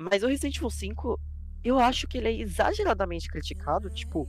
Mas o Resident Evil 5, eu acho que ele é exageradamente criticado. Tipo,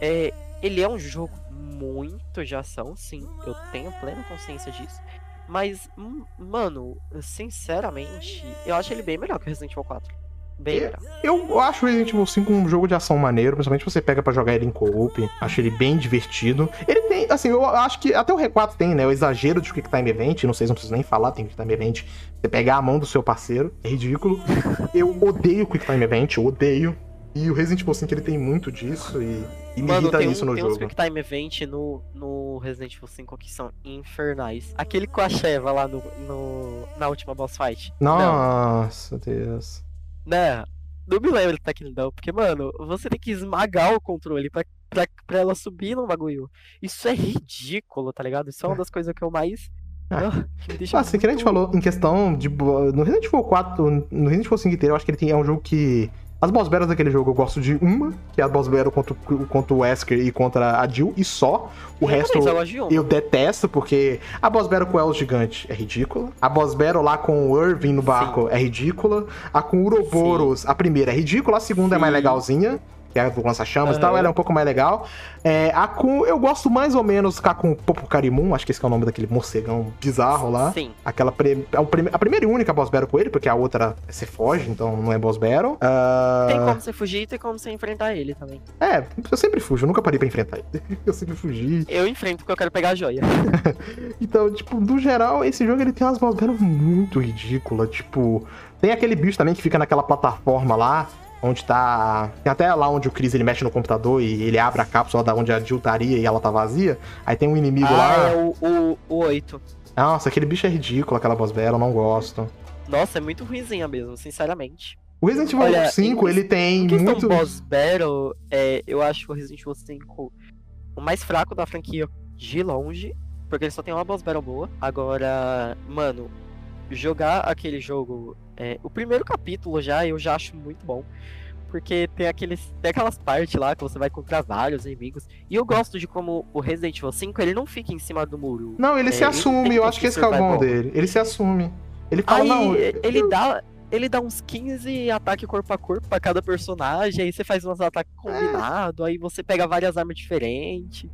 é, ele é um jogo muito de ação, sim. Eu tenho plena consciência disso. Mas, hum, mano, sinceramente, eu acho ele bem melhor que o Resident Evil 4. Bem Eu-. Eu acho o Resident Evil 5 um jogo de ação maneiro, principalmente você pega pra jogar ele em co-op. Acho ele bem divertido. Ele tem, assim, eu acho que até o R4 tem, né? O exagero de Quick Time Event. Não sei se não preciso nem falar, tem Quick Time Event. Você pegar a mão do seu parceiro, é ridículo. Eu odeio Quick Time Event, eu odeio. E o Resident Evil 5 ele tem muito disso e, e me Mano, irrita tem, isso um, no tem uns jogo. Quick Time Event no, no Resident Evil 5 que são infernais. Aquele com a Sheva lá no, no- na última boss fight. Não, Nossa, Deus. Né? Não me lembro daquele não, porque, mano, você tem que esmagar o controle pra, pra, pra ela subir no bagulho. Isso é ridículo, tá ligado? Isso é uma das coisas que eu mais. Ah. Ah, que me deixa Assim, que a gente falou em questão de. No Resident Evil 4, no Resident Evil 5 inteiro, eu acho que ele tem, é um jogo que. As boss battles daquele jogo eu gosto de uma, que é a boss battle contra, o- contra o Wesker e contra a Jill, e só. O Eu resto uma. eu detesto, porque a boss battle com o El Gigante é ridícula. A boss battle lá com o Irving no barco é ridícula. A com o Uroboros, a primeira é ridícula, a segunda é mais Sim. legalzinha. Que é do lança-chamas e tal, ela é um pouco mais legal. É, a com. Eu gosto mais ou menos a com o Popocarimun, acho que esse que é o nome daquele morcegão bizarro lá. Sim. Aquela pre- é a primeira e única boss battle com ele, porque a outra você foge, então não é boss battle. Ah, Tem como você fugir e tem como você enfrentar ele também. É, eu sempre fujo, eu nunca parei pra enfrentar ele. Eu sempre fugi. Eu enfrento porque eu quero pegar a joia. Então, tipo, no geral, esse jogo ele tem umas boss battle muito ridículas. Tipo, tem aquele bicho também que fica naquela plataforma lá, onde tá. Tem até lá onde o Chris ele mexe no computador e ele abre a cápsula da onde a Jill estaria e ela tá vazia. Aí tem um inimigo ah, lá. é o, o, o 8. Nossa, aquele bicho é ridículo, aquela boss battle, eu não gosto. Nossa, é muito ruimzinha mesmo, sinceramente. O Resident Evil Olha, 5, em- ele tem Em muito. boss battle, é, eu acho o Resident Evil 5 o mais fraco da franquia de longe, porque ele só tem uma boss battle boa. Agora, mano, jogar aquele jogo, é, o primeiro capítulo já, eu já acho muito bom. Porque tem, aqueles, tem aquelas partes lá que você vai encontrar vários inimigos. E eu gosto de como o Resident Evil 5 ele não fica em cima do muro. Não, ele É, se assume, eu acho que esse é o bom dele. Ele se assume. Ele fala, Aí não. ele dá. Ele dá uns 15 ataques corpo a corpo pra cada personagem, aí você faz uns ataques combinados, aí você pega várias armas diferentes.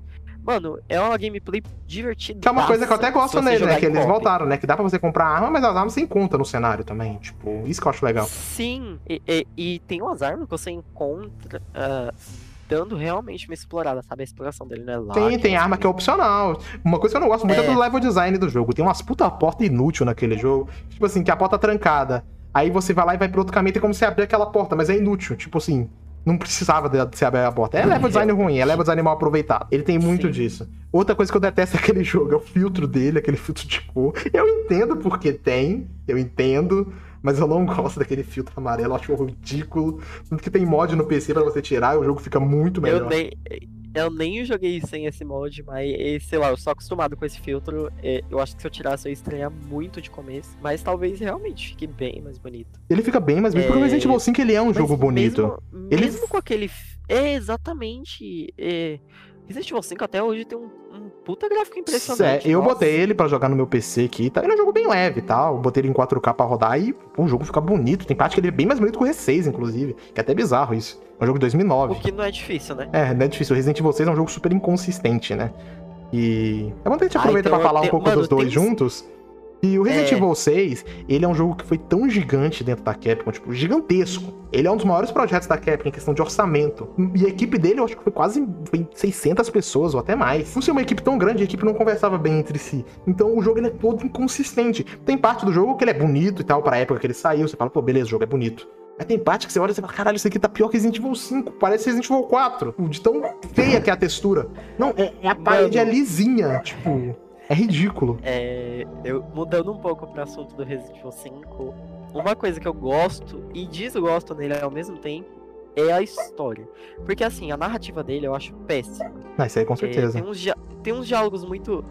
Mano, é uma gameplay divertida. Que é uma coisa que eu até gosto nele, né? Que eles voltaram, né? Que dá pra você comprar arma, mas as armas você encontra no cenário também. Tipo, isso que eu acho legal. Sim, e, e- e tem umas armas que você encontra ah, dando realmente uma explorada, sabe? A exploração dele, né? Lá, Tem, tem aquelas arma que é opcional. Uma coisa que eu não gosto muito é, É. do level design do jogo. Tem umas puta porta inútil naquele jogo. Tipo assim, que a porta é trancada. Aí você vai lá e vai pro outro caminho, tem como você abrir aquela porta, mas é inútil. Tipo assim, não precisava de você abrir a porta. É level design ruim, é level design mal aproveitado. Ele tem muito Sim. disso. Outra coisa que eu detesto daquele jogo é o filtro dele, aquele filtro de cor. Eu entendo porque tem, eu entendo. Mas eu não gosto daquele filtro amarelo, eu acho ridículo. Tanto que tem mod no PC pra você tirar o jogo fica muito melhor. Eu nem, eu nem joguei sem esse mod, mas sei lá, eu sou acostumado com esse filtro. Eu acho que se eu tirasse eu ia estranhar muito de começo. Mas talvez realmente fique bem mais bonito. Ele fica bem mais bonito. Porque o É, Resident Evil 5 ele é um Mas jogo bonito. Mesmo, Ele- mesmo com aquele. É, exatamente. É, Resident Evil 5 até hoje tem um puta gráfico impressionante. eu nossa. botei ele pra jogar no meu PC aqui, tá? Ele é um jogo bem leve e tal. Botei ele em 4K pra rodar e o jogo fica bonito. Tem parte que ele é bem mais bonito que o R6, inclusive. Que é até bizarro isso. É um jogo de 2009. O que não é difícil, né? É, não é difícil. O Resident Evil 6 é um jogo super inconsistente, né? E é bom que a gente Ah, aproveita então pra falar eu um pouco mano, dos dois tem- juntos. E o Resident É. Evil 6, ele é um jogo que foi tão gigante dentro da Capcom, tipo, gigantesco. Ele é um dos maiores projetos da Capcom em questão de orçamento. E a equipe dele, eu acho que foi quase foi 600 pessoas ou até mais. Por ser uma equipe tão grande, a equipe não conversava bem entre si. Então o jogo ele é todo inconsistente. Tem parte do jogo que ele é bonito e tal, pra época que ele saiu. Você fala, pô, beleza, o jogo é bonito. Aí tem parte que você olha e você fala, caralho, isso aqui tá pior que Resident Evil 5. Parece Resident Evil 4. De tão feia que é a textura. Não, é, é a parede é lisinha. Tipo, é ridículo. É, eu, mudando um pouco pro assunto do Resident Evil 5, uma coisa que eu gosto e desgosto nele ao mesmo tempo é a história. Porque assim, a narrativa dele eu acho péssima. Ah, isso aí com É, certeza. tem, uns, dia- tem uns diálogos muito.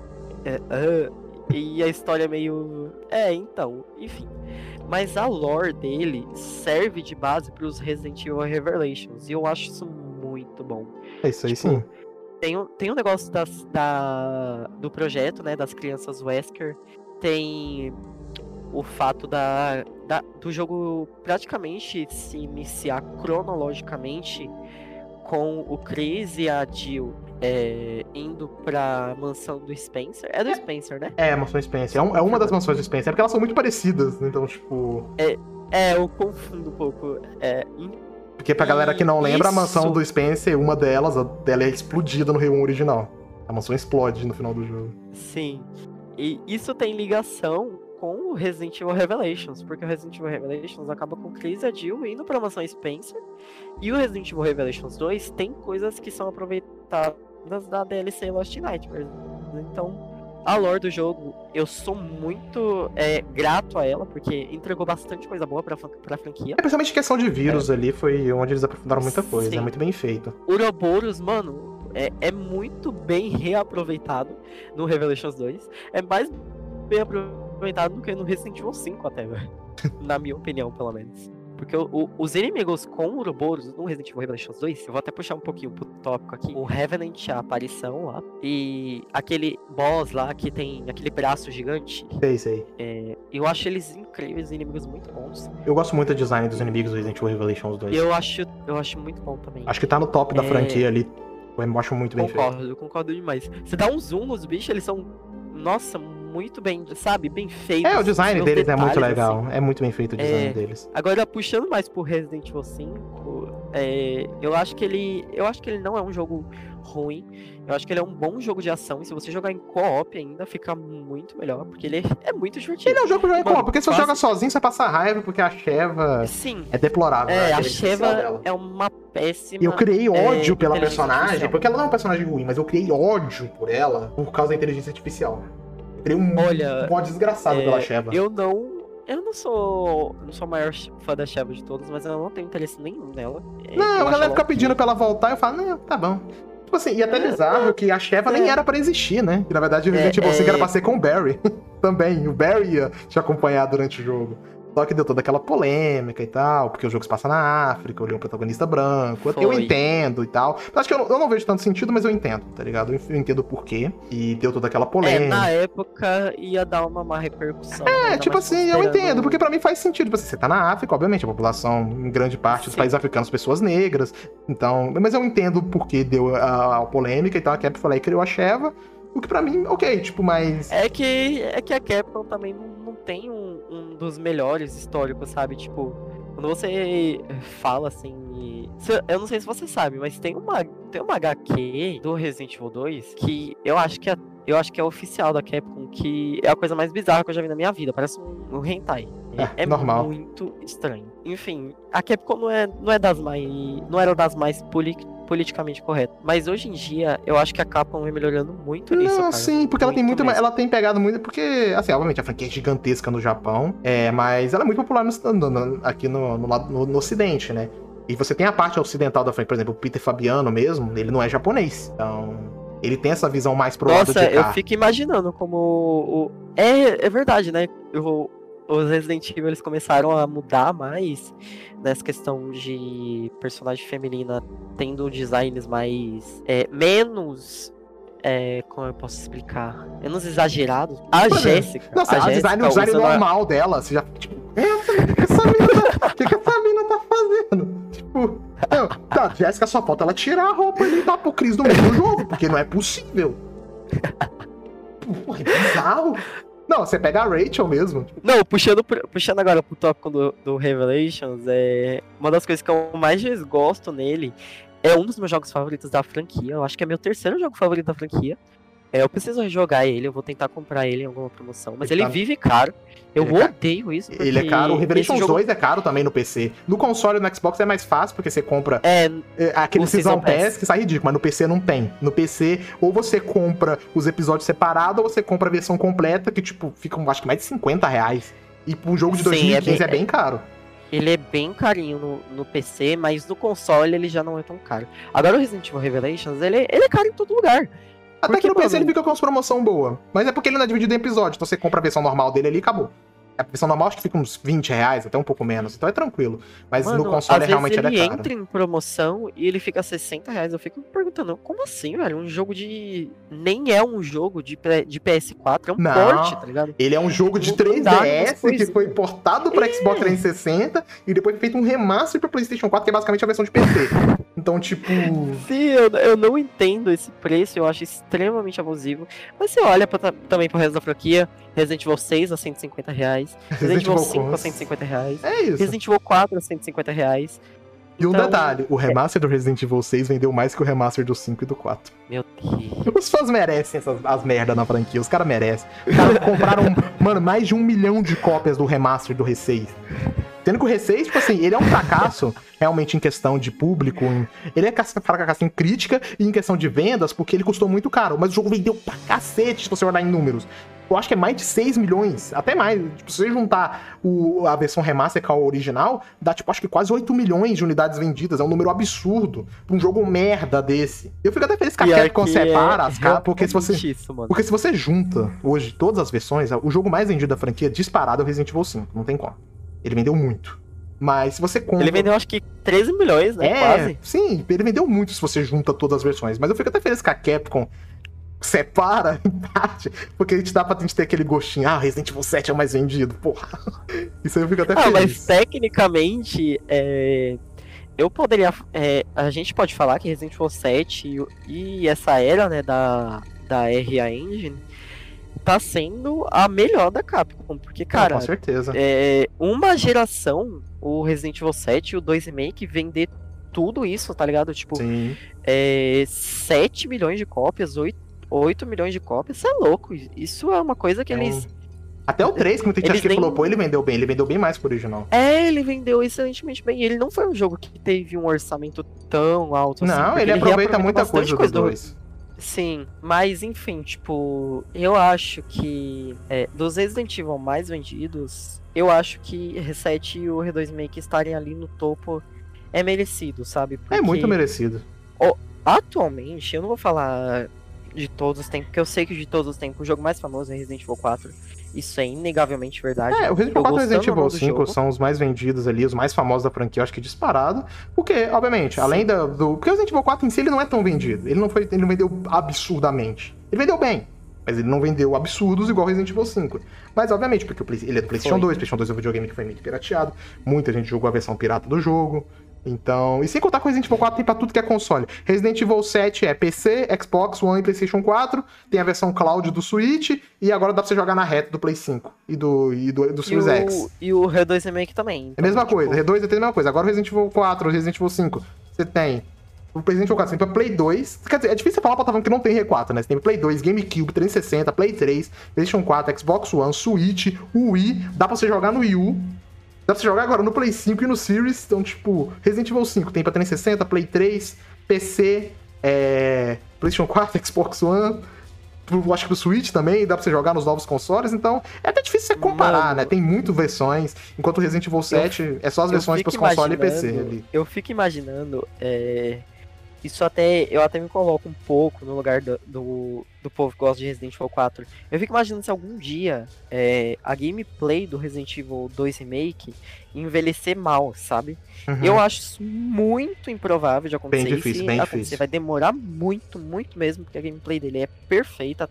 é, ah, e a história é meio. É, então, enfim. Mas a lore dele serve de base para os Resident Evil Revelations. E eu acho isso muito bom. É isso aí tipo, sim. Tem um, tem um negócio das, da, do projeto, né, das crianças Wesker, tem o fato da, da, do jogo praticamente se iniciar cronologicamente com o Chris e a Jill é, indo pra mansão do Spencer. É do É. Spencer, né? É, a mansão Spencer. É, um- é uma das mansões do Spencer. É porque elas são muito parecidas, né? então, tipo. É, eu confundo um pouco. É, Porque pra galera que não lembra, a mansão Isso. do Spencer, uma delas, a dela é explodida no Rio 1 original. A mansão explode no final do jogo. sim. E isso tem ligação com o Resident Evil Revelations, porque o Resident Evil Revelations acaba com Chris e a Jill indo pra mansão Spencer. E o Resident Evil Revelations 2 tem coisas que são aproveitadas da DLC Lost Nightmares. Então, a lore do jogo, eu sou muito é, grato a ela, porque entregou bastante coisa boa pra, pra franquia. É, principalmente questão de vírus ali, foi onde eles aprofundaram muita coisa. Sim. É muito bem feito. Ouroboros, mano, é, é muito bem reaproveitado no Revelations 2. É mais bem aproveitado do que no Resident Evil 5 até, velho. Na minha opinião, pelo menos. Porque o- o- os inimigos com Ouroboros no Resident Evil Revelations 2, eu vou até puxar um pouquinho pro tópico aqui. O Revenant, a aparição lá, e aquele boss lá que tem aquele braço gigante, Sei, sei. é, eu acho eles incríveis, inimigos muito bons. Eu gosto muito do design dos inimigos do Resident Evil Revelations 2. E eu acho, eu acho muito bom também. Acho que tá no top da É. franquia ali. Eu acho muito bem feito. Concordo, concordo demais. Você dá um zoom nos bichos, eles são, nossa, muito bem, sabe, bem feitos. É, o design Os deles é muito legal. assim. É muito bem feito o design É. deles. Agora, puxando mais pro Resident Evil 5, é, eu acho que ele. Eu acho que ele não é um jogo ruim. Eu acho que ele é um bom jogo de ação. E se você jogar em co-op ainda, fica muito melhor. Porque ele é muito divertido. Ele é um jogo que joga em Mano, co porque se você joga sozinho, você passa raiva, porque a Sheva Sim. é deplorável. né, É, a aquele essencial Sheva é uma péssima. Eu criei ódio é, pela personagem, porque ela não é um personagem ruim, mas eu criei ódio por ela por causa da inteligência artificial. Eu criei um Olha, ódio desgraçado é, pela Sheva. Eu não. Eu não sou. Não sou o maior fã da Sheva de todos, mas eu não tenho interesse nenhum nela. É, Não, eu a acho galera ela fica pedindo pra ela voltar, eu falo, não, tá bom. Tipo assim, e até É, bizarro que a Sheva nem é. era pra existir, né? Que na verdade o Resident É, Evil 5 é. era pra ser com o Barry. Também, o Barry ia te acompanhar durante o jogo. Só que deu toda aquela polêmica e tal, porque o jogo se passa na África, ele é um protagonista branco. Eu- Eu Foi. entendo e tal. Acho que eu não, eu não vejo tanto sentido, mas eu entendo, tá ligado? Eu eu entendo o porquê. E deu toda aquela É, polêmica. na época ia dar uma má repercussão. É, ainda tipo assim, eu entendo, porque pra mim faz sentido. Tipo assim, você tá na África, obviamente, a população, em grande parte dos países africanos, pessoas negras. Então, mas eu entendo por que deu a, a polêmica, então a Cap foi lá e criou a Sheva. O que pra mim, ok, tipo, mas. É que, é que a Capcom também não, não tem um, um dos melhores históricos, sabe? Tipo, quando você fala assim. e- Eu não sei se você sabe, mas tem uma, tem uma HQ do Resident Evil 2 que eu acho que é, eu acho que é oficial da Capcom, que é a coisa mais bizarra que eu já vi na minha vida. Parece um, um hentai. É, normal. muito estranho. Enfim, a Capcom não é, não é das mais. não era das mais poli- politicamente corretas. Mas hoje em dia, eu acho que a Capcom vem melhorando muito nisso. Não, sim, porque ela tem muito. mesmo. Ela tem pegado muito. Porque, assim, obviamente a franquia é gigantesca no Japão. É, mas ela é muito popular no- no- no- aqui no, no, lado- no- Ocidente, né? E você tem a parte ocidental da franquia, por exemplo, o Peter Fabiano mesmo, ele não é japonês. Então. Ele tem essa visão mais pro lado Nossa, de eu cá. fico imaginando como. O... É, é verdade, né? O- os Resident Evil eles começaram a mudar mais nessa questão de personagem feminina tendo designs mais. é, menos. é, como eu posso explicar? Menos exagerados. A Mano, Jéssica. Nossa, a a design, o design usando normal dela, você já, tipo, "É, o que essa mina tá, o que que essa mina tá fazendo? Tipo, não, tá, Jéssica só falta ela tirar a roupa e dar pro Chris no meio do jogo, porque não é possível. Porra, é bizarro. Não, você pega a Rachel mesmo. Não, puxando, puxando agora pro tópico do, do Revelations, é uma das coisas que eu mais gosto nele é um dos meus jogos favoritos da franquia. Eu acho que é meu terceiro jogo favorito da franquia. É, eu preciso rejogar ele, eu vou tentar comprar ele em alguma promoção. Mas Ele ele tá- vive caro. Eu Ele é odeio isso. Ele é porque caro. O Revelations jogo 2 é caro também no PC. No console e no Xbox é mais fácil, porque você compra É, é, aquele Season Pass, Pass. que sai ridículo, mas no PC não tem. No PC, ou você compra os episódios separados, ou você compra a versão completa, que, tipo, fica, acho que mais de 50 reais. E um jogo de Sim, 2015 é é bem- bem, caro. ele é bem carinho no, no PC, mas no console ele já não é tão caro. Agora o Resident Evil Revelations, ele, ele é caro em todo lugar. Até Porque, que no PC mano- ele fica com as promoção boa. Mas é porque ele não é dividido em episódio, então você compra a versão normal dele ali e acabou. A versão normal acho que fica uns 20 reais, até um pouco menos. Então é tranquilo. Mas Mano, no console realmente ele ele é caro. entra em promoção e ele fica 60 reais. Eu fico me perguntando, como assim, velho? Um jogo de. Nem é um jogo de, de PS4, é um Não. porte, tá ligado? Ele é um jogo de Não dá essas 3DS que foi portado pra É. Xbox 360 e depois feito um remaster pra PlayStation 4, que é basicamente a versão de PC. Então, tipo. Sim, eu, eu não entendo esse preço, eu acho extremamente abusivo. Mas você olha pra, também pro resto da franquia: Resident Evil 6 a 150 reais, Resident Evil 5 a4. 150 reais, É isso. Resident Evil 4 a 150 reais. E um Então, detalhe: o remaster do Resident Evil 6 vendeu mais que o remaster do 5 e do 4. Meu Deus. Os fãs merecem essas, as merdas na franquia, os caras merecem. Os caras compraram, mano, mais de um milhão de cópias do remaster do R6. Sendo que o R6, tipo assim, ele é um fracasso realmente em questão de público, em- ele é ca- fracasso em crítica e em questão de vendas, porque ele custou muito caro. Mas o jogo vendeu pra cacete, se você olhar em números. Eu acho que é mais de 6 milhões, até mais. Tipo, se você juntar o- a versão remaster com a original, dá, tipo, acho que quase 8 milhões de unidades vendidas. É um número absurdo pra um jogo merda desse. Eu fico até feliz que a Capcom que separa é as caras, porque se você... Isso. Porque se você junta hoje todas as versões, o jogo mais vendido da franquia disparado é o Resident Evil 5. Não tem como. Ele vendeu muito. Mas se você compra. Ele vendeu acho que 13 milhões, né? É, Quase. sim, ele vendeu muito se você junta todas as versões. Mas eu fico até feliz que a Capcom separa em parte, porque a gente dá pra gente ter aquele gostinho. Ah, Resident Evil 7 é o mais vendido, porra. Isso aí eu fico até Ah, mas feliz. tecnicamente, é, eu poderia. é, a gente pode falar que Resident Evil 7 e, e essa era né, da, da RA Engine tá sendo a melhor da Capcom. Porque, Não, cara, com certeza. é, uma geração, o Resident Evil 7 e o 2 Remake vender tudo isso, tá ligado? Tipo, Sim. é, 7 milhões de cópias, 8, 8 milhões de cópias, isso é louco. Isso é uma coisa que É eles. Até o 3, que muita gente acha que nem- falou, pô, ele vendeu bem, ele vendeu bem mais que o original. É, ele vendeu excelentemente bem. Ele não foi um jogo que teve um orçamento tão alto assim. Não, ele aproveita muita coisa do do- 2. Sim, mas enfim, tipo, eu acho que é, dos Resident Evil mais vendidos, eu acho que Reset e o R2 Make estarem ali no topo é merecido, sabe? É muito Porque merecido. Atualmente, eu não vou falar de todos os tempos, porque eu sei que de todos os tempos o jogo mais famoso é Resident Evil 4. Isso é inegavelmente verdade. É, o Resident Evil 4 e o Resident Evil não do 5 jogo. são os mais vendidos ali, os mais famosos da franquia, eu acho que disparado. Porque, obviamente, Sim. além da- do. Porque o Resident Evil 4 em si ele não é tão vendido. Ele não, foi, ele não vendeu absurdamente. Ele vendeu bem. Mas ele não vendeu absurdos igual o Resident Evil 5. Mas, obviamente, porque o Play- ele é do PlayStation Foi. 2, PlayStation 2 é um videogame que foi meio que pirateado. Muita gente jogou a versão pirata do jogo. Então, e sem contar que o Resident Evil 4 tem pra tudo que é console. Resident Evil 7 é PC, Xbox One e PlayStation 4. Tem a versão cloud do Switch. E agora dá pra você jogar na reta do Play 5 e do, e do, do E Series X. o, e o R2 Remake também. É a então, mesma tipo, coisa, R2 é a mesma coisa. Agora o Resident Evil 4, o Resident Evil 5, você tem. O Resident Evil 4 você tem pra Play 2. Quer dizer, é difícil você falar pra que não tem R4, né? Você tem Play 2, GameCube, 360, Play 3, PlayStation 4, Xbox One, Switch, Wii. Dá pra você jogar no Wii U. Dá pra você jogar agora no Play 5 e no Series. Então, tipo, Resident Evil 5 tem pra 360, Play 3, PC, é, PlayStation 4, Xbox One. pro- Acho que pro Switch também, dá pra você jogar nos novos consoles, então é até difícil você comparar, Mano. né? Tem muitas versões, enquanto o Resident Evil 7 é só as eu versões pros console e PC ali. Eu fico imaginando. é, Isso até. Eu até me coloco um pouco no lugar do, do, do povo que gosta de Resident Evil 4. Eu fico imaginando se algum dia é, a gameplay do Resident Evil 2 Remake envelhecer mal, sabe? Uhum. Eu acho isso muito improvável de acontecer. Bem difícil, bem acontecer, difícil. vai demorar muito, muito mesmo, porque a gameplay dele é perfeita.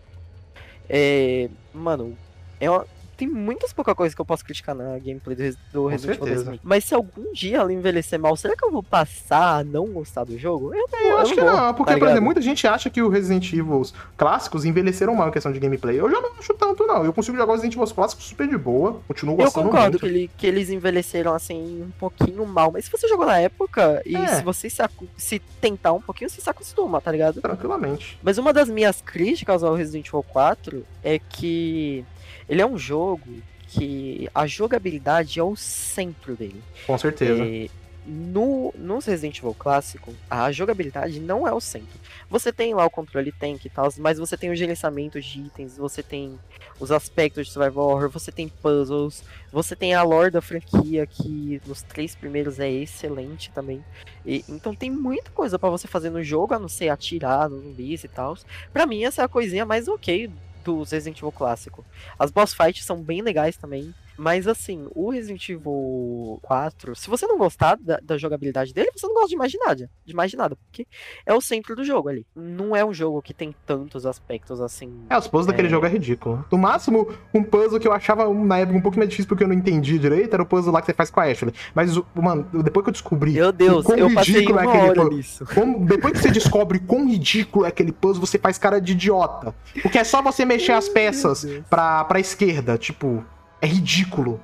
É, mano, é uma- tem muitas poucas coisas que eu posso criticar na gameplay do, do Resident Evil 2 certeza. Remake. Mas se algum dia ela envelhecer mal, será que eu vou passar a não gostar do jogo? Eu, não, Eu acho que vou, não, porque, tá por exemplo, muita gente acha que o Resident Evil clássicos envelheceram mal em questão de gameplay. Eu já não acho tanto, não. Eu consigo jogar os Resident Evil clássicos super de boa, continuo Eu gostando concordo muito. que, ele- que eles envelheceram assim um pouquinho mal, mas se você jogou na época e É. se você se, se tentar um pouquinho, você se acostuma, tá ligado? Tranquilamente. Mas uma das minhas críticas ao Resident Evil 4 é que ele é um jogo que a jogabilidade é o centro dele. Com certeza. É, no, nos Resident Evil clássico, a jogabilidade não é o centro. Você tem lá o controle tank e tal, mas você tem o gerenciamento de itens, você tem os aspectos de survival horror, você tem puzzles, você tem a lore da franquia que nos três primeiros é excelente também. E- então tem muita coisa pra você fazer no jogo, a não ser atirar nos zumbis e tal. Pra mim essa é a coisinha mais ok dos Resident Evil clássico. As boss fights são bem legais também. Mas assim, o Resident Evil 4, se você não gostar da, da, jogabilidade dele, você não gosta de mais de nada. De mais de nada, porque é o centro do jogo ali. Não é um jogo que tem tantos aspectos assim. É, os puzzles é... daquele jogo é ridículo. No máximo, um puzzle que eu achava na época um pouco mais difícil porque eu não entendi direito era o puzzle lá que você faz com a Ashley. Mas, mano, depois que eu descobri. Meu Deus, eu ridículo é aquele puzzle. Como, depois que você descobre quão ridículo é aquele puzzle, você faz cara de idiota. Porque é só você mexer as peças pra, pra esquerda. Tipo, é ridículo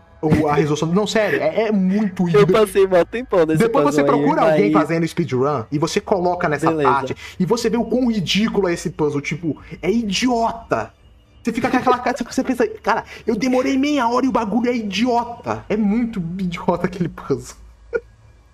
a resolução. Não, sério, é, é muito Eu passei mal tempão nesse Depois você procura aí, alguém mas... fazendo speedrun e você coloca nessa Beleza. parte e você vê o quão ridículo é esse puzzle. Tipo, é idiota. Você fica com aquela cara, você pensa, cara, eu demorei meia hora e o bagulho é idiota. É muito idiota aquele puzzle.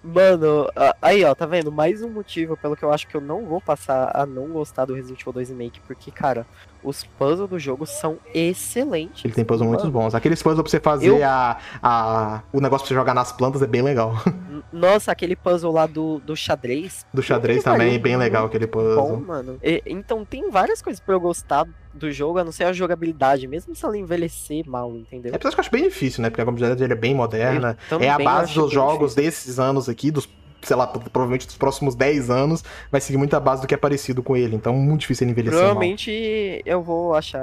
Mano, aí ó, tá vendo? Mais um motivo pelo que eu acho que eu não vou passar a não gostar do Resident Evil 2 Remake, porque, cara, os puzzles do jogo são excelentes. Ele tem puzzles muito bons. Aqueles puzzles pra você fazer eu... a, a, o negócio pra você jogar nas plantas é bem legal. Nossa, aquele puzzle lá do, do xadrez. Do xadrez também é bem legal aquele puzzle. Bom, mano. E, então tem várias coisas pra eu gostar do jogo, a não ser a jogabilidade, mesmo se ela envelhecer mal, entendeu? É por isso que eu acho bem difícil, né? Porque a jogabilidade dele é bem moderna. É a base dos jogos difícil. desses anos aqui, dos sei lá, provavelmente dos próximos 10 anos, vai seguir muita base do que é parecido com ele. Então, muito difícil ele envelhecer. Provavelmente mal. eu vou achar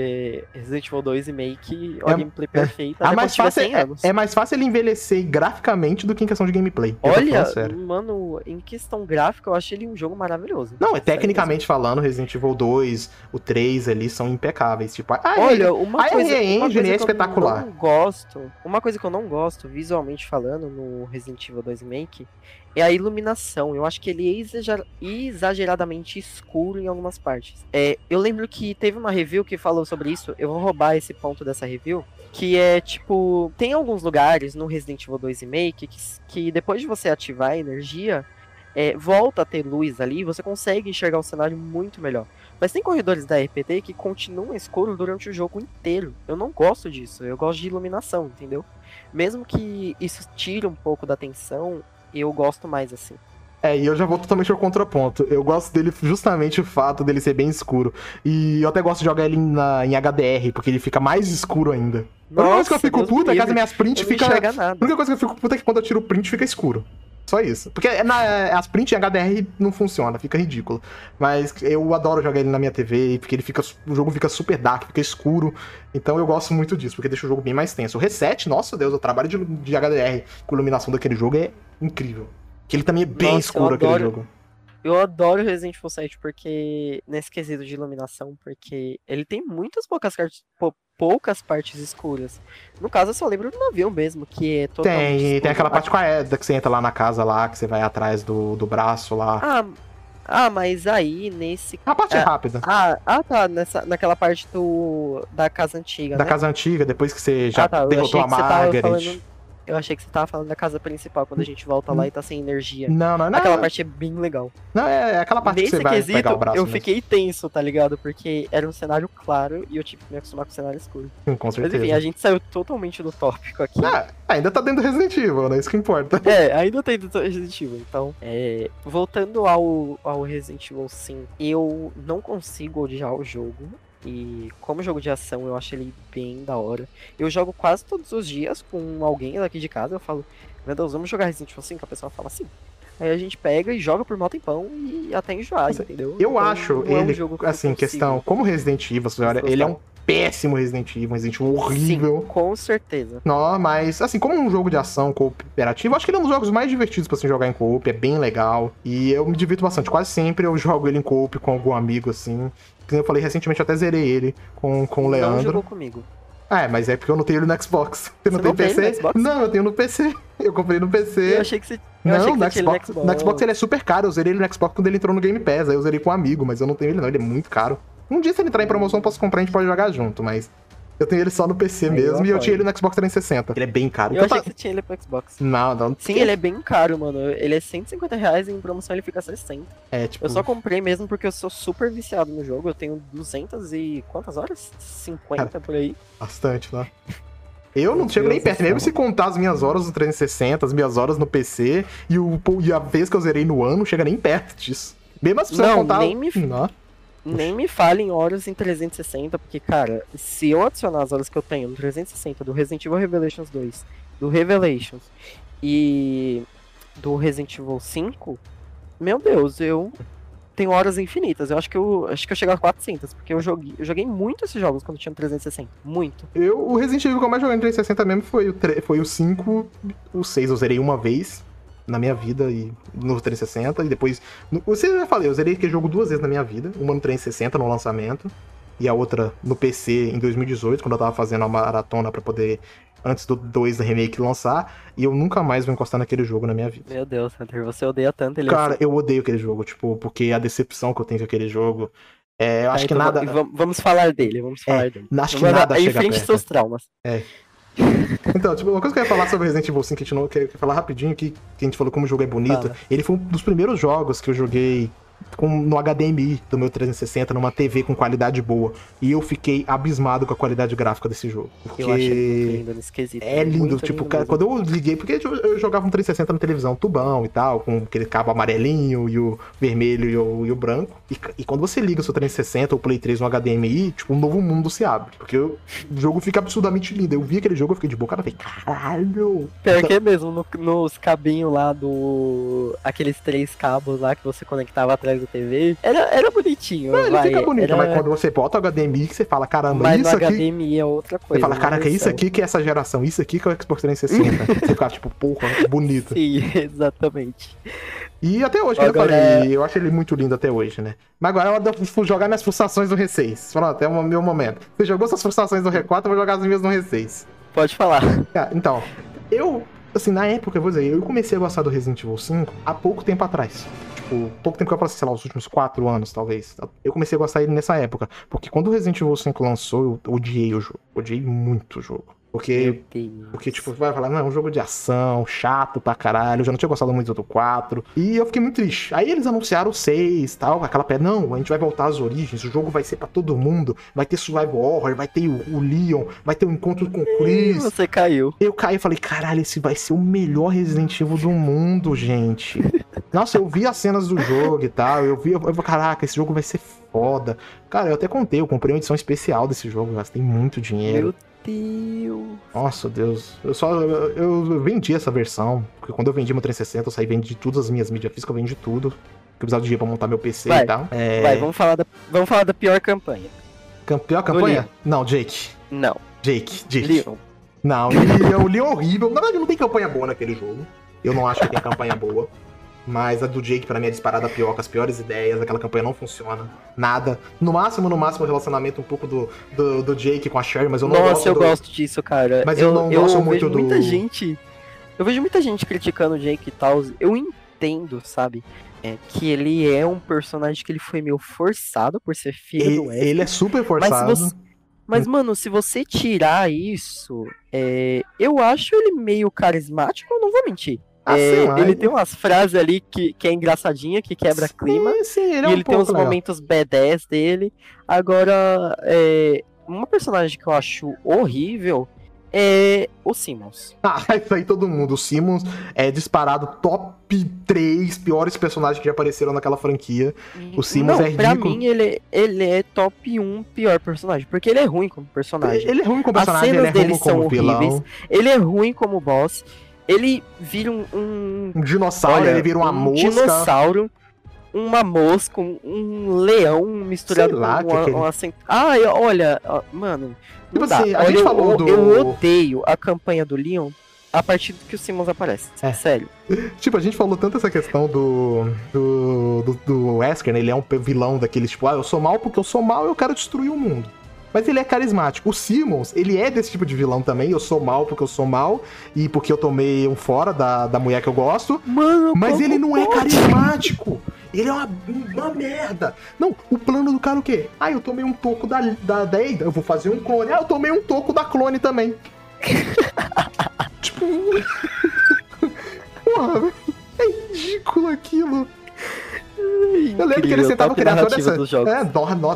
é, Resident Evil 2 Remake, a é, gameplay é. perfeita. É, mais fácil, é, é, mais fácil ele envelhecer graficamente do que em questão de gameplay. Olha, mano, em questão gráfica, eu achei ele um jogo maravilhoso. Não, é tecnicamente falando, Resident Evil 2, o 3 ali são impecáveis. Tipo, a, Olha, uma a coisa, uma coisa é espetacular. Eu não gosto, uma coisa que eu não gosto, visualmente falando, no Resident Evil 2 Remake, é a iluminação. Eu acho que ele é exageradamente escuro em algumas partes. É, eu lembro que teve uma review que falou sobre isso. Eu vou roubar esse ponto dessa review. Que é tipo. Tem alguns lugares no Resident Evil 2 Remake que, que depois de você ativar a energia, é, volta a ter luz ali. Você consegue enxergar o cenário muito melhor. Mas tem corredores da RPT que continuam escuros durante o jogo inteiro. Eu não gosto disso. Eu gosto de iluminação, entendeu? Mesmo que isso tire um pouco da atenção, eu gosto mais assim. É, e eu já vou totalmente ao contraponto. Eu gosto dele justamente o fato dele ser bem escuro. E eu até gosto de jogar ele na, em HDR, porque ele fica mais escuro ainda. Nossa, a única coisa que eu fico Deus puta é que as minhas prints fica. A única coisa que eu fico puta é que quando eu tiro o print fica escuro. Só isso. Porque na, as prints em HDR não funciona, fica ridículo. Mas eu adoro jogar ele na minha TV, porque ele fica. O jogo fica super dark, fica escuro. Então eu gosto muito disso, porque deixa o jogo bem mais tenso. O reset, nossa Deus, o trabalho de, de HDR com iluminação daquele jogo é incrível. Que ele também é bem Nossa, escuro aquele jogo. Eu adoro Resident Evil 7 porque. Nesse quesito de iluminação, porque ele tem muitas poucas, poucas partes escuras. No caso, eu só lembro do navio mesmo, que é totalmente. Tem, escuro. tem aquela parte com a Eda que você entra lá na casa lá, que você vai atrás do, do braço lá. Ah, ah, mas aí nesse. A parte é, rápida. Ah, ah, tá. Nessa, naquela parte do. Da casa antiga. Da né? casa antiga, depois que você já ah, tá, derrotou a Margaret. Falando eu achei que você tava falando da casa principal, quando a gente volta lá e tá sem energia. Não, não, não. Aquela parte é bem legal. Não, é, é aquela parte Nesse que você vai quesito, pegar o braço. Eu mesmo. fiquei tenso, tá ligado? Porque era um cenário claro e eu tive que me acostumar com o cenário escuro. Sim, com certeza. Mas enfim, a gente saiu totalmente do tópico aqui. Ah, ainda tá dentro do Resident Evil, né? Isso que importa. É, ainda tá dentro do Resident Evil. Então, é... voltando ao, ao Resident Evil 5, eu não consigo odiar o jogo. E como jogo de ação, eu acho ele bem da hora. Eu jogo quase todos os dias com alguém daqui de casa. Eu falo, meu Deus, vamos jogar Resident Evil 5? A pessoa fala assim. Aí a gente pega e joga por mó tempão e até enjoar, entendeu? Eu então, acho ele, é um que assim, questão, como Resident Evil, senhora, ele é um péssimo Resident Evil, um Resident Evil horrível. Sim, com certeza. Não, mas, assim, como um jogo de ação cooperativo, acho que ele é um dos jogos mais divertidos pra se jogar em coop, é bem legal. E eu me divirto bastante. Quase sempre eu jogo ele em coop com algum amigo, assim. Eu falei recentemente, eu até zerei ele com, com o Leandro. Não jogou comigo. É, mas é porque eu não tenho ele no Xbox. Você não tem não PC? Não, eu tenho no PC. Eu comprei no PC. Eu achei que você. Eu não, que no, Xbox, no Xbox. No Xbox ele é super caro. Eu zerei ele no Xbox quando ele entrou no Game Pass. Aí eu zerei com um amigo, mas eu não tenho ele não. Ele é muito caro. Um dia, se ele entrar em promoção, eu posso comprar e a gente pode jogar junto, mas. Eu tenho ele só no PC Aí mesmo eu e eu tinha ele no Xbox 360. Ele é bem caro. Eu então, achei tá... que você tinha ele pro Xbox. Não, não. Sim, ele é bem caro, mano. Ele é 150 reais e em promoção ele fica 60. É, tipo... Eu só comprei mesmo porque eu sou super viciado no jogo. Eu tenho 200 e... quantas horas? 50 Cara, por aí. Bastante, né? Eu não chego nem perto, mesmo se contar as minhas horas no 360, as minhas horas no PC e, o, e a vez que eu zerei no ano, chega nem perto disso. Mesmo assim, não, contar... nem me... Não. Nem me fale em horas em 360, porque, cara, se eu adicionar as horas que eu tenho no 360 do Resident Evil Revelations 2, do Revelations e do Resident Evil 5, meu Deus, eu tenho horas infinitas. Eu acho que eu acho que eu cheguei a 400, porque eu joguei, eu joguei muito esses jogos quando tinha no 360, muito. Eu, o Resident Evil que eu mais joguei no 360 mesmo foi o, 3, foi o 5, o 6 eu zerei uma vez na minha vida e no 360 e depois, no, você já falei, eu zerei aquele jogo duas vezes na minha vida, uma no 360 no lançamento e a outra no PC em 2018, quando eu tava fazendo a maratona para poder antes do 2 da remake lançar, e eu nunca mais vou encostar naquele jogo na minha vida. Meu Deus, Hunter, você odeia tanto ele Cara, assim. eu odeio aquele jogo, tipo, porque a decepção que eu tenho com aquele jogo. É, eu Tá, acho que então nada. Vamos, vamos falar dele, vamos falar É, dele. acho que Mano, nada aí chega enfrente perto. seus traumas. Então, tipo, uma coisa que eu ia falar sobre Resident Evil 5 que a gente não quer falar rapidinho, que, que a gente falou como o jogo é bonito. Fala. Ele foi um dos primeiros jogos que eu joguei com, no HDMI do meu 360, numa TV com qualidade boa. E eu fiquei abismado com a qualidade gráfica desse jogo. Porque Eu achei lindo quesito. é lindo, muito tipo, lindo cara, quando eu liguei, porque eu jogava um 360 na televisão, tubão e tal, com aquele cabo amarelinho e o vermelho e o, e o branco. E, e quando você liga o seu 360 ou Play 3 no HDMI, tipo, um novo mundo se abre. Porque o jogo fica absurdamente lindo. Eu vi aquele jogo, eu fiquei de boca aberta, falei, caralho! Pior que é mesmo, no- nos cabinhos lá do. Aqueles três cabos lá que você conectava atrás da TV. Era, era bonitinho. Não, ele vai, fica bonito, era- mas quando você bota o HDMI, você fala, caramba, Mas isso no aqui. HDMI é outra Você coisa. fala, né? caraca, isso Então, aqui que é essa geração, isso aqui que é o Xbox 360. você ficava tipo, porra, bonito. Sim, exatamente. E até hoje, que eu Agora- falei, eu acho ele muito lindo até hoje, né? Mas agora ela vou jogar minhas frustrações do R6. Pronto, é o meu momento. Você jogou suas frustrações do R4, eu vou jogar as minhas no R6. Pode falar. Cara, então, eu, assim, na época, eu vou dizer, eu comecei a gostar do Resident Evil 5 há pouco tempo atrás. Tipo, pouco tempo que eu assim, sei lá, os últimos 4 anos, talvez. Eu comecei a gostar dele nessa época. Porque quando o Resident Evil 5 lançou, eu odiei o jogo. Odiei muito o jogo. Porque porque, tipo, vai falar, não, é um jogo de ação, chato pra caralho, eu já não tinha gostado muito do 4. E eu fiquei muito triste. Aí eles anunciaram o 6 tal, aquela pedra, não, a gente vai voltar às origens, o jogo vai ser pra todo mundo, vai ter survival horror, vai ter o, o Leon, vai ter o encontro com o Chris. Você caiu. Eu caí e falei, caralho, esse vai ser o melhor Resident Evil do mundo, gente. Nossa, eu vi as cenas do jogo e tal, eu vi, eu, eu caraca, esse jogo vai ser foda. Cara, eu até contei, eu comprei uma edição especial desse jogo, gastei muito dinheiro. Meu Deus. Nossa, Deus. Eu só. Eu, eu vendi essa versão. Porque quando eu vendi meu 360, eu saí vendi todas as minhas mídias físicas, eu vendi tudo. Porque eu precisava de dinheiro pra montar meu PC Vai, e tal. É. Vai, vamos falar, da, vamos falar da pior campanha. Campeão campanha? Não, Jake. Não, Jake, Jake. Leon. Não, Leon, o Leon é horrível. Na verdade, não tem campanha boa naquele jogo. Eu não acho que tem campanha boa. Mas a do Jake, pra mim, é disparada pior, com as piores ideias. Aquela campanha não funciona. Nada. No máximo, no máximo, o relacionamento um pouco do, do, do Jake com a Sherry, mas eu não Nossa, gosto eu do... gosto disso, cara. Mas eu não gosto vejo muito do- muita gente. Eu vejo muita gente criticando o Jake e tal. Eu entendo, sabe? É, que ele é um personagem que ele foi meio forçado por ser filho do Ele, Wesker. ele é super Mas, forçado. se você- mas, mano, se você tirar isso, é, eu acho ele meio carismático, eu não vou mentir. Ah, É, ele tem umas frases ali que, que é engraçadinha, que quebra clima. Sim, sim, ele é e um ele tem os legal. momentos B10 dele. Agora, é, uma personagem que eu acho horrível é o Simmons. Ah, isso aí todo mundo. O Simmons é disparado top 3 piores personagens que já apareceram naquela franquia. O Simmons Não, é pra ridículo. mim ele, ele é top 1 pior personagem, porque ele é ruim como personagem. Ele é ruim como As personagem, cenas ele é ruim dele como são horríveis. Ele é ruim como boss. Ele vira um, um, Um dinossauro, olha, ele vira uma um mosca. dinossauro, uma mosca, um, um leão misturado Sei lá, com que uma, aquele- uma cent- Ai, olha, mano. Tipo não dá. assim, a Olha, gente eu, falou eu- do- eu odeio a campanha do Leon a partir do que o Simmons aparece. É. Sério. Tipo, a gente falou tanto essa questão do. do. do, do Wesker, né? Ele é um vilão daqueles, tipo, ah, eu sou mal porque eu sou mal e eu quero destruir o mundo. Mas ele é carismático. O Simmons, ele é desse tipo de vilão também. Eu sou mal porque eu sou mal e porque eu tomei um fora da, da mulher que eu gosto. Mano, Mas ele não é pode? carismático. Ele é uma, uma merda. Não, o plano do cara é o quê? Ah, eu tomei um toco da, da Deida, eu vou fazer um clone. Ah, eu tomei um toco da clone também. tipo. Porra. É ridículo aquilo. Eu lembro que eles tentavam criar toda essa. dos jogos. É,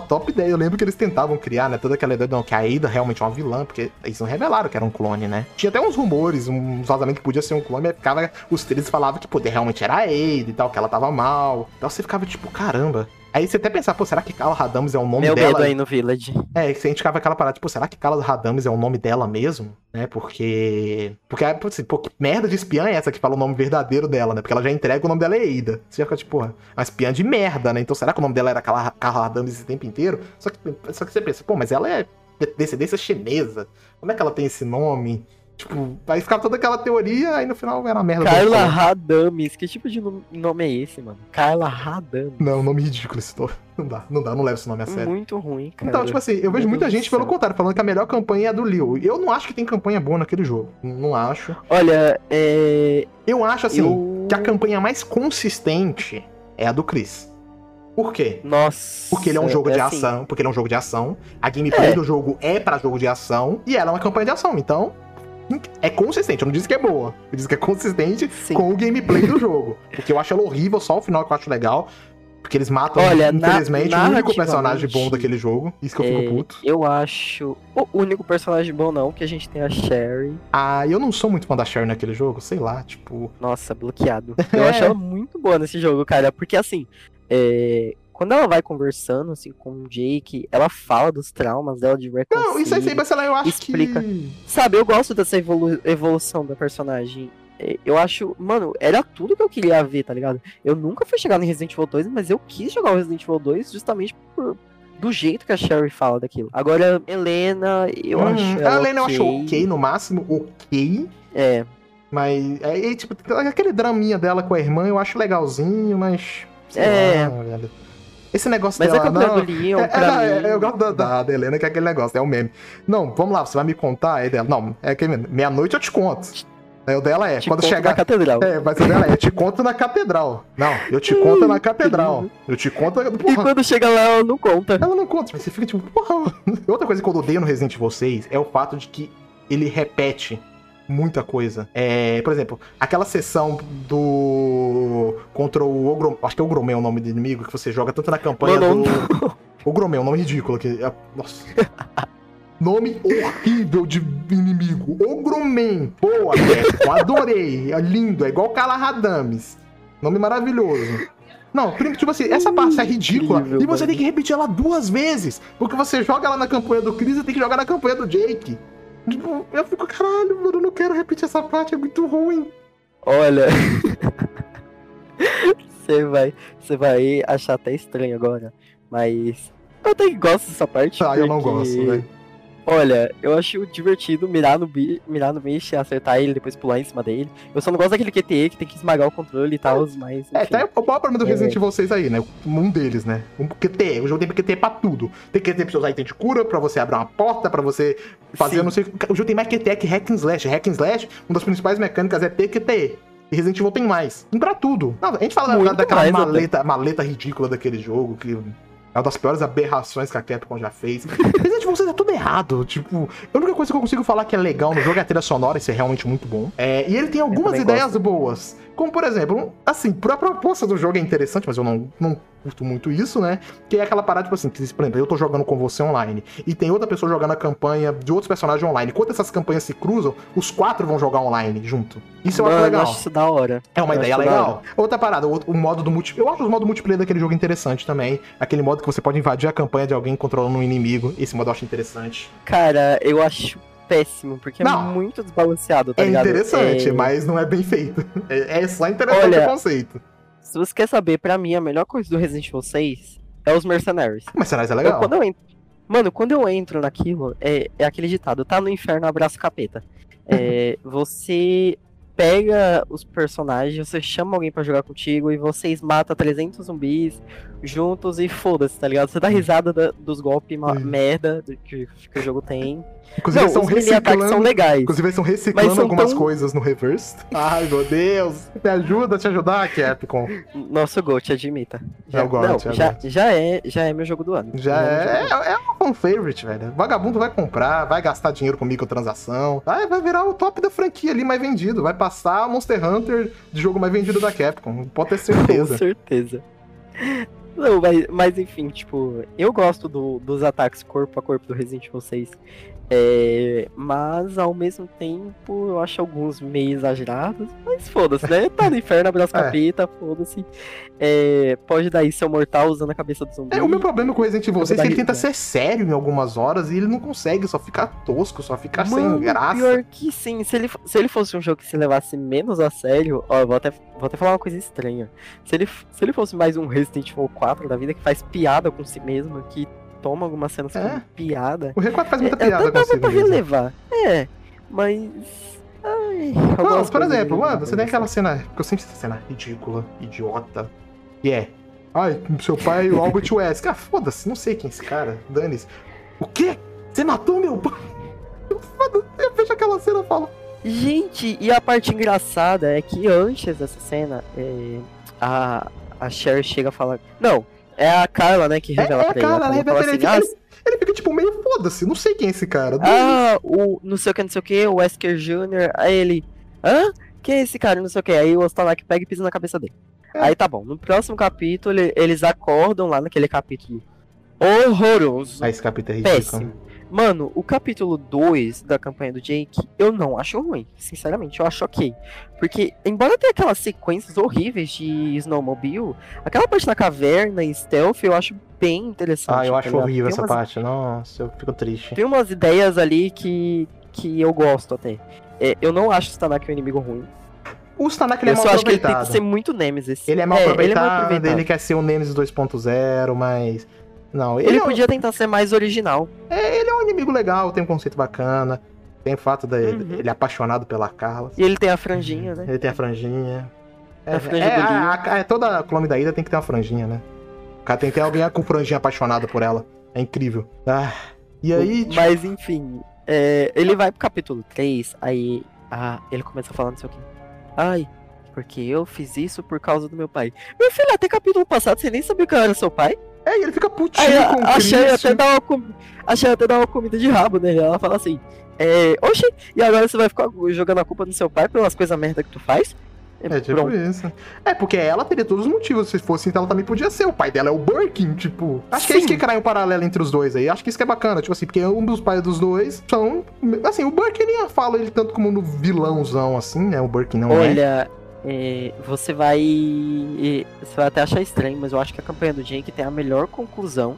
top 10. Eu lembro que eles tentavam criar, né? Toda aquela ideia, não, que a Ada realmente é uma vilã, porque eles não revelaram que era um clone, né? Tinha até uns rumores, uns vazamentos que podia ser um clone, mas ficava. Os três falavam que poder realmente era a Ada e tal, que ela tava mal. Então você ficava tipo, caramba. Aí você até pensar, pô, será que Carla Radames é o nome Meu dela? medo aí no Village. É, a gente ficava aquela parada, tipo, será que Carla Radames é o nome dela mesmo? Né? Porque. Porque, assim, pô, que merda de espiã é essa que fala o nome verdadeiro dela, né? Porque ela já entrega o nome dela é Eida. Você já fica, tipo, porra, uma espiã de merda, né? Então será que o nome dela era Carla, Carla Radames esse tempo inteiro? Só que, só que você pensa, pô, mas ela é de descendência chinesa. Como é que ela tem esse nome? Tipo, aí ficava toda aquela teoria, aí no final era merda. Carla. Radames. Que tipo de nome- é esse, mano? Carla Radames. Não, nome ridículo esse nome. Não dá, não dá, não leva esse nome a sério. Muito ruim, cara. Então, tipo assim, eu vejo Meu muita Deus gente do pelo contrário, falando que a melhor campanha é a do Leo. Eu não acho que tem campanha boa naquele jogo. Não acho. Olha, é. Eu acho, assim, eu... que a campanha mais consistente é a do Chris. Por quê? Nossa. Porque ele é um jogo de assim, ação, porque ele é um jogo de ação. A gameplay É. do jogo é pra jogo de ação e ela é uma campanha de ação. Então, é consistente. Eu não disse que é boa. Eu disse que é consistente Sim. com o gameplay do jogo. Porque eu acho ela horrível, só o final que eu acho legal. Porque eles matam, Olha, na- infelizmente, o único personagem bom daquele jogo. Isso que eu É, fico puto. Eu acho. O único personagem bom, não, que a gente tem a Sherry. Ah, eu não sou muito fã da Sharon naquele jogo, sei lá, tipo. Nossa, bloqueado. Eu acho ela muito boa nesse jogo, cara. Porque assim, é, quando ela vai conversando assim, com o Jake, ela fala dos traumas dela de Recon Não, isso aí sempre, sei lá, eu acho explica. que. Sabe, eu gosto dessa evolu- evolução da personagem. É, Eu acho, mano, era tudo que eu queria ver, tá ligado? Eu nunca fui chegar no Resident Evil 2, mas eu quis jogar o Resident Evil 2 justamente por, do jeito que a Sherry fala daquilo. Agora, Helena, eu Hum, acho. a Helena eu acho ok. no máximo, ok. É, Mas, é, e, tipo, aquele draminha dela com a irmã eu acho legalzinho, mas. É. lá, velho. Esse negócio mas a dela. campanha não, do Leon, é, é, pra é, mim... eu gosto da, da, da Helena, que é aquele negócio, é o meme. Não, vamos lá, você vai me contar? Aí dela, não, é que meia-noite eu te conto. Aí o dela é, te quando chegar. na catedral. É, mas o dela é, eu te conto na catedral. Não, eu te conto na catedral. Eu te conto. E Porra, quando chega lá, ela não conta. ela não conta, mas você fica tipo, porra. Outra coisa que eu odeio no Resident Evil 6 é o fato de que ele repete muita coisa. É, por exemplo, aquela sessão do. contra o Ogro. Acho que é o Gromé o nome do inimigo, que você joga tanto na campanha Mano, do. O Gromé, um nome ridículo aqui. É- Nossa. Nome horrível de inimigo. Ogromen. Boa, Beto. Adorei. É lindo. É igual Kala Radames. Nome maravilhoso. Não, tipo assim, essa parte é ridícula. Incrível, e você mano. tem que repetir ela duas vezes. Porque você joga ela na campanha do Chris e tem que jogar na campanha do Jake. Tipo, eu fico, caralho, mano, eu não quero repetir essa parte, é muito ruim. Olha. Você vai, você vai achar até estranho agora, mas eu até gosto dessa parte. Ah, eu não porque, gosto, velho. Olha, eu acho divertido mirar no, bi, mirar no bicho, acertar ele, depois pular em cima dele. Eu só não gosto daquele QTE que tem que esmagar o controle e tal, mas. É, enfim. tá o maior problema do É. Resident Evil 6 aí, né? Um deles, né? Um QT. O jogo tem QT pra tudo. Tem QT pra você usar item de cura, pra você abrir uma porta, pra você fazer Sim. não sei. O jogo tem mais QT que Hack and Slash. Hack and Slash, uma das principais mecânicas é ter QT. E Resident Evil tem mais. Tem pra tudo. Não, a gente fala Muito daquela até. maleta, maleta ridícula daquele jogo, que é uma das piores aberrações que a Capcom já fez. Resident Evil 6 é tudo errado. Tipo, a única coisa que eu consigo falar que é legal no jogo é a trilha sonora, isso é realmente muito bom. É, e ele tem algumas ideias gosto. boas. Como, por exemplo, assim, a proposta do jogo é interessante, mas eu não, não curto muito isso, né? Que é aquela parada, tipo assim, que, por exemplo, eu tô jogando com você online e tem outra pessoa jogando a campanha de outros personagens online. Quando essas campanhas se cruzam, os quatro vão jogar online junto. Isso eu acho Mano, legal. acho isso da hora. É uma Eu ideia acho legal. Outra parada, o, o modo do multiplayer. Eu acho o modo multiplayer daquele jogo interessante também. Aquele modo que você pode invadir a campanha de alguém controlando um inimigo. Esse modo eu acho interessante. Cara, eu acho péssimo, porque Não. é muito desbalanceado, tá é ligado? interessante, É, mas não é bem feito. É, é só interessante Olha, o conceito. Se você quer saber, pra mim, a melhor coisa do Resident Evil 6 é os mercenários. Que é Eu, legal? quando eu entro... Mano, quando eu entro naquilo, é, é aquele ditado, tá no inferno, abraço capeta. É, você pega os personagens, você chama alguém pra jogar contigo e vocês matam 300 zumbis juntos e foda-se, tá ligado? Você dá risada da- dos golpes Sim. merda que, que o jogo tem. Inclusive, Não, eles estão os ataques são reciclando. legais. Inclusive, eles estão reciclando são algumas tão- coisas no reverse. Ai, meu Deus. Me ajuda a te ajudar, Capcom. Nosso GOT, admita. Já, É o GOT, não, é já, já, é, já é meu jogo do ano. Já é, ano. é um fan favorite, velho. Vagabundo vai comprar, vai gastar dinheiro com microtransação. Vai, vai virar o top da franquia ali mais vendido. Vai passar Monster Hunter de jogo mais vendido da Capcom. Pode ter Com certeza. certeza. Não, mas, mas enfim, tipo, eu gosto do, dos ataques corpo a corpo do Resident Evil 6. É, mas ao mesmo tempo eu acho alguns meio exagerados. Mas foda-se, né? Tá no inferno, abraço É. capeta, foda-se. É, pode dar isso seu mortal usando a cabeça do zumbi. É, o meu problema com o Resident Evil 6 é que ele tenta ser sério em algumas horas e ele não consegue, só fica tosco, só fica Mano, sem graça. pior que sim. Se ele, se ele fosse um jogo que se levasse menos a sério, ó, vou até, vou até falar uma coisa estranha. Se ele, se ele fosse mais um Resident Evil 4 da vida, que faz piada com si mesmo, que toma algumas cenas É. como piada, O R4 faz muita é, piada dava consigo pra relevar. É, mas. Ai, Não, por exemplo, mano, você tem aquela cena, que eu sempre essa cena ridícula, idiota, que é, ai, seu pai é o Albert Wesker. Ah, foda-se, não sei quem é esse cara, dane-se. O quê? Você matou meu pai? Eu, vejo aquela cena e falo, Gente, e a parte engraçada é que antes dessa cena, é, a, a Cher chega a falar. Não, é a Carla, né, que é, revela é pra ele. Ela né? fala Ele, assim, ele, ele fica tipo meio foda-se, não sei quem é esse cara. Ah, o não sei o que, não sei o que, o Wesker Jr. Aí ele. Hã? Quem é esse cara? Não sei o que. Aí o Ostanak pega e pisa na cabeça dele. É. Aí tá bom. No próximo capítulo, ele- eles acordam lá naquele capítulo horroroso. Ah, esse capítulo é ridículo. péssimo. Mano, o capítulo 2 da campanha do Jake, eu não acho ruim. Sinceramente, eu acho ok. Porque, embora tenha aquelas sequências horríveis de Snowmobile, aquela parte da caverna e stealth eu acho bem interessante. Ah, eu tá acho ligado? horrível essa umas parte. Nossa, eu fico triste. tem umas ideias ali que, que eu gosto até. É, eu não acho o Stanak um inimigo ruim. O Stanak ele é eu mal só acho que ele tem aproveitado. que ser muito Nemesis. Ele é mal ele é aproveitado, mal ele, aproveitado. quer ser o Nemesis 2.0, mas. Não, ele, Ele é, um- podia tentar ser mais original. é, ele é um inimigo legal, tem um conceito bacana. Tem o fato dele, Uhum. ele é apaixonado pela Carla. E ele tem a franjinha, né? Ele tem a franjinha. É, A é, Leon. a- a- é, toda clone da Ida tem que ter uma franjinha, né? O cara tem que ter alguém com franjinha apaixonado por ela. É incrível. Ah, e aí, tipo, Mas enfim, é, ele vai pro capítulo 3, aí ah, ele começa a falar não sei o que. Ai, porque eu fiz isso por causa do meu pai. Meu filho, até capítulo passado você nem sabia que eu era seu pai. É, ele fica putinho Aí com o a, a Sherry Christian. até dá uma com... a Sherry até dá uma comida de rabo, né? Ela fala assim, é, oxe, e agora você vai ficar jogando a culpa no seu pai pelas coisas merda que tu faz? É tipo Pronto. isso. É, porque ela teria todos os motivos. Se fosse, então ela também podia ser. O pai dela é o Birkin, tipo. Acho que é isso Sim. que cai um paralelo entre os dois aí. Acho que isso que é bacana, tipo assim, porque um dos pais dos dois são. Assim, o Birkin nem fala ele tanto como no vilãozão, assim, né? O Birkin não é. Olha, é, você vai. é, Você vai até achar estranho, mas eu acho que a campanha do Jake tem a melhor conclusão.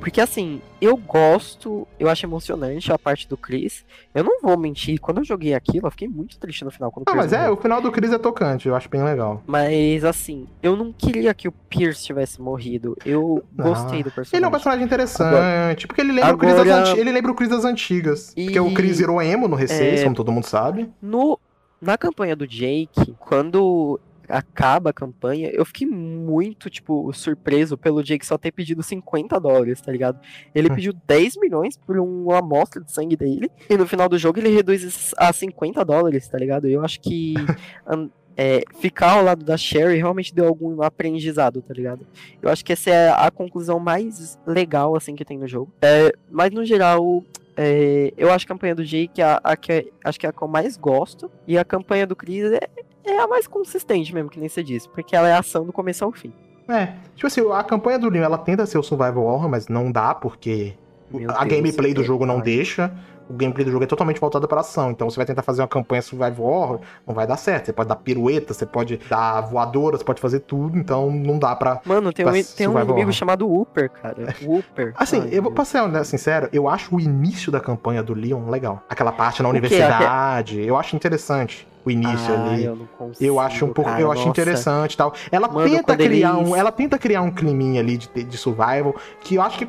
Porque assim, eu gosto, eu acho emocionante a parte do Chris. Eu não vou mentir, quando eu joguei aquilo, eu fiquei muito triste no final. Quando Ah, mas é, morreu. o final do Chris é tocante, eu acho bem legal. Mas assim, eu não queria que o Pierce tivesse morrido. Eu Não. gostei do personagem. Ele é um personagem interessante, porque ele lembra, o Chris Agora- das anti- ele lembra o Chris das antigas. E- Porque o Chris virou emo no R6, É. como todo mundo sabe. No, na campanha do Jake, quando acaba a campanha, eu fiquei muito, tipo, surpreso pelo Jake só ter pedido 50 dólares, tá ligado? Ele pediu 10 milhões por uma amostra de sangue dele, e no final do jogo ele reduz a 50 dólares, tá ligado? Eu acho que é, ficar ao lado da Sherry realmente deu algum aprendizado, tá ligado? Eu acho que essa é a conclusão mais legal, assim, que tem no jogo. É, mas, no geral, é, eu acho a campanha do Jake a, a que é- acho que é a que eu mais gosto. E a campanha do Chris é, é a mais consistente mesmo, que nem você disse. Porque ela é ação do começo ao fim. É, tipo assim, a campanha do Leon, ela tenta ser o Survival Horror, mas não dá, porque Meu a Deus, gameplay do é jogo não deixa. O gameplay do jogo é totalmente voltado para ação. Então você vai tentar fazer uma campanha survival horror, não vai dar certo. Você pode dar pirueta, você pode dar voadora, você pode fazer tudo, então não dá pra. Mano, tem um, Pra tem um inimigo horror. chamado Whooper, cara. Whooper. Assim, Ai, eu vou passar né, sincero, eu acho o início da campanha do Leon legal. Aquela parte na O universidade, eu acho interessante o início Ah, ali. eu não consigo, Eu acho um pouco, cara, eu acho nossa. interessante e tal. Ela Mano, tenta criar um, ela tenta criar um climinha ali de, de survival que eu acho que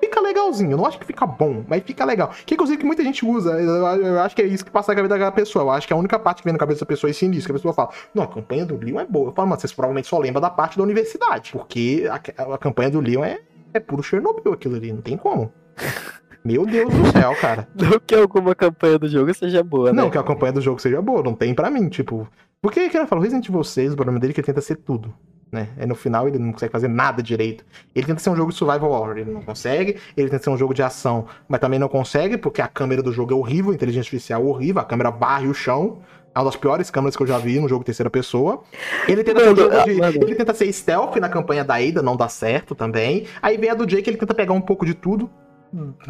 fica legalzinho. Eu não acho que fica bom, mas fica legal. Que inclusive que muita gente usa. Eu, acho que é isso que passa na cabeça da pessoa. Eu acho que a única parte que vem na cabeça da pessoa é esse início, que a pessoa fala: "Não, a campanha do Leon é boa". Eu falo: "Mas vocês provavelmente só lembram da parte da universidade, porque a, a campanha do Leon é é puro Chernobyl aquilo ali, não tem como". Meu Deus do céu, cara. Não que alguma campanha do jogo seja boa, né? Não que a campanha do jogo seja boa, não tem pra mim, tipo. Porque, que eu falo, Resident Evil 6, o problema dele é que ele tenta ser tudo. Né? É no final ele não consegue fazer nada direito. Ele tenta ser um jogo de survival horror, ele não consegue. Ele tenta ser um jogo de ação, mas também não consegue, porque a câmera do jogo é horrível, a inteligência artificial é horrível, a câmera barre o chão. É uma das piores câmeras que eu já vi no jogo terceira pessoa. Ele tenta, ser um jogo de, ele tenta ser stealth na campanha da Ada, não dá certo também. Aí vem a do Jake, ele tenta pegar um pouco de tudo,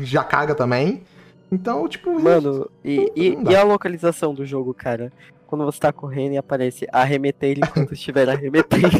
já caga também. Então, tipo. Mano, e, e, e, a localização do jogo, cara? Quando você tá correndo e aparece arremeter ele enquanto estiver arremetendo.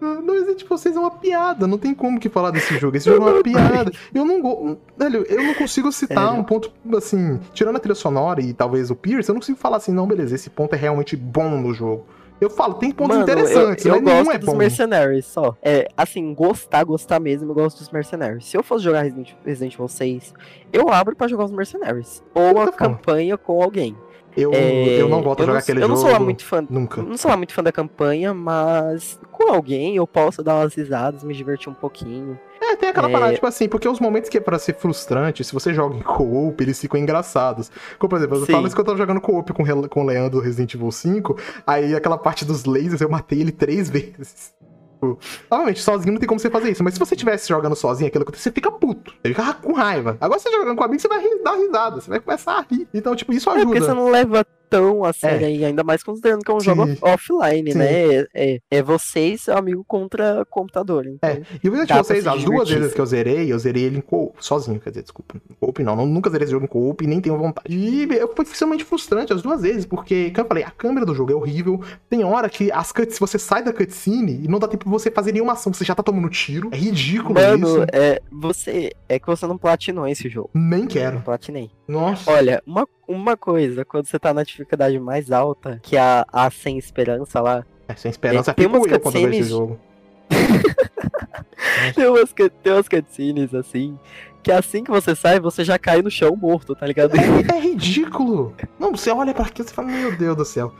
Não existe vocês é uma piada, não tem como que falar desse jogo. Esse jogo é uma piada. Eu não go... Velho, eu não consigo citar um ponto assim, tirando a trilha sonora e talvez o Pierce, eu não consigo falar assim, não, beleza, esse ponto é realmente bom no jogo. Eu falo, tem pontos Mano, interessantes, eu, eu gosto é dos bom. Mercenaries só. É, assim, gostar, gostar mesmo, eu gosto dos Mercenaries. Se eu fosse jogar Resident, Evil 6, eu abro para jogar os Mercenaries. Ou a campanha com alguém. Eu, é, eu não volto a jogar não, aquele eu jogo. Eu não sou lá muito fã. Nunca. Não sou lá muito fã da campanha, mas com alguém eu posso dar umas risadas, me divertir um pouquinho. É, tem aquela é... parada, tipo assim, porque os momentos que é pra ser frustrante, se você joga em co-op, eles ficam engraçados. Como, por exemplo, eu falo isso que eu tava jogando co-op com, com o Leandro Resident Evil 5, aí aquela parte dos lasers eu matei ele três vezes. Tipo, obviamente, sozinho não tem como você fazer isso, mas se você estivesse jogando sozinho aquilo você fica puto. Você fica com raiva. Agora você jogando com amigo, você vai dar risada, você vai começar a rir. Então, tipo, isso ajuda. É porque você não leva tão a sério é. aí, ainda mais considerando que é um Sim. jogo offline, Sim. né? É, é você e seu amigo contra computador. Então é. E eu de vocês, as duas vezes que eu zerei, eu zerei ele sozinho, quer dizer, desculpa. co-op não, não, nunca zerei esse jogo em co-op, nem tenho vontade. E foi extremamente frustrante as duas vezes, porque, como eu falei, a câmera do jogo é horrível. Tem hora que as cutscenes, você sai da cutscene e não dá tempo de você fazer nenhuma ação, você já tá tomando tiro. É ridículo Mano, isso. É, você, é que você não platinou esse jogo. Nem quero. platinei. Nossa. Olha, uma, uma coisa, quando você tá na dificuldade mais alta, que é a, a sem esperança lá. É, sem esperança é, tem umas eu quando esse jogo. tem, umas, tem umas cutscenes assim, que assim que você sai, você já cai no chão morto, tá ligado? É, é ridículo. Não, você olha para aquilo e fala, meu Deus do céu.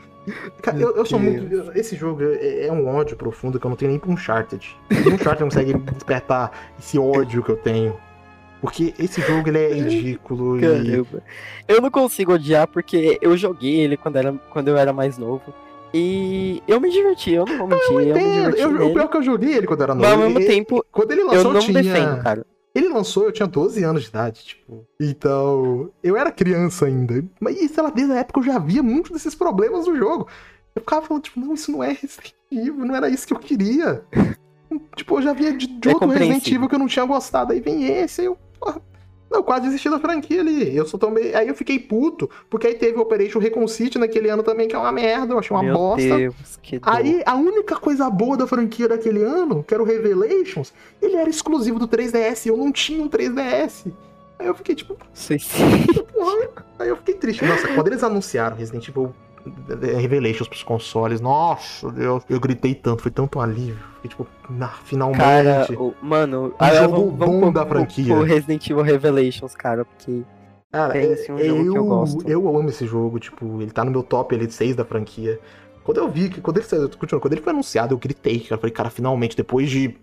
Cara, eu, eu, sou muito. Esse jogo é, é, um ódio profundo que eu não tenho nem pra Uncharted. Um Uncharted consegue despertar esse ódio que eu tenho. Porque esse jogo ele é ridículo. Caramba. E... Eu não consigo odiar porque eu joguei ele quando, era, quando eu era mais novo. E eu me diverti, eu não vou mentir. Eu, eu me diverti. Eu, o pior que eu joguei ele quando era novo. Mas ao mesmo tempo, quando ele lançou, eu não tinha... defendo, cara. Ele lançou, eu tinha 12 anos de idade, tipo. Então, eu era criança ainda. Mas, sei lá, desde a época eu já via muitos desses problemas no jogo. Eu ficava falando, tipo, não, isso não é restritivo, não era isso que eu queria. tipo, eu já via de, de é outro Resident Evil que eu não tinha gostado. Aí vem esse, aí eu porra, eu quase desisti da franquia ali. Eu só tomei. Aí eu fiquei puto, porque aí teve Operation Recon City naquele ano também, que é uma merda, eu achei uma Meu bosta. Deus, que aí a única coisa boa da franquia daquele ano, que era o Revelations, ele era exclusivo do 3DS, eu não tinha um 3DS. Aí eu fiquei tipo. Sim, Porra. Aí eu fiquei triste. Nossa, quando eles anunciaram Resident Evil Revelations pros consoles. Nossa, Deus, eu gritei tanto, foi tanto alívio. Fiquei, tipo, na, finalmente. Cara, o, mano, um jogo vamos, bom da franquia. O Resident Evil Revelations, cara, porque. Cara, é, um eu, que eu gosto. Eu amo esse jogo, tipo, ele tá no meu top ele 6 da franquia. Quando eu vi que, quando ele, quando ele foi anunciado, eu gritei, cara. Eu falei, cara, finalmente, depois de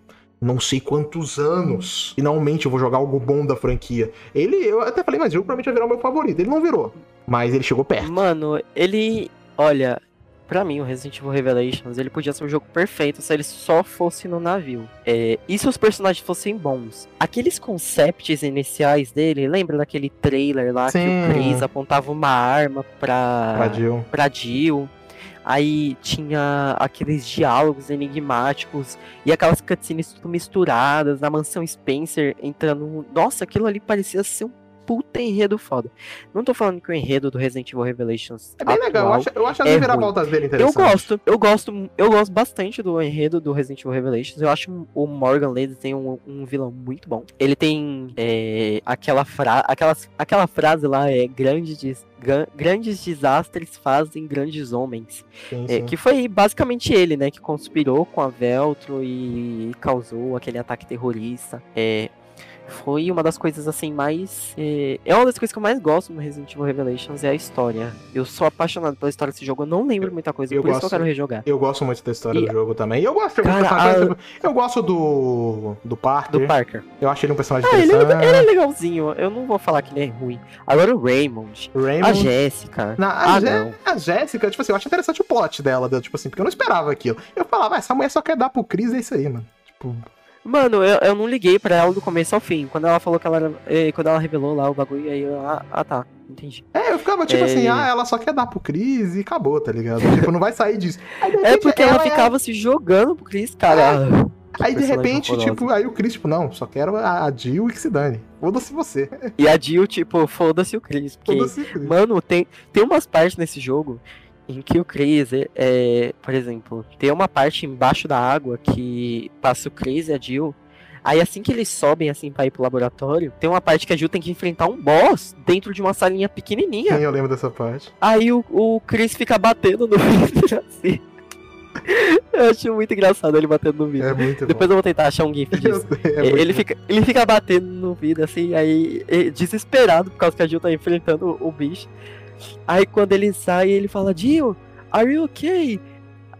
não sei quantos anos, finalmente eu vou jogar algo bom da franquia. Ele, eu até falei, mas o jogo provavelmente vai virar o meu favorito. Ele não virou, mas ele chegou perto. Mano, ele, olha, para mim o Resident Evil Revelations, ele podia ser um jogo perfeito se ele só fosse no navio. É, e se os personagens fossem bons? Aqueles concepts iniciais dele, lembra daquele trailer lá Sim. que o Chris apontava uma arma pra, pra Jill. Pra Jill. Aí tinha aqueles diálogos enigmáticos e aquelas cutscenes tudo misturadas na mansão Spencer entrando. Nossa, aquilo ali parecia ser um puta enredo foda. Não tô falando que o enredo do Resident Evil Revelations é bem legal, eu acho, eu acho as é reviravoltas dele interessantes. Eu gosto, eu gosto, eu gosto bastante do enredo do Resident Evil Revelations. Eu acho o Morgan Lady tem um, um, vilão muito bom. Ele tem é, aquela, fra aquela, aquela frase lá, é grande de grandes desastres fazem grandes homens. Sim, é, sim. que foi basicamente ele, né, que conspirou com a Veltro e causou aquele ataque terrorista. É, foi uma das coisas assim mais. É, é uma das coisas que eu mais gosto no Resident Evil Revelations é a história. Eu sou apaixonado pela história desse jogo, eu não lembro muita coisa, Eu por isso que eu gosto- quero rejogar. Eu gosto muito da história E- do jogo também. E eu gosto alguns Cara, a- Eu gosto do. do Parker. Do Parker. Eu acho ele um personagem Ah, ele é, interessante. ele é legalzinho, eu não vou falar que ele é ruim. Agora o Raymond, a Raymond. Jéssica. Na, a, Ah, não. a Jéssica, tipo assim, eu acho interessante o plot dela, dela, tipo assim, porque eu não esperava aquilo. Eu falava, ah, essa mulher só quer dar pro Chris, é isso aí, mano. Tipo, Mano, eu, eu não liguei pra ela do começo ao fim. Quando ela falou que ela era. eh, Quando ela revelou lá o bagulho, aí eu. Ah, ah, tá, entendi. é, eu ficava tipo É. assim, ah, ela só quer dar pro Chris e acabou, tá ligado? tipo, não vai sair disso. Aí, É porque ela é- ficava se jogando pro Chris, cara. Que Aí de repente, horrorosa. tipo, aí o Chris, tipo, não, só quero a, a Jill e que se dane. Foda-se você. E a Jill, tipo, foda-se o Chris. Porque, Foda-se o Chris. mano, tem, tem umas partes nesse jogo em que o Chris, é, é, por exemplo, tem uma parte embaixo da água que passa o Chris e a Jill. Aí assim que eles sobem assim pra ir pro laboratório, tem uma parte que a Jill tem que enfrentar um boss dentro de uma salinha pequenininha. Sim, eu lembro dessa parte. Aí o, o Chris fica batendo no vidro assim. Eu acho muito engraçado ele batendo no vidro. É muito Depois bom. eu vou tentar achar um gif disso. sei, é ele, bom. fica, ele fica batendo no vidro assim, aí desesperado por causa que a Jill tá enfrentando o bicho. Aí quando ele sai, ele fala, Jill, are you okay?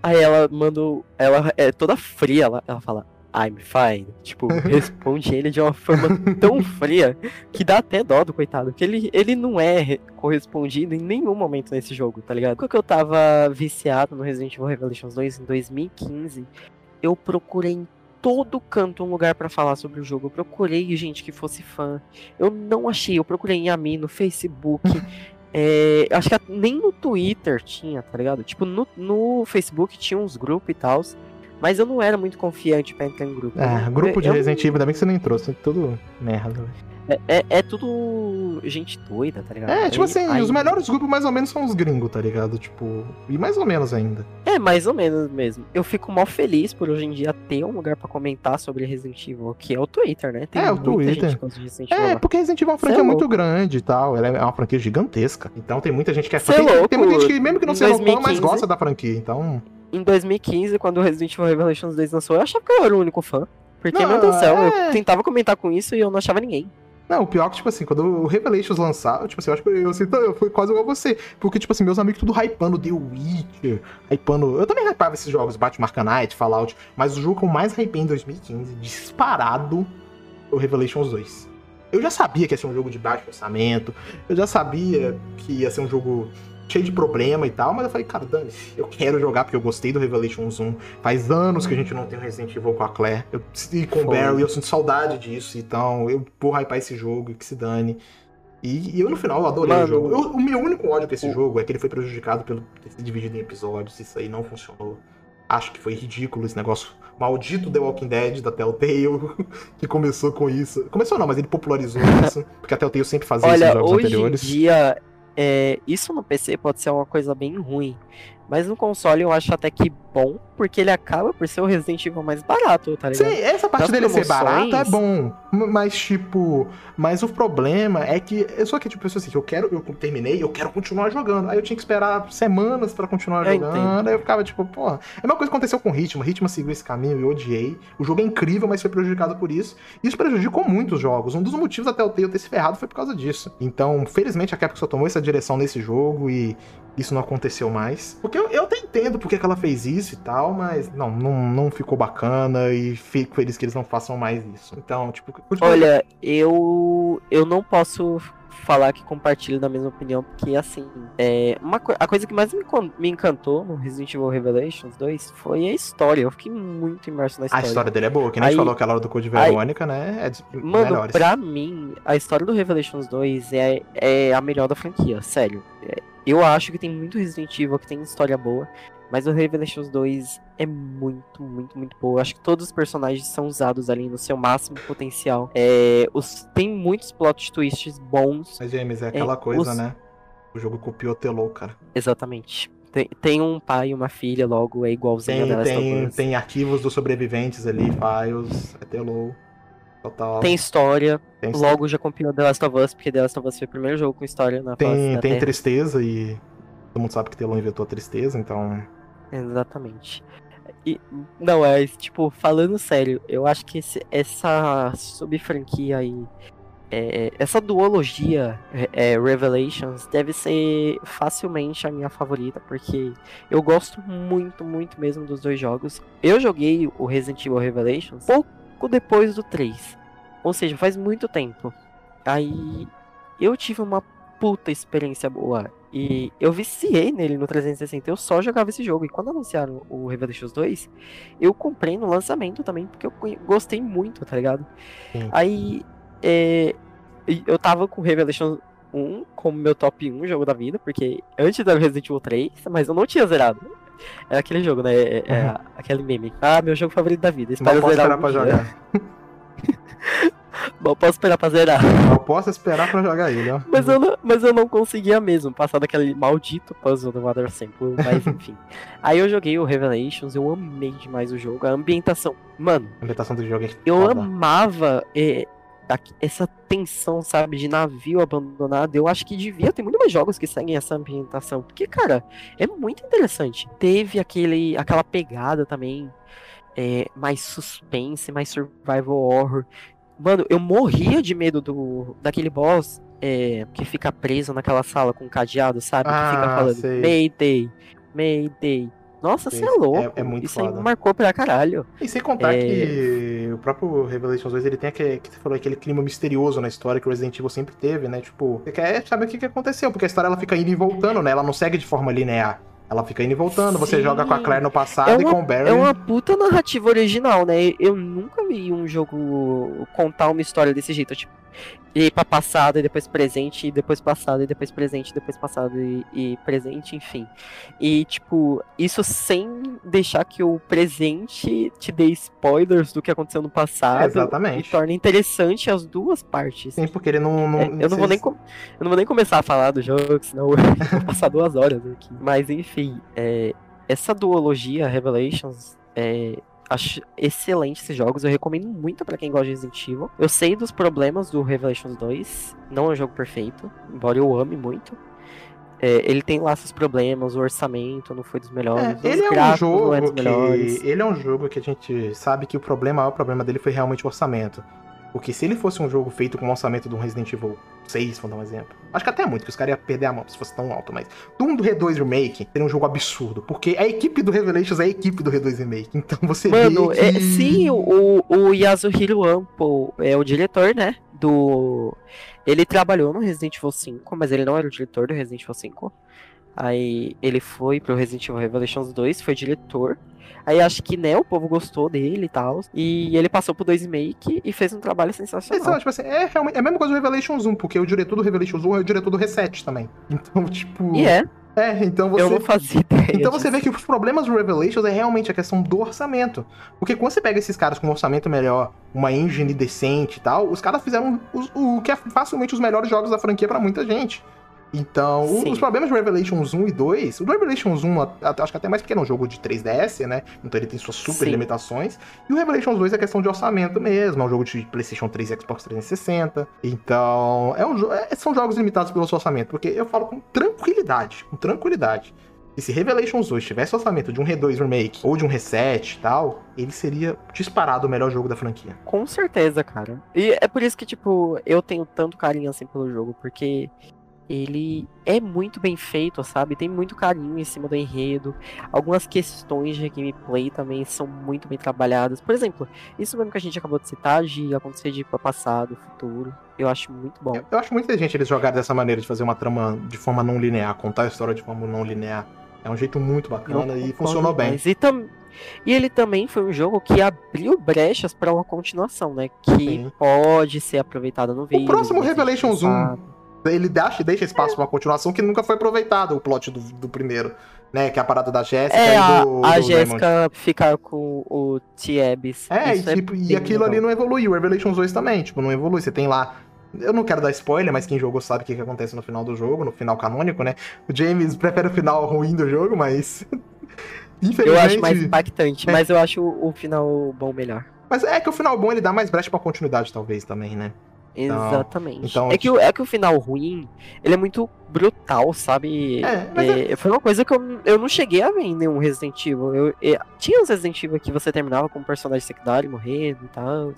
Aí ela manda. Ela é toda fria, ela, ela fala, I'm fine. Tipo, responde ele de uma forma tão fria que dá até dó do coitado. Porque ele, ele não é re- correspondido em nenhum momento nesse jogo, tá ligado? Quando eu tava viciado no Resident Evil Revelations 2 em 2015, eu procurei em todo canto um lugar pra falar sobre o jogo. Eu procurei gente que fosse fã. Eu não achei. Eu procurei em Ami, no Facebook. é, acho que nem no Twitter tinha, tá ligado? Tipo, no, no Facebook tinha uns grupos e tal. Mas eu não era muito confiante pra entrar em grupo. Ah, não- grupo de eu- Resident Evil, ainda bem que você não entrou, você é tudo merda. É, é, é tudo gente doida, tá ligado? É, tipo Aí- assim, aí- os melhores grupos mais ou menos são os gringos, tá ligado? Tipo, e mais ou menos ainda. É, mais ou menos mesmo. Eu fico mal feliz por hoje em dia ter um lugar pra comentar sobre Resident Evil, que é o Twitter, né? Tem É, o Twitter. É, porque Resident Evil é uma Cê é franquia muito grande e tal. Ela é uma franquia gigantesca. Então tem muita gente que é fã. É Tem, louco. tem muita gente que, mesmo que não seja fã, mas 2015. gosta da franquia. Então. Em 2015, quando o Resident Evil Revelations 2 lançou, eu achava que eu era o único fã. Porque, Não, meu Deus do céu, é. eu tentava comentar com isso e eu não achava ninguém. Não, o pior é que, tipo assim, quando o Revelations lançar, tipo assim, eu acho que eu, assim, eu fui quase igual você. Porque, tipo assim, meus amigos tudo hypando The Witcher, hypando. Eu também hypava esses jogos, Batman Arcanite, Fallout, mas o jogo que eu mais hypei em 2015, disparado, foi o Revelations 2. Eu já sabia que ia ser um jogo de baixo orçamento, eu já sabia que ia ser um jogo cheio de problema e tal, mas eu falei, cara, Dani, eu quero jogar porque eu gostei do Revelations 1. Faz anos que a gente não tem um Resident Evil com a Claire. Eu, e com o. Barry, eu sinto saudade disso, então eu vou hypar esse jogo e que se dane. E, e eu no final eu adorei Mano, o jogo. Eu- o meu único ódio com esse o- jogo é que ele foi prejudicado pelo ter sido dividido em episódios, isso aí não funcionou. Acho que foi ridículo esse negócio maldito The Walking Dead da Telltale, que começou com isso. Começou não, mas ele popularizou isso, porque a Telltale sempre fazia isso nos Olha, jogos hoje anteriores. em dia, é, isso no PC pode ser uma coisa bem ruim. Mas no console eu acho até que bom, porque ele acaba por ser o Resident Evil mais barato, tá ligado? Sim, essa parte Das dele ser promoções- barato é bom. Mas, tipo. Mas o problema é que. Eu sou aquele tipo de pessoa assim, que eu quero. Eu terminei, eu quero continuar jogando. Aí eu tinha que esperar semanas pra continuar Eu jogando. entendo. Aí eu ficava, tipo, porra. É a mesma coisa que aconteceu com o Ritmo. O Ritmo seguiu esse caminho e eu odiei. O jogo é incrível, mas foi prejudicado por isso. Isso prejudicou muitos jogos. Um dos motivos até eu ter, eu ter se ferrado foi por causa disso. Então, felizmente, a Capcom só tomou essa direção nesse jogo e. Isso não aconteceu mais. Porque eu, eu até entendo porque que ela fez isso e tal, mas não, não, não ficou bacana e fico feliz que eles não façam mais isso. Então, tipo. Olha, eu eu não posso falar que compartilho da mesma opinião, porque assim, é, uma co- a coisa que mais me, me encantou no Resident Evil Revelations 2 foi a história. Eu fiquei muito imerso na A história. história dele é boa, que nem a gente Aí- falou aquela hora do Code aí- Verônica, né? É de Mano, melhores. pra mim, a história do Revelations 2 é, é a melhor da franquia, sério. É, eu acho que tem muito Resident Evil que tem história boa, mas o Revelations 2 é muito, muito, muito boa. Eu acho que todos os personagens são usados ali no seu máximo potencial. É, os, tem muitos plot twists bons, Mas, James, é aquela coisa, os- né? O jogo copiou Telou, cara. exatamente. Tem, tem um pai e uma filha, logo é igualzinho a Tem, of tem, tem arquivos dos sobreviventes ali, files, é Telou. Total. Tem história, tem, logo já copiou The Last of Us, porque The Last of Us foi o primeiro jogo com história na tem, tem Terra. tristeza e todo mundo sabe que Telou inventou a tristeza, então. Exatamente. E, não, é, tipo, falando sério, eu acho que esse, essa sub-franquia aí, é, essa duologia é, Revelations deve ser facilmente a minha favorita, porque eu gosto muito, muito mesmo dos dois jogos. Eu joguei o Resident Evil Revelations pouco depois do 3, ou seja, faz muito tempo. Aí eu tive uma puta experiência boa. E eu viciei nele no 360, eu só jogava esse jogo. E quando anunciaram o Revelations 2, eu comprei no lançamento também, porque eu gostei muito, tá ligado? Sim. Aí é, eu tava com o Revelations 1 como meu top 1 jogo da vida, porque antes da Resident Evil 3, mas eu não tinha zerado. É aquele jogo, né? É, é uhum. aquele meme. Ah, meu jogo favorito da vida. Espero zerar pra jogar. Mal posso esperar pra zerar. Mal posso esperar pra jogar ele, ó. Mas eu não, mas eu não conseguia mesmo passar daquele maldito puzzle do Mother Sample, mas enfim. Aí eu joguei o Revelations, eu amei demais o jogo. A ambientação, mano. A ambientação do jogo é Eu foda. amava é, essa tensão, sabe, de navio abandonado. Eu acho que devia ter muito mais jogos que seguem essa ambientação. Porque, cara, é muito interessante. Teve aquele, aquela pegada também. É, mais suspense, mais survival horror. Mano, eu morria de medo do daquele boss é, que fica preso naquela sala com cadeado, sabe? Ah, que fica ah, falando sei. Mayday, Mayday. Nossa, você é louco. É, é muito Isso foda. aí marcou pra caralho. E sem contar é... que o próprio Revelations 2, ele tem aquele, que você falou, aquele clima misterioso na história que o Resident Evil sempre teve, né? Tipo, você quer saber o que, que aconteceu, porque a história ela fica indo e voltando, né? Ela não segue de forma linear. Ela fica indo e voltando, Sim. você joga com a Claire no passado é uma, e com o Barry. É uma puta narrativa original, né? Eu nunca vi um jogo contar uma história desse jeito. Tipo, ir pra passado e depois presente, e depois passado e depois presente, depois passado e, e, presente, enfim. E, tipo, isso sem deixar que o presente te dê spoilers do que aconteceu no passado. É, exatamente. E torna interessante as duas partes. Sim, porque ele não. não é, eu, não vou nem eu não vou nem começar a falar do jogo, senão eu vou passar duas horas aqui. Mas, enfim, é, essa duologia Revelations. É, Acho excelente esses jogos, eu recomendo muito para quem gosta de Resident Evil. Eu sei dos problemas do Revelations 2, não é um jogo perfeito, embora eu ame muito. É, ele tem lá seus problemas, o orçamento não foi dos melhores, é, ele é um jogo é que ele é um jogo que a gente sabe que o problema, o maior problema dele foi realmente o orçamento. Porque se ele fosse um jogo feito com o orçamento de um Resident Evil 6, vou dar um exemplo. Acho que até muito, que os caras iam perder a mão se fosse tão alto, mas. Doom do R2 Remake seria um jogo absurdo. Porque a equipe do Revelations é a equipe do R2 Remake. Então você Mano, vê que... é, sim, o, o Yasuhiro Ampo é o diretor, né? Do. Ele trabalhou no Resident Evil 5, mas ele não era o diretor do Resident Evil 5. Aí ele foi pro Resident Evil Revelations 2, foi diretor. Aí acho que, né, o povo gostou dele e tal. E ele passou pro 2 Make e fez um trabalho sensacional. É, tipo assim, é, realmente, é a mesma coisa do Revelations 1, porque o diretor do Revelations 1 é o diretor do Reset também. Então, tipo. E é. É, então você. Eu não fazia ideia. Então você vê que os problemas do Revelations é realmente a questão do orçamento. Porque quando você pega esses caras com um orçamento melhor, uma engine decente e tal, os caras fizeram o, o que é facilmente os melhores jogos da franquia para muita gente. Então, Sim. os problemas de Revelations 1 e 2, o Revelations 1, acho que até mais porque é um jogo de 3DS, né? Então ele tem suas super Sim. limitações. E o Revelations 2 é questão de orçamento mesmo, é um jogo de PlayStation 3 e Xbox 360. Então, é um, é, são jogos limitados pelo seu orçamento, porque eu falo com tranquilidade, com tranquilidade. E se Revelations 2 tivesse orçamento de um R2 Remake ou de um Reset e tal, ele seria disparado o melhor jogo da franquia. Com certeza, cara. E é por isso que, tipo, eu tenho tanto carinho assim pelo jogo, porque ele é muito bem feito, sabe? Tem muito carinho em cima do enredo. Algumas questões de gameplay também são muito bem trabalhadas. Por exemplo, isso mesmo que a gente acabou de citar, de acontecer de passado, futuro. Eu acho muito bom. Eu, acho muito inteligente eles jogarem dessa maneira de fazer uma trama de forma não linear, contar a história de forma não linear. É um jeito muito bacana e funcionou bem. E, tam... e ele também foi um jogo que abriu brechas para uma continuação, né? Que Sim. pode ser aproveitada no vídeo. O próximo Revelations 1 ele deixa, deixa espaço pra uma continuação que nunca foi aproveitado, o plot do, do primeiro. Né, que é a parada da Jéssica é, e do. A, a Jéssica ficar com o Tiebs. É, e, é tipo, e aquilo ali não evoluiu. O Revelations 2 também, tipo, não evolui. Você tem lá. Eu não quero dar spoiler, mas quem jogou sabe o que, que acontece no final do jogo, no final canônico, né? O James prefere o final ruim do jogo, mas. Infelizmente. Eu acho mais impactante, é. mas eu acho o, o final bom melhor. Mas é que o final bom ele dá mais brecha pra continuidade, talvez, também, né? Exatamente. então, é, que, o- é que o final ruim, ele é muito brutal, sabe? É, É, Foi uma coisa que eu, eu não cheguei a ver em nenhum Resident Evil. Eu, é, tinha uns Resident Evil que você terminava com um personagem secundário morrendo e tal.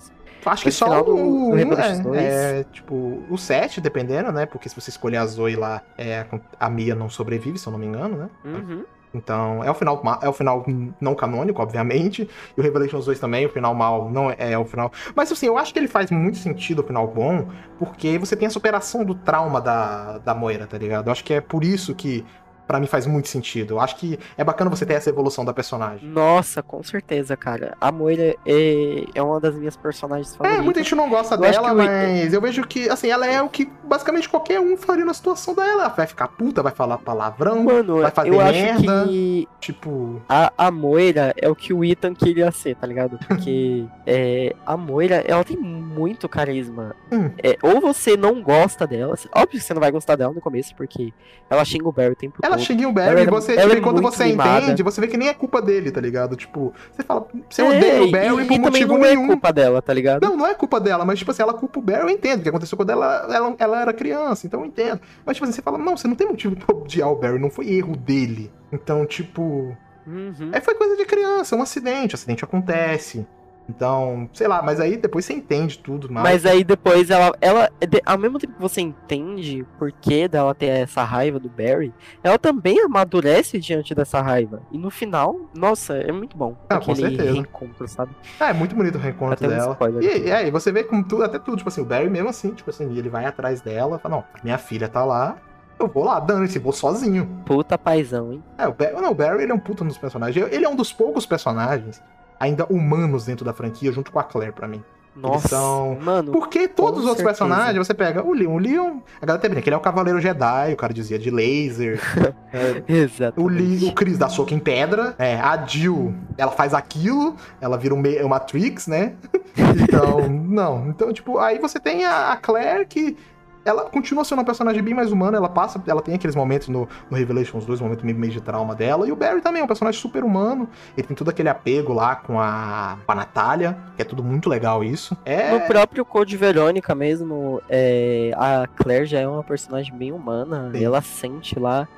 Acho que só do- o, do Revelations é, 2. é, tipo, o 7, dependendo, né? Porque se você escolher a Zoe lá, é, a Mia não sobrevive, se eu não me engano, né? Uhum. Então, é o final é o final não canônico, obviamente. E o Revelations 2 também, o final mal não é, é o final. Mas assim, eu acho que ele faz muito sentido o final bom, porque você tem a superação do trauma da, da Moira, tá ligado? Eu acho que é por isso que pra mim faz muito sentido. Eu acho que é bacana você ter essa evolução da personagem. Nossa, com certeza, cara. A Moira é, é uma das minhas personagens É, favoritas. muita gente não gosta Eu dela, mas eu vejo que, assim, ela é o que basicamente qualquer um faria na situação dela. Ela vai ficar puta, vai falar palavrão, Mano, vai fazer eu merda. acho que tipo. a, a Moira é o que o Ethan queria ser, tá ligado? Porque é, a Moira, ela tem muito carisma. Hum. É, ou você não gosta dela, óbvio que você não vai gostar dela no começo, porque ela xinga o Barry o tempo Ela todo. xinga o Barry e é- você, ela é quando você mimada. entende, você vê que nem é culpa dele, tá ligado? Tipo, você fala, você É, odeia o e- Barry e, por também motivo não nenhum. é culpa dela, tá ligado? Não, não é culpa dela, mas, tipo assim, ela culpa o Barry, eu entendo. O que aconteceu quando ela, ela, ela era criança, então eu entendo. Mas, tipo assim, você fala, não, você não tem motivo pra odiar o Barry, não foi erro dele. Então, tipo. Uhum. É, foi coisa de criança, é um acidente, o acidente acontece. Então, sei lá, mas aí depois você entende tudo mais. Mas aí depois ela, ela, ao mesmo tempo que você entende o porquê dela ter essa raiva do Barry, ela também amadurece diante dessa raiva. E no final, nossa, é muito bom. Ah, com aquele certeza. reencontro, sabe? Ah, é muito bonito o reencontro Até um dela. spoiler E, aqui. e aí, você vê como tudo, até tudo, tipo assim, o Barry mesmo assim, tipo assim, ele vai atrás dela, fala, não, minha filha tá lá, eu vou lá, dane-se, vou sozinho. Puta paizão, hein? É, o Barry, não, o Barry ele é um puta nos personagens. Ele é um dos poucos personagens ainda humanos dentro da franquia, junto com a Claire, pra mim. Nossa, são- mano. Porque todos os outros certeza. personagens, você pega o Leon, o Leon, a galera até brinca, que ele é o Cavaleiro Jedi, o cara dizia de laser. É, o, Exatamente. Lee, o Chris dá soco em pedra. É, a Jill, ela faz aquilo, ela vira uma, uma Trix, né? Então, não. Então, tipo, aí você tem a, a Claire que. Ela continua sendo uma personagem bem mais humana, ela passa, ela tem aqueles momentos no, no Revelations 2, momentos meio, meio de trauma dela, e o Barry também é um personagem super humano, ele tem todo aquele apego lá com a, com a Natália, que é tudo muito legal isso. É, No próprio Code Verônica mesmo, é, a Claire já é uma personagem bem humana. Sim. Ela sente lá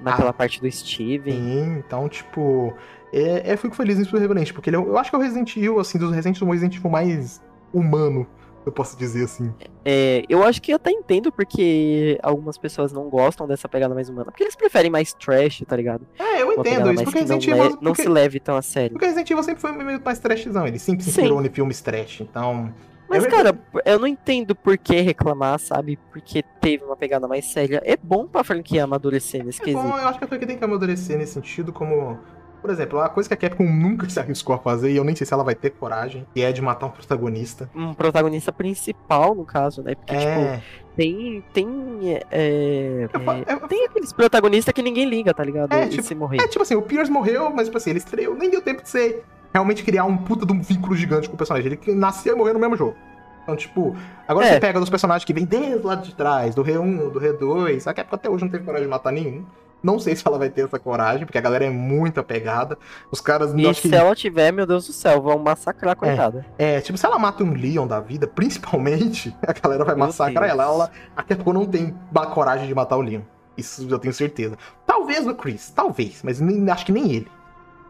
naquela parte do Steven. Sim, então, tipo. É, eu fico feliz nisso do Revenant, porque ele é, eu acho que é o Resident Evil, assim, dos Resident Evil, o Resident Evil mais humano, eu posso dizer assim. É, eu acho que eu até entendo porque algumas pessoas não gostam dessa pegada mais humana. Porque eles preferem mais trash, tá ligado? É, eu Uma entendo isso, porque Resident Evil. não porque, se leve tão a sério. porque Resident Evil sempre foi meio mais trashzão, ele sempre se inspirou em filmes trash, então. Mas, Eu- cara, eu não entendo por que reclamar, sabe? Porque teve uma pegada mais séria. É bom pra franquia amadurecer nesse É quesito. bom, eu acho que a franquia tem que amadurecer nesse sentido, como. Por exemplo, uma coisa que a Capcom nunca se arriscou a fazer, e eu nem sei se ela vai ter coragem, que é de matar um protagonista. Um protagonista principal, no caso, né? Porque, tipo, É. tem. Tem. é, é, eu- tem aqueles protagonistas que ninguém liga, tá ligado? É, tipo, se morrer. É, tipo assim, o Pierce morreu, mas, tipo assim, ele estreou, nem deu tempo de ser realmente criar um puta de um vínculo gigante com o personagem. Ele nasceu e morreu no mesmo jogo. Então, tipo, agora É. você pega dos personagens que vem desde o lado de trás, do R1, do R2, a Capcom até hoje não teve coragem de matar nenhum. Não sei se ela vai ter essa coragem, porque a galera é muito apegada. Os caras, E eu acho se que, ela tiver, meu Deus do céu, vão massacrar a coitada. é, tipo, se ela mata um Leon da vida, principalmente, a galera vai Meu massacrar Deus. ela. ela. A Capcom não tem ba- coragem de matar o Leon. Isso eu tenho certeza. Talvez o Chris, talvez, mas nem- acho que nem ele.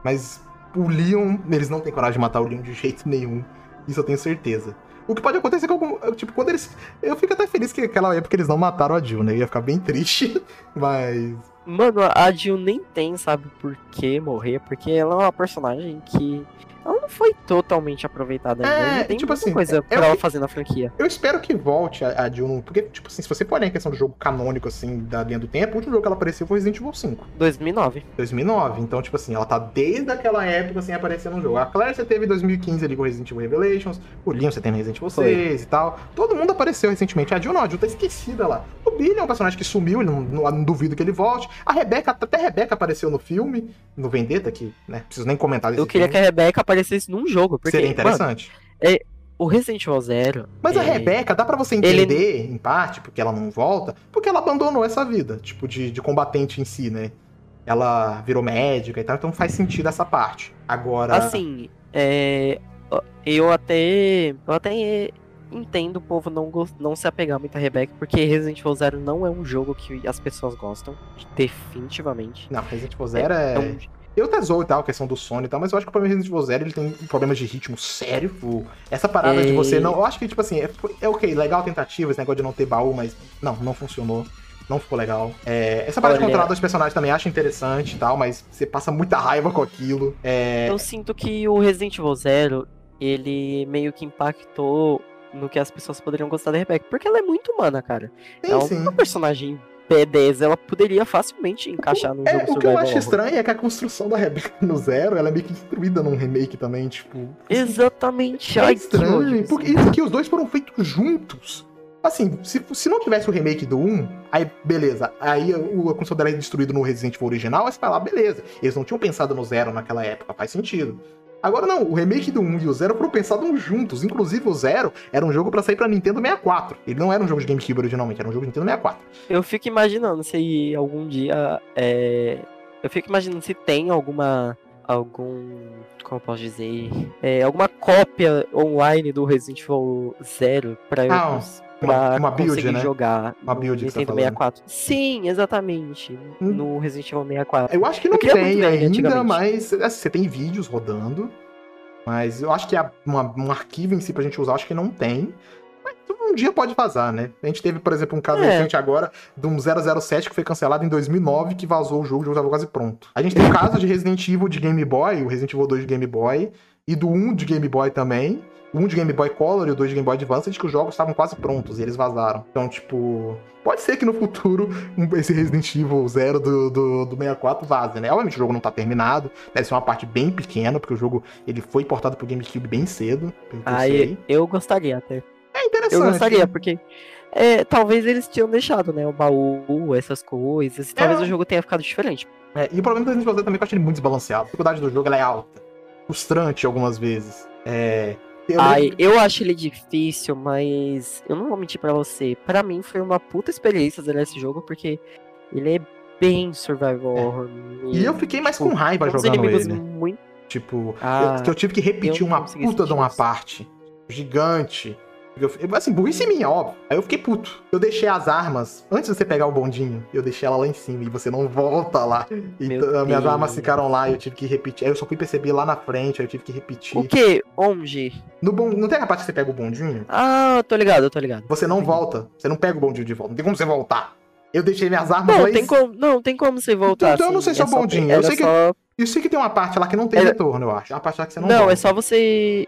Mas o Leon, eles não têm coragem de matar o Leon de jeito nenhum. Isso eu tenho certeza. O que pode acontecer é que, tipo, quando eles. Eu fico até feliz que naquela época eles não mataram a Jill, né? Eu ia ficar bem triste, mas. Mano, a Jill nem tem, sabe, por que morrer, porque ela é uma personagem que. Ela não foi totalmente aproveitada ainda. É, tem tipo muita assim, coisa é pra ela que- fazer na franquia. Eu espero que volte a, a Jill. Porque, tipo assim, se você for olhar em questão do jogo canônico, assim, da linha do tempo, o último jogo que ela apareceu foi Resident Evil 5. 2009. 2009. Então, tipo assim, ela tá desde aquela época, assim, aparecendo no jogo. A Claire você teve em 2015 ali com Resident Evil Revelations. O Leon você tem no Resident Evil Foi. 6 e tal. Todo mundo apareceu recentemente. A Jill não, a Jill tá esquecida lá. O Billy é um personagem que sumiu, ele não, não- não duvido que ele volte. A Rebecca, até a Rebecca apareceu no filme, no Vendetta, que, né, preciso nem comentar desse Eu queria filme. que a Rebeca aparecesse num jogo, porque. Seria mano, interessante. o Resident Evil Zero. Mas a é, Rebeca, dá pra você entender, em parte, porque ela não volta, porque ela abandonou essa vida, tipo, de, de combatente em si, né? Ela virou médica e tal, então faz sentido essa parte. Agora. Assim, é, eu até. Eu até entendo o povo não, não se apegar muito a Rebecca, porque Resident Evil Zero não é um jogo que as pessoas gostam, definitivamente. Não, Resident Evil Zero é... é... Um... Eu até zoo e tal, a questão do sono e tal, mas eu acho que o problema Resident Evil Zero ele tem problemas de ritmo sério. Essa parada é... de você não. Eu acho que, tipo assim, é, é ok, legal a tentativa, esse negócio de não ter baú, mas não, não funcionou não ficou legal. É, essa parte Olha... de controlar dos personagens também acho interessante e tal, mas você passa muita raiva com aquilo. É... Eu sinto que o Resident Evil Zero, ele meio que impactou no que as pessoas poderiam gostar da Rebecca, porque ela é muito humana, cara. Sim, é uma personagem P10, ela poderia facilmente encaixar no é, jogo O que eu acho estranho é que a construção da Rebecca no Zero, ela é meio que destruída num remake também, tipo... Exatamente. É Ai, estranho, porque, porque os dois foram feitos juntos. Assim, se, se não tivesse o remake do 1, aí beleza. Aí o, a construção dela é destruído no Resident Evil original, aí você fala, beleza. Eles não tinham pensado no Zero naquela época, faz sentido. Agora não, o remake do 1 e o 0 foram pensados juntos. Inclusive o 0 era um jogo para sair para Nintendo 64. Ele não era um jogo de GameCube originalmente, era um jogo de Nintendo 64. Eu fico imaginando se algum dia é... eu fico imaginando se tem alguma algum como eu posso dizer, é, alguma cópia online do Resident Evil 0 para ah, uma, uma build, conseguir né? jogar uma build no Nintendo 64. Sim, exatamente. Hum. No Resident Evil 64. Eu acho que não tem ainda, mas assim, você tem vídeos rodando. Mas eu acho que uma, um arquivo em si pra gente usar, acho que não tem. Mas um dia pode vazar, né? A gente teve, por exemplo, um caso é. recente agora de um 007 que foi cancelado em 2009 que vazou o jogo, o jogo tava quase pronto. A gente tem o caso de Resident Evil de Game Boy, o Resident Evil 2 de Game Boy, e do 1 de Game Boy também um de Game Boy Color e o dois de Game Boy Advance, de que os jogos estavam quase prontos e eles vazaram. Então, tipo, pode ser que no futuro esse Resident Evil 0 do, do, do 64 vaze, né? Obviamente o jogo não tá terminado, deve ser uma parte bem pequena, porque o jogo ele foi portado pro GameCube bem cedo. Ah, eu, eu gostaria até. É interessante. Eu gostaria, porque é, talvez eles tinham deixado, né, o baú, essas coisas, talvez é. o jogo tenha ficado diferente. É, e o problema do Resident Evil também é que eu achei ele muito desbalanceado. A dificuldade do jogo é alta, frustrante algumas vezes. É, eu Ai, eu acho ele difícil, mas eu não vou mentir pra você. Pra mim foi uma puta experiência zerar esse jogo, porque ele é bem survival é. horror. E, eu fiquei mais tipo, com raiva jogando ele. Muito... Tipo, ah, eu, que eu tive que repetir uma puta de uma parte gigante eu, assim, burrice minha, óbvio. Aí eu fiquei puto. Eu deixei as armas, antes de você pegar o bondinho, eu deixei ela lá em cima e você não volta lá. Então, minhas armas ficaram lá e eu tive que repetir. Aí eu só fui perceber lá na frente, aí eu tive que repetir. O quê? Onde? No bom, não tem a parte que você pega o bondinho? Ah, tô ligado, tô ligado. Você não volta. Você não pega o bondinho de volta. Não tem como você voltar. Eu deixei minhas armas não, lá tem como, Não, tem como você voltar. Então, assim, eu não sei se é, o bondinho. eu sei só... que. Eu sei que tem uma parte lá que não tem retorno, eu acho. É uma parte lá que você não Não, volta. é só você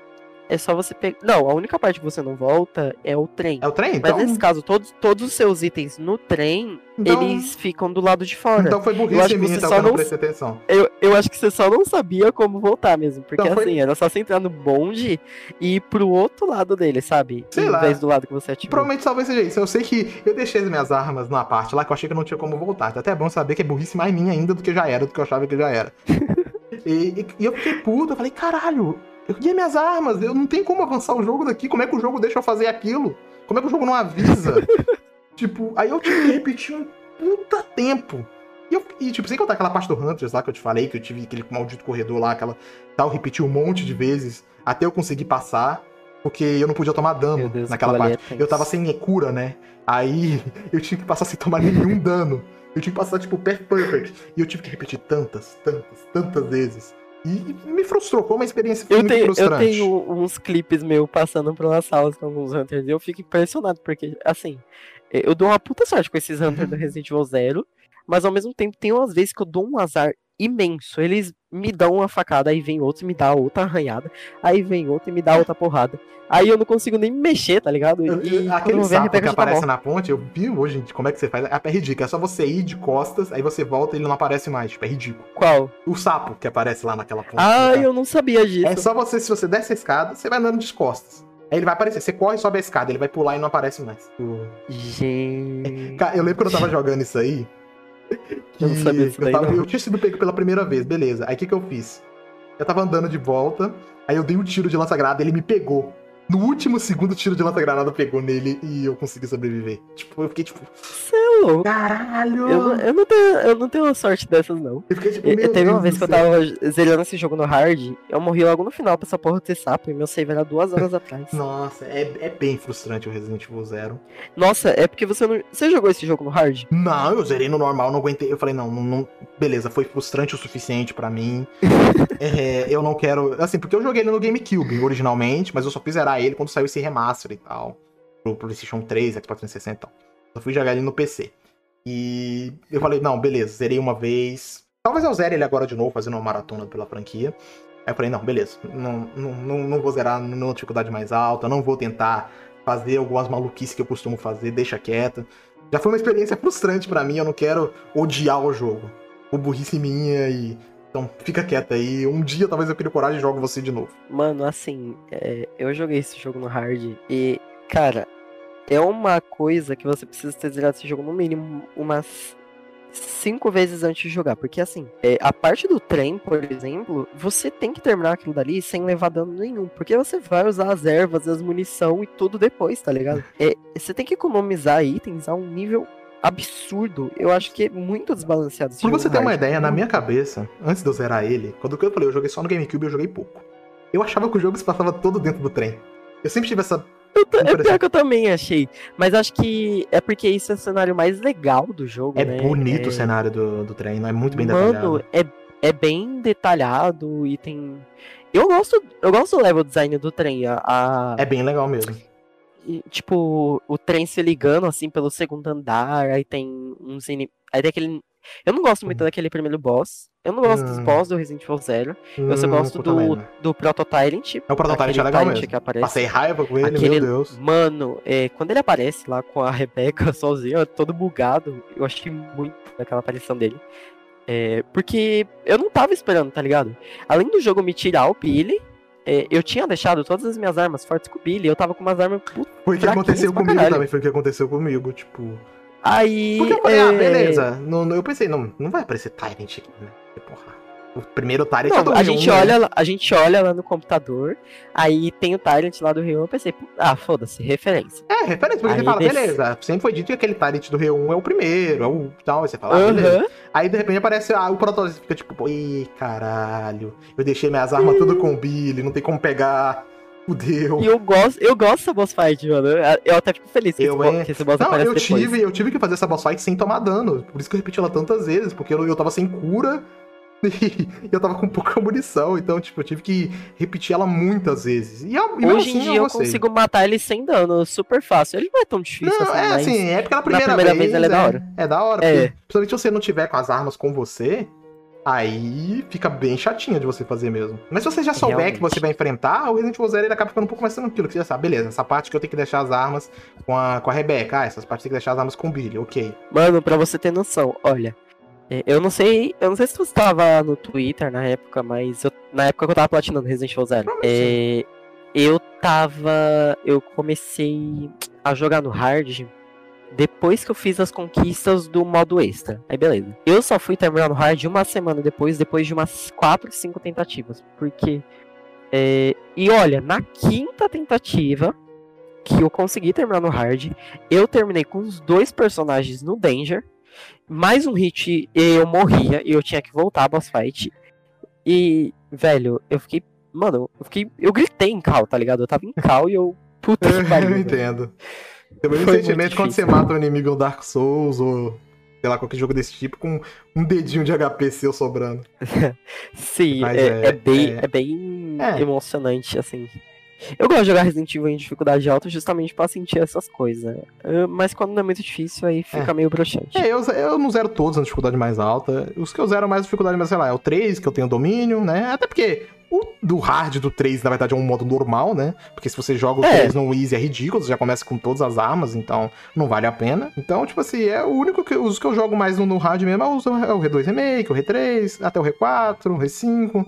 é só você pegar. Não, a única parte que você não volta é o trem. É o trem? Então... Mas nesse caso, todos, todos os seus itens no trem, então... eles ficam do lado de fora. Então foi burrice minha, então, só não prestei atenção. Eu, eu acho que você só não sabia como voltar mesmo. Porque então, foi... assim, era só você entrar no bonde e ir pro outro lado dele, sabe? Sei em lá. vez do lado que você ativou. Provavelmente talvez seja isso. Eu sei que eu deixei as minhas armas numa parte lá que eu achei que não tinha como voltar. Então, até é bom saber que é burrice mais minha ainda do que já era, do que eu achava que já era. e, e, e eu fiquei puto, eu falei, caralho, eu queria minhas armas, eu não tenho como avançar o jogo daqui. Como é que o jogo deixa eu fazer aquilo? Como é que o jogo não avisa? tipo, aí eu tive que repetir um puta tempo. E, eu, e tipo, sem contar aquela parte do Hunters lá que eu te falei, que eu tive aquele maldito corredor lá, aquela tal, repeti um monte de vezes até eu conseguir passar, porque eu não podia tomar dano Deus, naquela parte. É eu tava sem cura, né? Aí eu tive que passar sem tomar nenhum dano. Eu tive que passar, tipo, perfect. E eu tive que repetir tantas, tantas, tantas vezes. E me frustrou, foi uma experiência eu muito tenho, frustrante. Eu tenho uns clipes meus passando por umas salas com alguns Hunters e eu fico impressionado, porque, assim, eu dou uma puta sorte com esses Hunters do Resident Evil Zero, mas ao mesmo tempo tem umas vezes que eu dou um azar imenso. Eles me dão uma facada, aí vem outro e me dá outra arranhada, aí vem outro e me dá outra porrada. Aí eu não consigo nem me mexer, tá ligado? E, Aquele sapo que tá aparece tá na ponte, eu vi hoje como é que você faz. É, é ridículo, é só você ir de costas, aí você volta e ele não aparece mais. Tipo, é ridículo. Qual? O sapo que aparece lá naquela ponte. Ah, eu não sabia disso. É só você, se você desce a escada, você vai andando de costas. Aí ele vai aparecer. Você corre, sobe a escada, ele vai pular e não aparece mais. Gente. Eu lembro quando eu tava jogando isso aí. Eu não sabia disso daí, eu, tava, eu tinha sido pego pela primeira vez, beleza. Aí o que, que eu fiz? Eu tava andando de volta, aí eu dei um tiro de lança-granada, ele me pegou. No último segundo, o tiro de lança-granada pegou nele e eu consegui sobreviver. Tipo, eu fiquei tipo. É louco. Caralho! Eu, não- eu não tenho, eu não tenho uma sorte dessas, não. Eu fiquei tipo. Eu, teve uma vez que eu céu. tava zerando esse jogo no hard, eu morri logo no final pra essa porra ter sapo, e meu save era duas horas atrás. Nossa, é, é bem frustrante o Resident Evil Zero. Nossa, é porque você não. Você jogou esse jogo no hard? Não, eu zerei no normal, não aguentei. Eu falei, não, não, não- beleza, foi frustrante o suficiente pra mim. É, eu não quero. Assim, porque eu joguei ele no GameCube originalmente, mas eu só fui zerar ele quando saiu esse remaster e tal. Pro PlayStation 3, Xbox 360 e tal. Só fui jogar ele no PC. E eu falei, não, beleza, zerei uma vez. Talvez eu zere ele agora de novo, fazendo uma maratona pela franquia. Aí eu falei, não, beleza, não, não, não, vou zerar numa dificuldade mais alta, não vou tentar fazer algumas maluquices que eu costumo fazer, deixa quieto. Já foi uma experiência frustrante pra mim, eu não quero odiar o jogo. O burrice minha e. Então fica quieto aí. Um dia talvez eu crie coragem e jogo você de novo. Mano, assim, é, eu joguei esse jogo no hard e, cara, é uma coisa que você precisa ter zerado esse jogo no mínimo umas cinco vezes antes de jogar. Porque, assim, é, a parte do trem, por exemplo, você tem que terminar aquilo dali sem levar dano nenhum. Porque você vai usar as ervas, as munição e tudo depois, tá ligado? É, você tem que economizar itens a um nível absurdo. Eu acho que é muito desbalanceado esse Pra você ter uma ideia, na minha cabeça, antes de eu zerar ele, quando eu falei, eu joguei só no GameCube, eu joguei pouco. Eu achava que o jogo se passava todo dentro do trem. Eu sempre tive essa. Eu É pior que eu também achei. Mas acho que é porque isso é o cenário mais legal do jogo, É né? bonito É- o cenário do, do trem, não é muito bem Mano, detalhado. é, é bem detalhado e tem. Eu gosto, eu gosto do level design do trem. A, a- É bem legal mesmo. E, tipo, o trem se ligando assim pelo segundo andar, aí tem uns ini... Aí tem aquele. Eu não gosto muito daquele primeiro boss. Eu não gosto dos Hum. boss do Resident Evil Zero. Eu só Hum, gosto puta merda. do, do Proto Tyrant. É o Proto Tyrant aquele é legal Tyrant mesmo. que aparece. Passei raiva com ele, Aquele- meu Deus. Mano, é, quando ele aparece lá com a Rebeca sozinha, todo bugado, eu achei muito daquela aparição dele. É, porque eu não tava esperando, tá ligado? Além do jogo me tirar o Billy, é, eu tinha deixado todas as minhas armas fortes com o Billy, eu tava com umas armas. puta, Foi o que aconteceu comigo caralho. também, foi o que aconteceu comigo, tipo. Aí. Porque eu falei, ah, é, beleza. Não, não- eu pensei, não, não vai aparecer Tyrant aqui, né? Porra. O primeiro Tyrant é do Não, a Rio, gente, né? olha, lá- a gente olha lá no computador, aí tem o Tyrant lá do Rio, eu pensei, ah, foda-se, referência. É, referência, porque Aí você fala, desse- beleza, sempre foi dito que aquele Tyrant do Rio 1 é o primeiro, é o tal, aí você fala, ah, beleza. Aí de repente aparece ah, o você fica tipo, ih, caralho, eu deixei minhas armas tudo com o Billy, não tem como pegar, fudeu. E eu gosto, eu gosto dessa boss fight, mano. Eu- até fico feliz que, Eu, esse, é. que esse boss Não, eu depois. tive, eu tive que fazer essa boss fight sem tomar dano. Por isso que eu repeti ela tantas vezes, porque eu, eu tava sem cura e eu tava com pouca munição. Então, tipo, eu tive que repetir ela muitas vezes. E, eu, e Hoje em assim, dia eu gostei. consigo matar ele sem dano, super fácil. Ele não é tão difícil Não, assim, é assim, é porque na primeira, primeira vez, vez ela é da hora. É da hora, É. porque principalmente se você não tiver com as armas com você, aí fica bem chatinha de você fazer mesmo. Mas se você já souber Realmente. que você vai enfrentar, o Resident Evil Zero ele acaba ficando um pouco mais tranquilo, que você já sabe, beleza, essa parte que eu tenho que deixar as armas com a, com a Rebeca, ah, essas partes tem que deixar as armas com o Billy, ok. Mano, pra você ter noção, olha. É, Eu não sei. Eu não sei se você tava no Twitter na época, mas eu- na época que eu tava platinando Resident Evil Zero. Provavelmente é, eu tava. Eu comecei a jogar no hard depois que eu fiz as conquistas do modo extra. Aí beleza. Eu só fui terminar no hard uma semana depois, depois de umas 4, 5 tentativas. Porque. é, e olha, na quinta tentativa que eu consegui terminar no hard, eu terminei com os dois personagens no Danger. Mais um hit e eu morria e eu tinha que voltar a boss fight. E, velho, eu fiquei. Mano, eu fiquei. Eu gritei em cal, tá ligado? Eu tava em cal e eu. Puta que pariu. eu entendo. Tem o mesmo sentimento quando você mata um inimigo no Dark Souls ou sei lá, qualquer jogo desse tipo com um dedinho de HP seu sobrando. Sim, é, é- é bem, é- é, bem É. emocionante, assim. Eu gosto de jogar Resident Evil em dificuldade alta justamente pra sentir essas coisas. Ah, Mas quando não é muito difícil, aí fica meio broxante. É, eu, eu não zero todos na dificuldade mais alta. Os que eu zero mais dificuldade mais, sei lá, é o 3, que eu tenho domínio, né? Até porque o do hard do 3, na verdade, é um modo normal, né? Porque se você joga o É. 3 no Easy é ridículo, você já começa com todas as armas, então não vale a pena. Então, tipo assim, é o único que os que eu jogo mais no, no hard mesmo é o, é o R2 Remake, o R3, até o R4, o R5.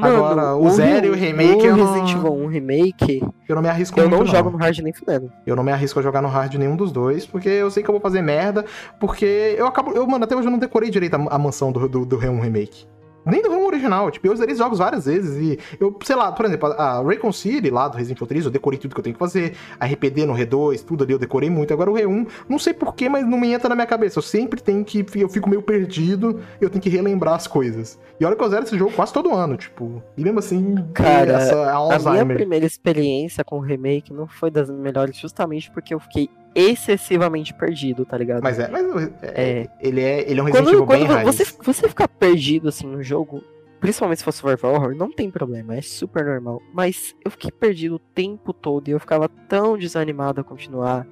Agora, o Zero e o Remake o não- Resident Evil 1 Remake, Eu não me arrisco eu muito, não jogo no hard nem fudendo. Eu não me arrisco a jogar no hard nenhum dos dois, porque eu sei que eu vou fazer merda, porque eu acabo. Eu, mano, até hoje eu não decorei direito a, a mansão do, do, do R1 Remake. Nem do ramo original. Tipo, eu zerei jogos várias vezes e eu, sei lá, por exemplo, a Raycon City lá do Resident Evil 3, eu decorei tudo que eu tenho que fazer. A RPD no R2, tudo ali eu decorei muito. Agora o R1, não sei porquê, mas não me entra na minha cabeça. Eu sempre tenho que. Eu fico meio perdido, eu tenho que relembrar as coisas. E olha que eu zero esse jogo quase todo ano, tipo. E mesmo assim, Cara, essa Alzheimer. A minha primeira experiência com o remake não foi das melhores, justamente porque eu fiquei excessivamente perdido, tá ligado? Mas é, mas é, é. ele é, ele é um Resident Evil quando, quando você, você ficar perdido assim no jogo, principalmente se for survival horror, não tem problema, é super normal. Mas eu fiquei perdido o tempo todo e eu ficava tão desanimado a continuar.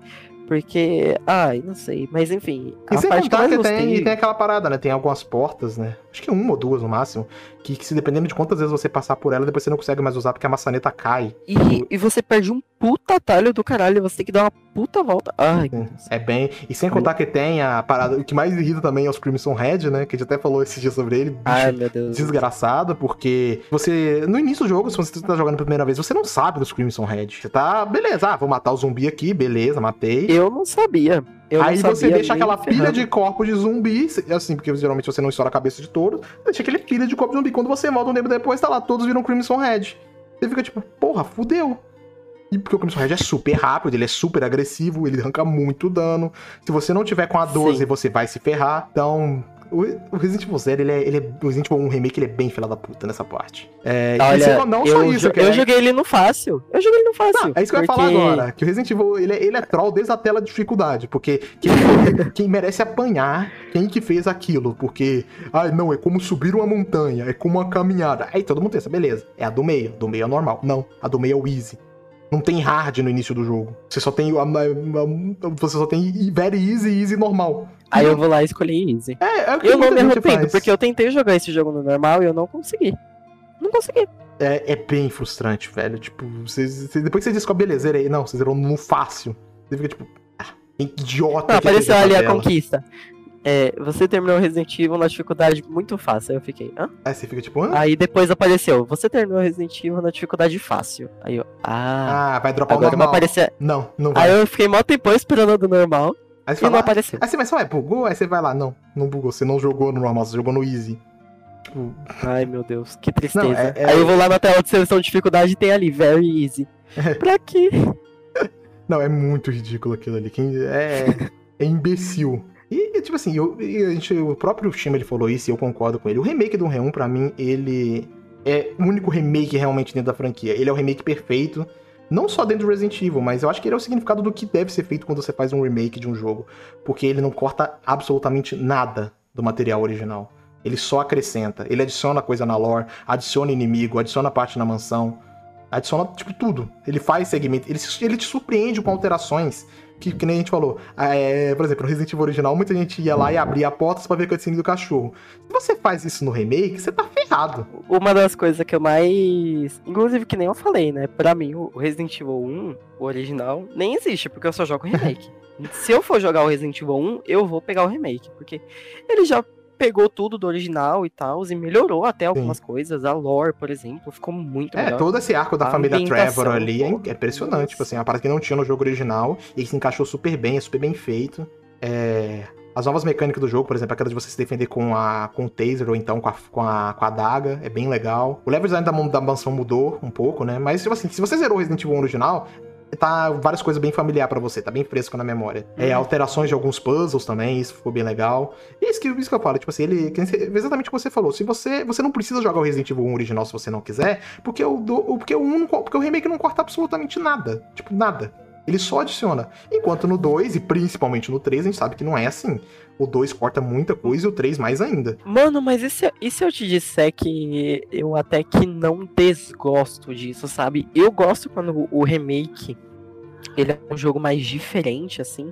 Porque, ai, não sei, mas enfim. E sem contar que, que tem, tem aquela parada, né? Tem algumas portas, né? Acho que uma ou duas no máximo. Que, que se dependendo de quantas vezes você passar por ela, depois você não consegue mais usar porque a maçaneta cai. E, e você perde um puta atalho do caralho, você tem que dar uma puta volta. Ai, é bem. E sem contar que tem a parada. O que mais irrita também é os Crimson Red, né? Que a gente até falou esse dia sobre ele. Ai, meu Deus. Desgraçado, porque você. No início do jogo, se você tá jogando pela primeira vez, você não sabe dos Crimson Red. Você tá. Beleza, ah, vou matar o zumbi aqui, beleza, matei. Eu não sabia. Eu Aí você deixa aquela pilha de corpos de zumbi, assim, porque geralmente você não estoura a cabeça de todos, deixa aquele pilha de corpos de zumbi. Quando você volta um tempo depois, tá lá, todos viram Crimson Red. Você fica tipo, porra, fudeu. E porque o Crimson Red é super rápido, ele é super agressivo, ele arranca muito dano. Se você não tiver com a 12, Sim. você vai se ferrar. Então, o Resident Evil Zero, ele é, ele é, o Resident Evil 1 Remake, ele é bem filha da puta nessa parte. É, Olha, não eu, só isso, eu, eu é... joguei ele no fácil. Eu joguei ele no fácil. Não, é isso que porque... eu ia falar agora. Que o Resident Evil, ele é, ele é troll desde a tela de dificuldade. Porque quem, quem merece apanhar, quem que fez aquilo. Porque, ai, não, é como subir uma montanha, é como uma caminhada. Aí todo mundo pensa, beleza, é a do meio. Do meio é normal. Não, a do meio é o easy. Não tem hard no início do jogo. Você só tem. Você só tem very easy easy normal. Aí eu vou lá e escolhi easy. É, é o que Eu não me arrependo, porque eu tentei jogar esse jogo no normal e eu não consegui. Não consegui. É, é bem frustrante, velho. Tipo, você, você, depois que você descobre, beleza, zerei. Não, você zerou no fácil. Você fica tipo, ah, idiota. Não, apareceu ali a conquista. É, você terminou Resident Evil na dificuldade muito fácil. Aí eu fiquei, hã? Aí você fica tipo, hã? Aí depois apareceu, você terminou Resident Evil na dificuldade fácil. Aí eu, ah. Ah, vai dropar o normal. Aparecer... Não, não vai. Aí eu fiquei mó tempo esperando do normal. Aí você e fala, não ah, apareceu. Aí você vai, é, bugou? Aí você vai lá, não, não bugou. Você não jogou no normal, você jogou no easy. Tipo... Ai meu Deus, que tristeza. Não, é, é... Aí eu vou lá na tela de seleção de dificuldade e tem ali, very easy. É. pra quê? Não, é muito ridículo aquilo ali. Quem... É, é imbecil. E, tipo assim, eu, a gente, o próprio Shima ele falou isso e eu concordo com ele. O remake do R1, pra mim, ele é o único remake realmente dentro da franquia. Ele é o remake perfeito, não só dentro do Resident Evil, mas eu acho que ele é o significado do que deve ser feito quando você faz um remake de um jogo. Porque ele não corta absolutamente nada do material original. Ele só acrescenta. Ele adiciona coisa na lore, adiciona inimigo, adiciona parte na mansão, adiciona, tipo, tudo. Ele faz segmento, ele, ele te surpreende com alterações que, que nem a gente falou. É, por exemplo, no Resident Evil original, muita gente ia lá e abria portas para ver a cutscene do cachorro. Se você faz isso no remake, você tá ferrado. Uma das coisas que eu mais. Inclusive, que nem eu falei, né? Pra mim, o Resident Evil 1, o original, nem existe, porque eu só jogo remake. Se eu for jogar o Resident Evil 1, eu vou pegar o remake, porque ele já pegou tudo do original e tal, e melhorou até algumas Sim. coisas. A lore, por exemplo, ficou muito é, melhor. É, todo esse arco da a família Trevor ali é, é impressionante. Tipo assim, a parte que não tinha no jogo original e que se encaixou super bem, é super bem feito. É... As novas mecânicas do jogo, por exemplo, aquela de você se defender com, a, com o taser ou então com a, com a, com a adaga, é bem legal. O level design da, da mansão mudou um pouco, né? Mas, tipo assim, se você zerou Resident Evil 1 original, tá várias coisas bem familiar para você, tá bem fresco na memória. É, uhum. É, alterações de alguns puzzles também, isso ficou bem legal. E isso que, isso que eu falo, tipo assim, ele. Exatamente o que você falou. Se você. Você não precisa jogar o Resident Evil 1 original se você não quiser, porque o, do, porque o 1 porque o remake não corta absolutamente nada. Tipo, nada. Ele só adiciona. Enquanto no 2, e principalmente no 3, a gente sabe que não é assim. O 2 corta muita coisa e o 3 mais ainda. Mano, mas e se, e se eu te disser que eu até que não desgosto disso, sabe? Eu gosto quando o remake ele é um jogo mais diferente, assim.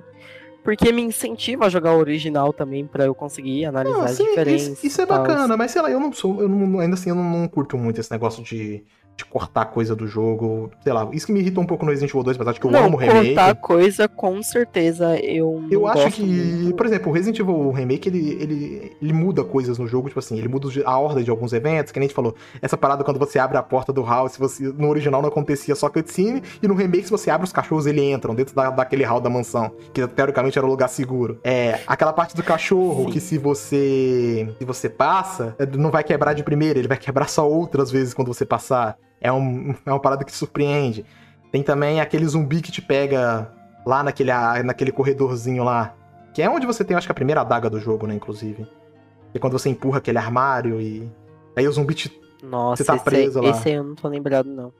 Porque me incentiva a jogar o original também para eu conseguir analisar não, as diferenças. Isso, isso é bacana, mas sei lá, eu não sou. Eu não, ainda assim, eu não, não curto muito esse negócio de de cortar coisa do jogo, sei lá. Isso que me irrita um pouco no Resident Evil 2, mas acho que eu não, amo o remake. cortar coisa, com certeza eu Eu acho que, muito. por exemplo, o Resident Evil Remake, ele, ele, ele muda coisas no jogo, tipo assim, ele muda a ordem de alguns eventos, que nem a gente falou, essa parada quando você abre a porta do hall, se você, no original não acontecia só cutscene, e no remake, se você abre os cachorros, eles entram dentro da, daquele hall da mansão, que teoricamente era um lugar seguro. É, aquela parte do cachorro, Sim. que se você, se você passa, é, não vai quebrar de primeira, ele vai quebrar só outras vezes quando você passar. É, um, é uma parada que te surpreende. Tem também aquele zumbi que te pega lá naquele, naquele corredorzinho lá. Que é onde você tem, acho que a primeira adaga do jogo, né, inclusive. É quando você empurra aquele armário e. Aí o zumbi te. Nossa, você tá preso aí, lá. esse aí eu não tô lembrado, não.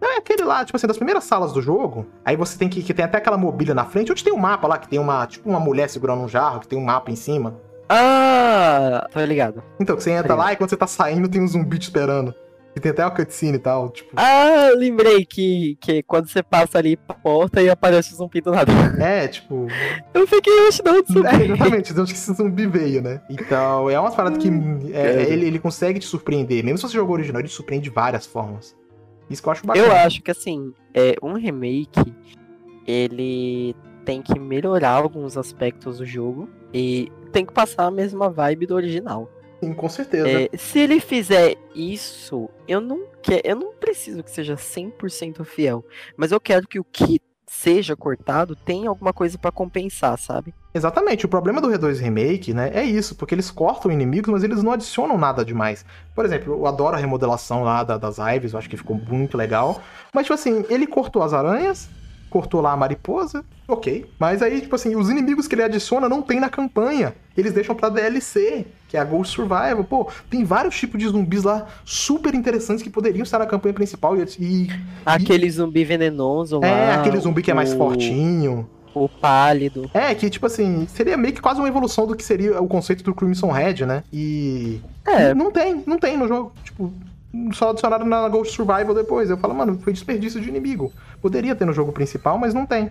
É aquele lá, tipo assim, das primeiras salas do jogo. Aí você tem que. que tem até aquela mobília na frente, onde tem um mapa lá, que tem uma. Tipo uma mulher segurando um jarro, que tem um mapa em cima. Ah, tô ligado. Então, que você entra lá e quando você tá saindo tem um zumbi te esperando. E tem até uma cutscene e tal, tipo. Ah, eu lembrei que, que quando você passa ali pra porta e aparece o zumbi do nada. É, tipo. Eu fiquei, oxe, não, zumbi. É, exatamente, de onde que esse zumbi veio, né? Então, é umas paradas que é, cara. ele, ele consegue te surpreender. Mesmo se você jogou original, ele te surpreende de várias formas. Isso que eu acho bacana. Eu acho que assim, é, um remake, ele tem que melhorar alguns aspectos do jogo e tem que passar a mesma vibe do original. Sim, com certeza. É, se ele fizer isso, eu não quero, eu não preciso que seja 100% fiel, mas eu quero que o que seja cortado tenha alguma coisa pra compensar, sabe? Exatamente, o problema do R2 Remake, né, é isso, porque eles cortam inimigos, mas eles não adicionam nada demais. Por exemplo, eu adoro a remodelação lá da- das Ives, eu acho que ficou muito legal. Mas, tipo assim, ele cortou as aranhas, cortou lá a mariposa, ok. Mas aí, tipo assim, os inimigos que ele adiciona não tem na campanha. Eles deixam pra DLC, que é a Ghost Survival. Pô, tem vários tipos de zumbis lá super interessantes que poderiam estar na campanha principal e. e- Aquele zumbi venenoso lá. é, aquele zumbi que é mais o- fortinho. O pálido. É, que, tipo assim, seria meio que quase uma evolução do que seria o conceito do Crimson Red, né? E. É, Não tem, não tem no jogo. Tipo, só adicionaram na Ghost Survival depois. Eu falo, mano, foi desperdício de inimigo. Poderia ter no jogo principal, mas não tem.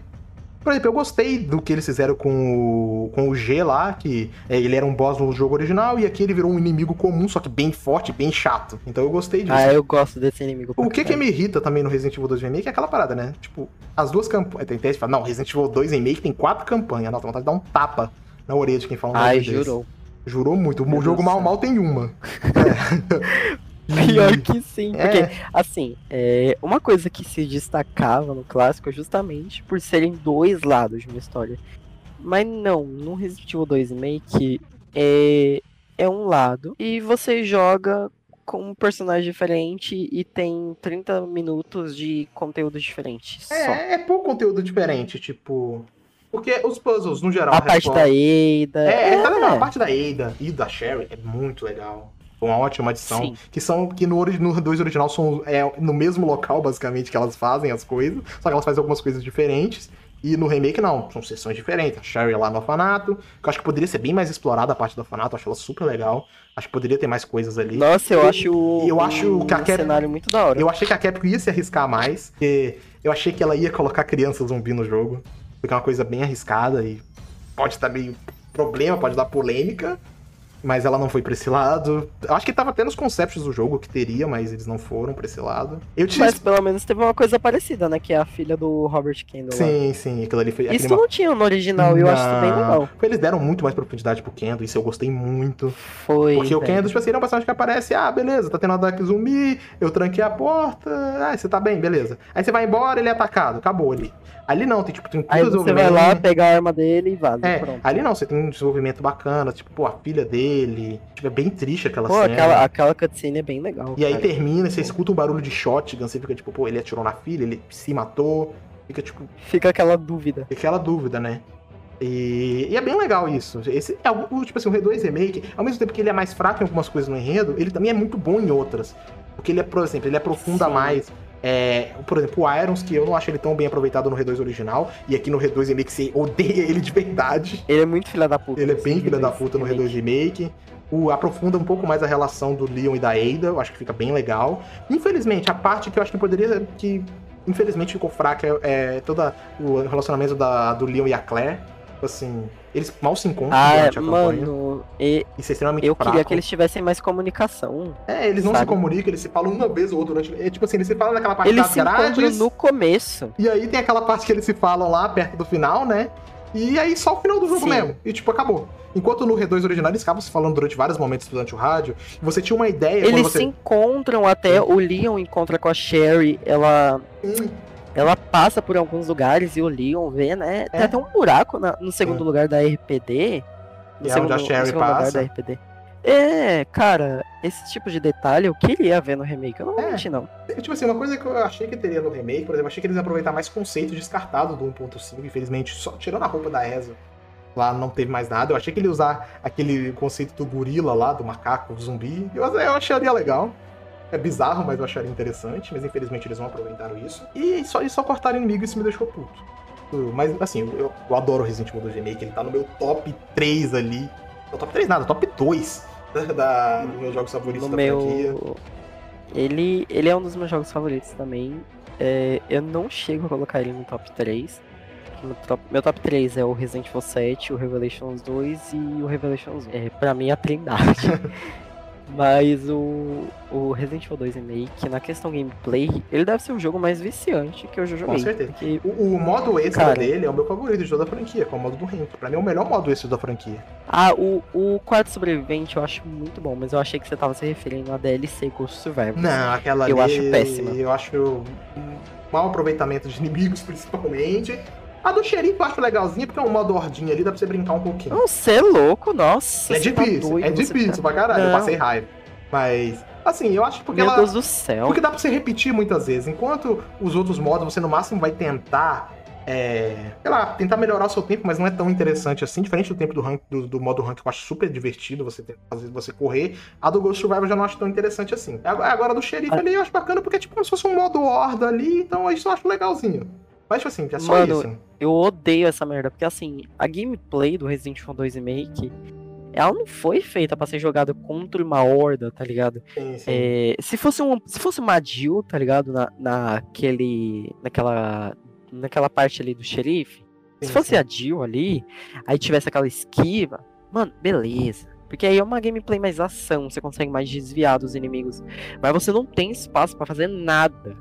Por exemplo, eu gostei do que eles fizeram com o, com o G lá, que é, ele era um boss no jogo original, e aqui ele virou um inimigo comum, só que bem forte, bem chato. Então eu gostei disso. ah, eu gosto desse inimigo. O que que me irrita também no Resident Evil 2 Remake é aquela parada, né? Tipo, as duas campanhas. Tem fala, não, Resident Evil 2 Remake tem quatro campanhas. Nossa, vontade de dar um tapa na orelha de quem fala um Ai, negócio desse. jurou. Jurou muito. Meu O jogo Deus mal céu. mal tem uma. É. Pior que sim, porque, É, assim, é, uma coisa que se destacava no clássico é justamente por serem dois lados de uma história. Mas não, no Resident Evil 2 Remake é, é um lado e você joga com um personagem diferente e tem 30 minutos de conteúdo diferente. Só. é, é pouco conteúdo diferente, tipo. Porque os puzzles, no geral, A parte da Eida. É, é, tá legal. A parte da Ada e da Sherry é muito legal. Foi uma ótima adição. Sim. Que são. Que no, no 2 original são é, no mesmo local, basicamente, que elas fazem as coisas. Só que elas fazem algumas coisas diferentes. E no remake, não. São sessões diferentes. A Sherry lá no orfanato. Que eu acho que poderia ser bem mais explorada a parte do orfanato. Eu acho ela super legal. Acho que poderia ter mais coisas ali. Nossa, eu acho o, eu acho que a Cap- cenário muito da hora. Eu achei que a Capcom ia se arriscar mais. Porque eu achei que ela ia colocar criança zumbi no jogo. Porque é uma coisa bem arriscada e pode dar meio problema, pode dar polêmica. Mas ela não foi pra esse lado. Eu acho que tava tendo os concepts do jogo que teria, mas eles não foram pra esse lado. Eu tinha. Mas pelo menos teve uma coisa parecida, né? Que é a filha do Robert Kendall. lá. Sim, sim, aquilo ali foi. Isso não tinha no original, eu acho isso bem legal. Eles deram muito mais profundidade pro Kendo, isso eu gostei muito. Foi. Porque o velho. Kendo, tipo assim, ele é um personagem que aparece, ah, beleza, tá tendo um ataque zumbi, eu tranquei a porta, ah, você tá bem, beleza. Aí você vai embora, ele é atacado, acabou ali. Ali não, tem tipo, tem um Aí você vai lá, pegar a arma dele e vaza. É, pronto. ali não, você tem um desenvolvimento bacana, tipo, pô, a filha dele. Tipo, é bem triste aquela Pô, cena. aquela, aquela cutscene é bem legal. E aí cara. termina, você escuta um barulho de shotgun, você fica tipo, pô, ele atirou na filha, ele se matou. Fica, tipo, Fica aquela dúvida. aquela dúvida, né? E, e é bem legal isso. Esse é o, tipo assim, o R2 Remake, ao mesmo tempo que ele é mais fraco em algumas coisas no enredo, ele também é muito bom em outras. Porque ele é, por exemplo, ele aprofunda Sim. mais. É, por exemplo, o Irons, que eu não acho ele tão bem aproveitado no R2 original, e aqui no R2 Remake você odeia ele de verdade. Ele é muito filha da puta. Ele é bem filha da R2 puta no remake. R2 Remake. O, aprofunda um pouco mais a relação do Leon e da Ada, eu acho que fica bem legal. Infelizmente, a parte que eu acho que poderia. que infelizmente ficou fraca é, é todo o relacionamento da, do Leon e a Claire. Tipo Assim, eles mal se encontram Ah, durante a campanha. mano, E Isso é extremamente eu fraco. queria que eles tivessem mais comunicação. É, eles não se sabe? comunicam, eles se falam uma vez ou outra durante. É tipo assim, eles se falam naquela parte Eles das se encontram grades. no começo. E aí tem aquela parte que eles se falam lá perto do final, né? E aí só o final do jogo Sim. mesmo. E tipo, acabou. Enquanto no R2 original eles ficavam se falando durante vários momentos durante o rádio, você tinha uma ideia Eles você. se encontram até, o Leon encontra com a Sherry, ela Hum, ela passa por alguns lugares e o Leon vê, né? Tem É. até um buraco na- no segundo É. lugar da RPD. No E é onde segundo, a Sherry passa. da RPD. É, cara, esse tipo de detalhe eu queria ver no remake, eu não vou É. mentir, não. Tipo assim, uma coisa que eu achei que teria no remake, por exemplo, achei que eles iam aproveitar mais conceito descartado do 1.5, infelizmente, só tirando a roupa da Eza. Lá não teve mais nada. Eu achei que ele ia usar aquele conceito do gorila lá, do macaco, do zumbi. Eu, eu acharia legal. É bizarro, mas eu acharia interessante. Mas infelizmente eles não aproveitaram isso. E só, e só cortaram inimigo, isso me deixou puto. Mas assim, eu, eu adoro o Resident Evil 2 Remake. Ele tá no meu top 3 ali. Não, top 3 nada, top 2 da, dos meus jogos favoritos No da franquia. meu. Ele, ele é um dos meus jogos favoritos também. É, eu não chego a colocar ele no top 3. Meu top, meu top 3 é o Resident Evil 7, o Revelations 2 e o Revelations 1. É, pra mim, a trindade. Mas o, o Resident Evil 2 Remake, na questão gameplay, ele deve ser o jogo mais viciante que eu já joguei. certeza. Porque, O, o modo extra Cara. dele é o meu favorito de toda a franquia, que é o modo do Henry. Pra mim é o melhor modo extra da franquia. ah, o, o quarto sobrevivente eu acho muito bom, mas eu achei que você tava se referindo a DLC Ghost Survivor. Não, aquela Eu ali, acho péssima. Eu acho mau aproveitamento de inimigos, principalmente. A do xerife eu acho legalzinha, porque é um modo ordinha ali, dá pra você brincar um pouquinho. Não, você é louco, nossa. é tá difícil, doido, é difícil tá- pra caralho, eu Não. passei raiva. Mas, assim, eu acho que porque Meu ela... Deus do céu. Porque dá pra você repetir muitas vezes. Enquanto os outros modos, você no máximo vai tentar. É, sei lá, tentar melhorar o seu tempo, mas não é tão interessante assim. Diferente do tempo do, rank, do, do modo rank, que eu acho super divertido você fazer você correr. A do Ghost Survivor eu já não acho tão interessante assim. Agora agora a do xerife Ah. ali eu acho bacana porque é tipo como se fosse um modo horda ali, então isso eu acho legalzinho. Mas, tipo assim, é só Mano, isso. Eu odeio essa merda, porque assim, a gameplay do Resident Evil 2 Remake, ela não foi feita pra ser jogada contra uma horda, tá ligado? Sim, sim. É, se fosse um, se fosse uma Jill, tá ligado? Na, naquele, naquela, naquela parte ali do xerife, Sim, se fosse a Jill ali, aí tivesse aquela esquiva, mano, beleza. Porque aí é uma gameplay mais ação, você consegue mais desviar dos inimigos. Mas você não tem espaço pra fazer nada.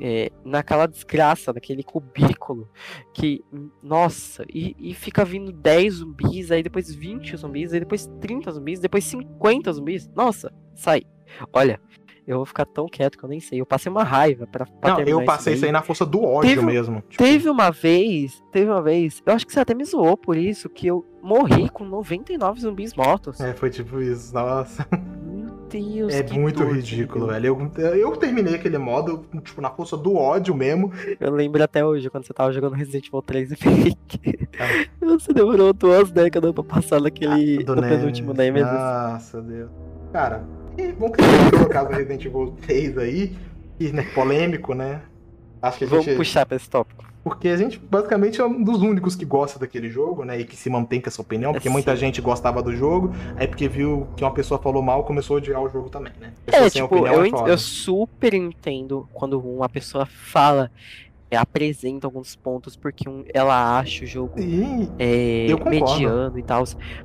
É, naquela desgraça, naquele cubículo. Que, nossa, e, e fica vindo 10 zumbis, aí depois 20 zumbis, aí depois 30 zumbis, depois 50 zumbis. Nossa, sai. Olha, eu vou ficar tão quieto que eu nem sei. Eu passei uma raiva pra, pra Não, eu passei isso aí na força do ódio Teve- mesmo. Tipo, Teve uma vez, teve uma vez, eu acho que você até me zoou por isso, que eu morri com 99 zumbis mortos. É, foi tipo isso, nossa. Deus, É que muito dor, ridículo, velho. Eu, eu terminei aquele modo, tipo, na força do ódio mesmo. Eu lembro até hoje, quando você tava jogando Resident Evil 3 e Fake. Ah. Você demorou duas décadas pra passar naquele. no penúltimo Nemesis. Nemesis. Nossa, Deus. Cara, e vamos colocar o Resident Evil 3 aí, que, né, polêmico, né? Acho que a Vamos gente. puxar pra esse tópico. Porque a gente basicamente é um dos únicos que gosta daquele jogo, né? E que se mantém com essa opinião, porque É, muita gente gostava do jogo, aí porque viu que uma pessoa falou mal, começou a odiar o jogo também, né? Pessoa É, tipo, eu, é eu super entendo quando uma pessoa fala, é, apresenta alguns pontos porque um- ela acha o jogo Sim, é, mediano e tal.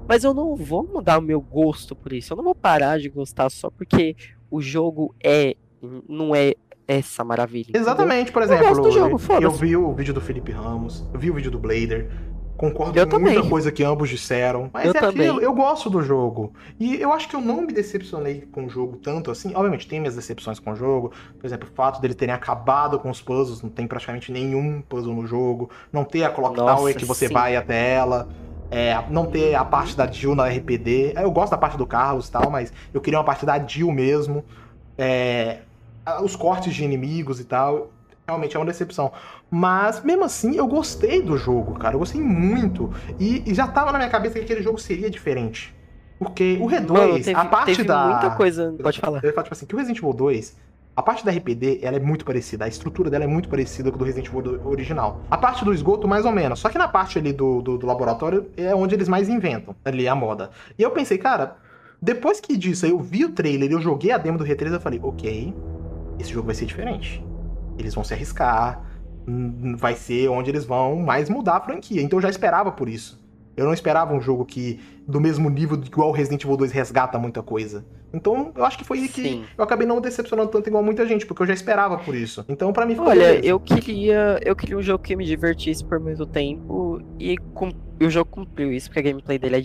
Mas eu não vou mudar o meu gosto por isso. Eu não vou parar de gostar só porque o jogo é. Não é essa maravilha. entendeu? Exatamente, por Eu gosto exemplo, do jogo, eu vi o vídeo do Felipe Ramos, eu vi o vídeo do Blader, concordo Eu com muita também. coisa que ambos disseram, mas Eu é também. aquilo, eu gosto do jogo. E eu acho que eu não me decepcionei com o jogo tanto assim. Obviamente, tem minhas decepções com o jogo. Por exemplo, o fato dele terem acabado com os puzzles, não tem praticamente nenhum puzzle no jogo. Não ter a Clock Nossa, Tower que você sim. vai até ela. É, não ter a parte da Jill na RPD. Eu gosto da parte do Carlos e tal, mas eu queria uma parte da Jill mesmo. É, os cortes de inimigos e tal. Realmente é uma decepção. Mas, mesmo assim, eu gostei do jogo, cara. Eu gostei muito. E, e já tava na minha cabeça que aquele jogo seria diferente. Porque o R2, Mano, teve, a parte teve da. muita coisa. Pode falar. Eu ia falar, tipo assim, que o Resident Evil 2, a parte da RPD, ela é muito parecida. A estrutura dela é muito parecida com a do Resident Evil original. A parte do esgoto, mais ou menos. Só que na parte ali do, do, do laboratório é onde eles mais inventam. Ali a moda. E eu pensei, cara, depois que disso eu vi o trailer eu joguei a demo do R3, eu falei, ok, esse jogo vai ser diferente. Eles vão se arriscar. hum, Vai ser onde eles vão mais mudar a franquia. Então eu já esperava por isso. Eu não esperava um jogo que, do mesmo nível igual Resident Evil 2, resgata muita coisa. Então, eu acho que foi aí que Sim. eu acabei não decepcionando tanto igual muita gente, porque eu já esperava por isso. Então, pra mim, ficou Olha, beleza. eu queria, eu queria um jogo que me divertisse por muito tempo e, e o jogo cumpriu isso, porque a gameplay dele é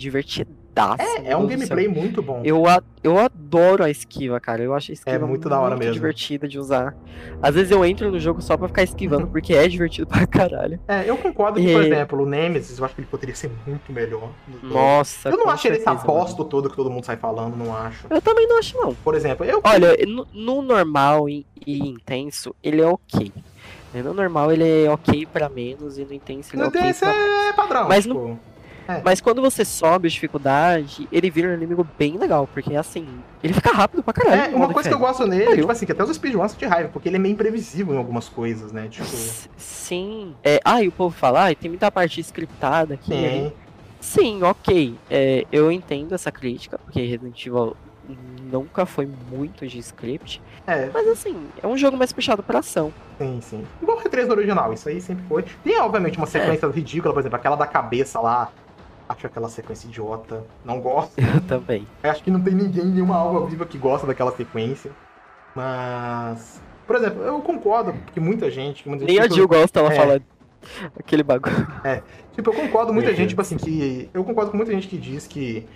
É, é um gameplay muito bom. Eu, a- eu adoro a esquiva, cara. Eu acho a esquiva É muito da hora mesmo. divertida de usar. Às vezes eu entro no jogo só pra ficar esquivando, porque é divertido pra caralho. É, eu concordo que, por E- exemplo, o Nemesis, eu acho que ele poderia ser muito melhor. no. Nossa, Eu não acho ele essa certeza, mano. toda que todo mundo sai falando, não acho. Eu também não acho, não. Por exemplo, eu. Olha, no, no normal e, e intenso, ele é ok. No normal ele é ok pra menos e no intenso ele é ok tem, esse pra é padrão. Mas tipo, Mas quando você sobe a dificuldade, ele vira um inimigo bem legal, porque assim, ele fica rápido pra caralho. É, uma coisa que eu gosto nele, é, tipo assim, que até os speedruns de raiva, porque ele é meio imprevisível em algumas coisas, né? Tipo, Sim. É, ah, e o povo fala, ah, tem muita parte scriptada aqui. e ali." tem. Sim, ok. É, eu entendo essa crítica, porque Resident Evil nunca foi muito de script. É, Mas assim, é um jogo mais puxado pra ação. sim, sim. Igual o R3 no original, isso aí sempre foi. Tem, obviamente, uma sequência ridícula, por exemplo, aquela da cabeça lá. Acho aquela sequência idiota. Não gosto. Eu também. Eu Acho que não tem ninguém, nenhuma alma viva que gosta daquela sequência. Mas. Por exemplo, eu concordo que muita gente. Muita Nem a gente Jill gosta, ela É. fala aquele bagulho. Tipo, eu concordo com muita gente, tipo assim, que. Eu concordo com muita gente que diz que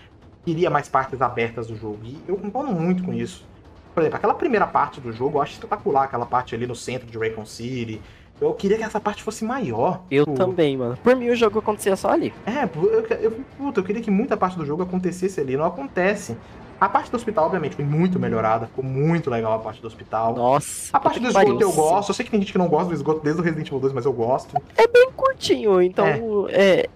queria mais partes abertas do jogo. E eu concordo muito com isso. Por exemplo, aquela primeira parte do jogo eu acho espetacular, aquela parte ali no centro de Raycon City. Eu queria que essa parte fosse maior. Eu Tipo, também, mano. Por mim o jogo acontecia só ali. É, eu, eu, puta, eu queria que muita parte do jogo acontecesse ali. Não acontece. A parte do hospital, obviamente, foi muito melhorada. Ficou muito legal a parte do hospital. Nossa. A parte do esgoto eu gosto. Eu sei que tem gente que não gosta do esgoto desde o Resident Evil 2, mas eu gosto. É bem curtinho, então é. É,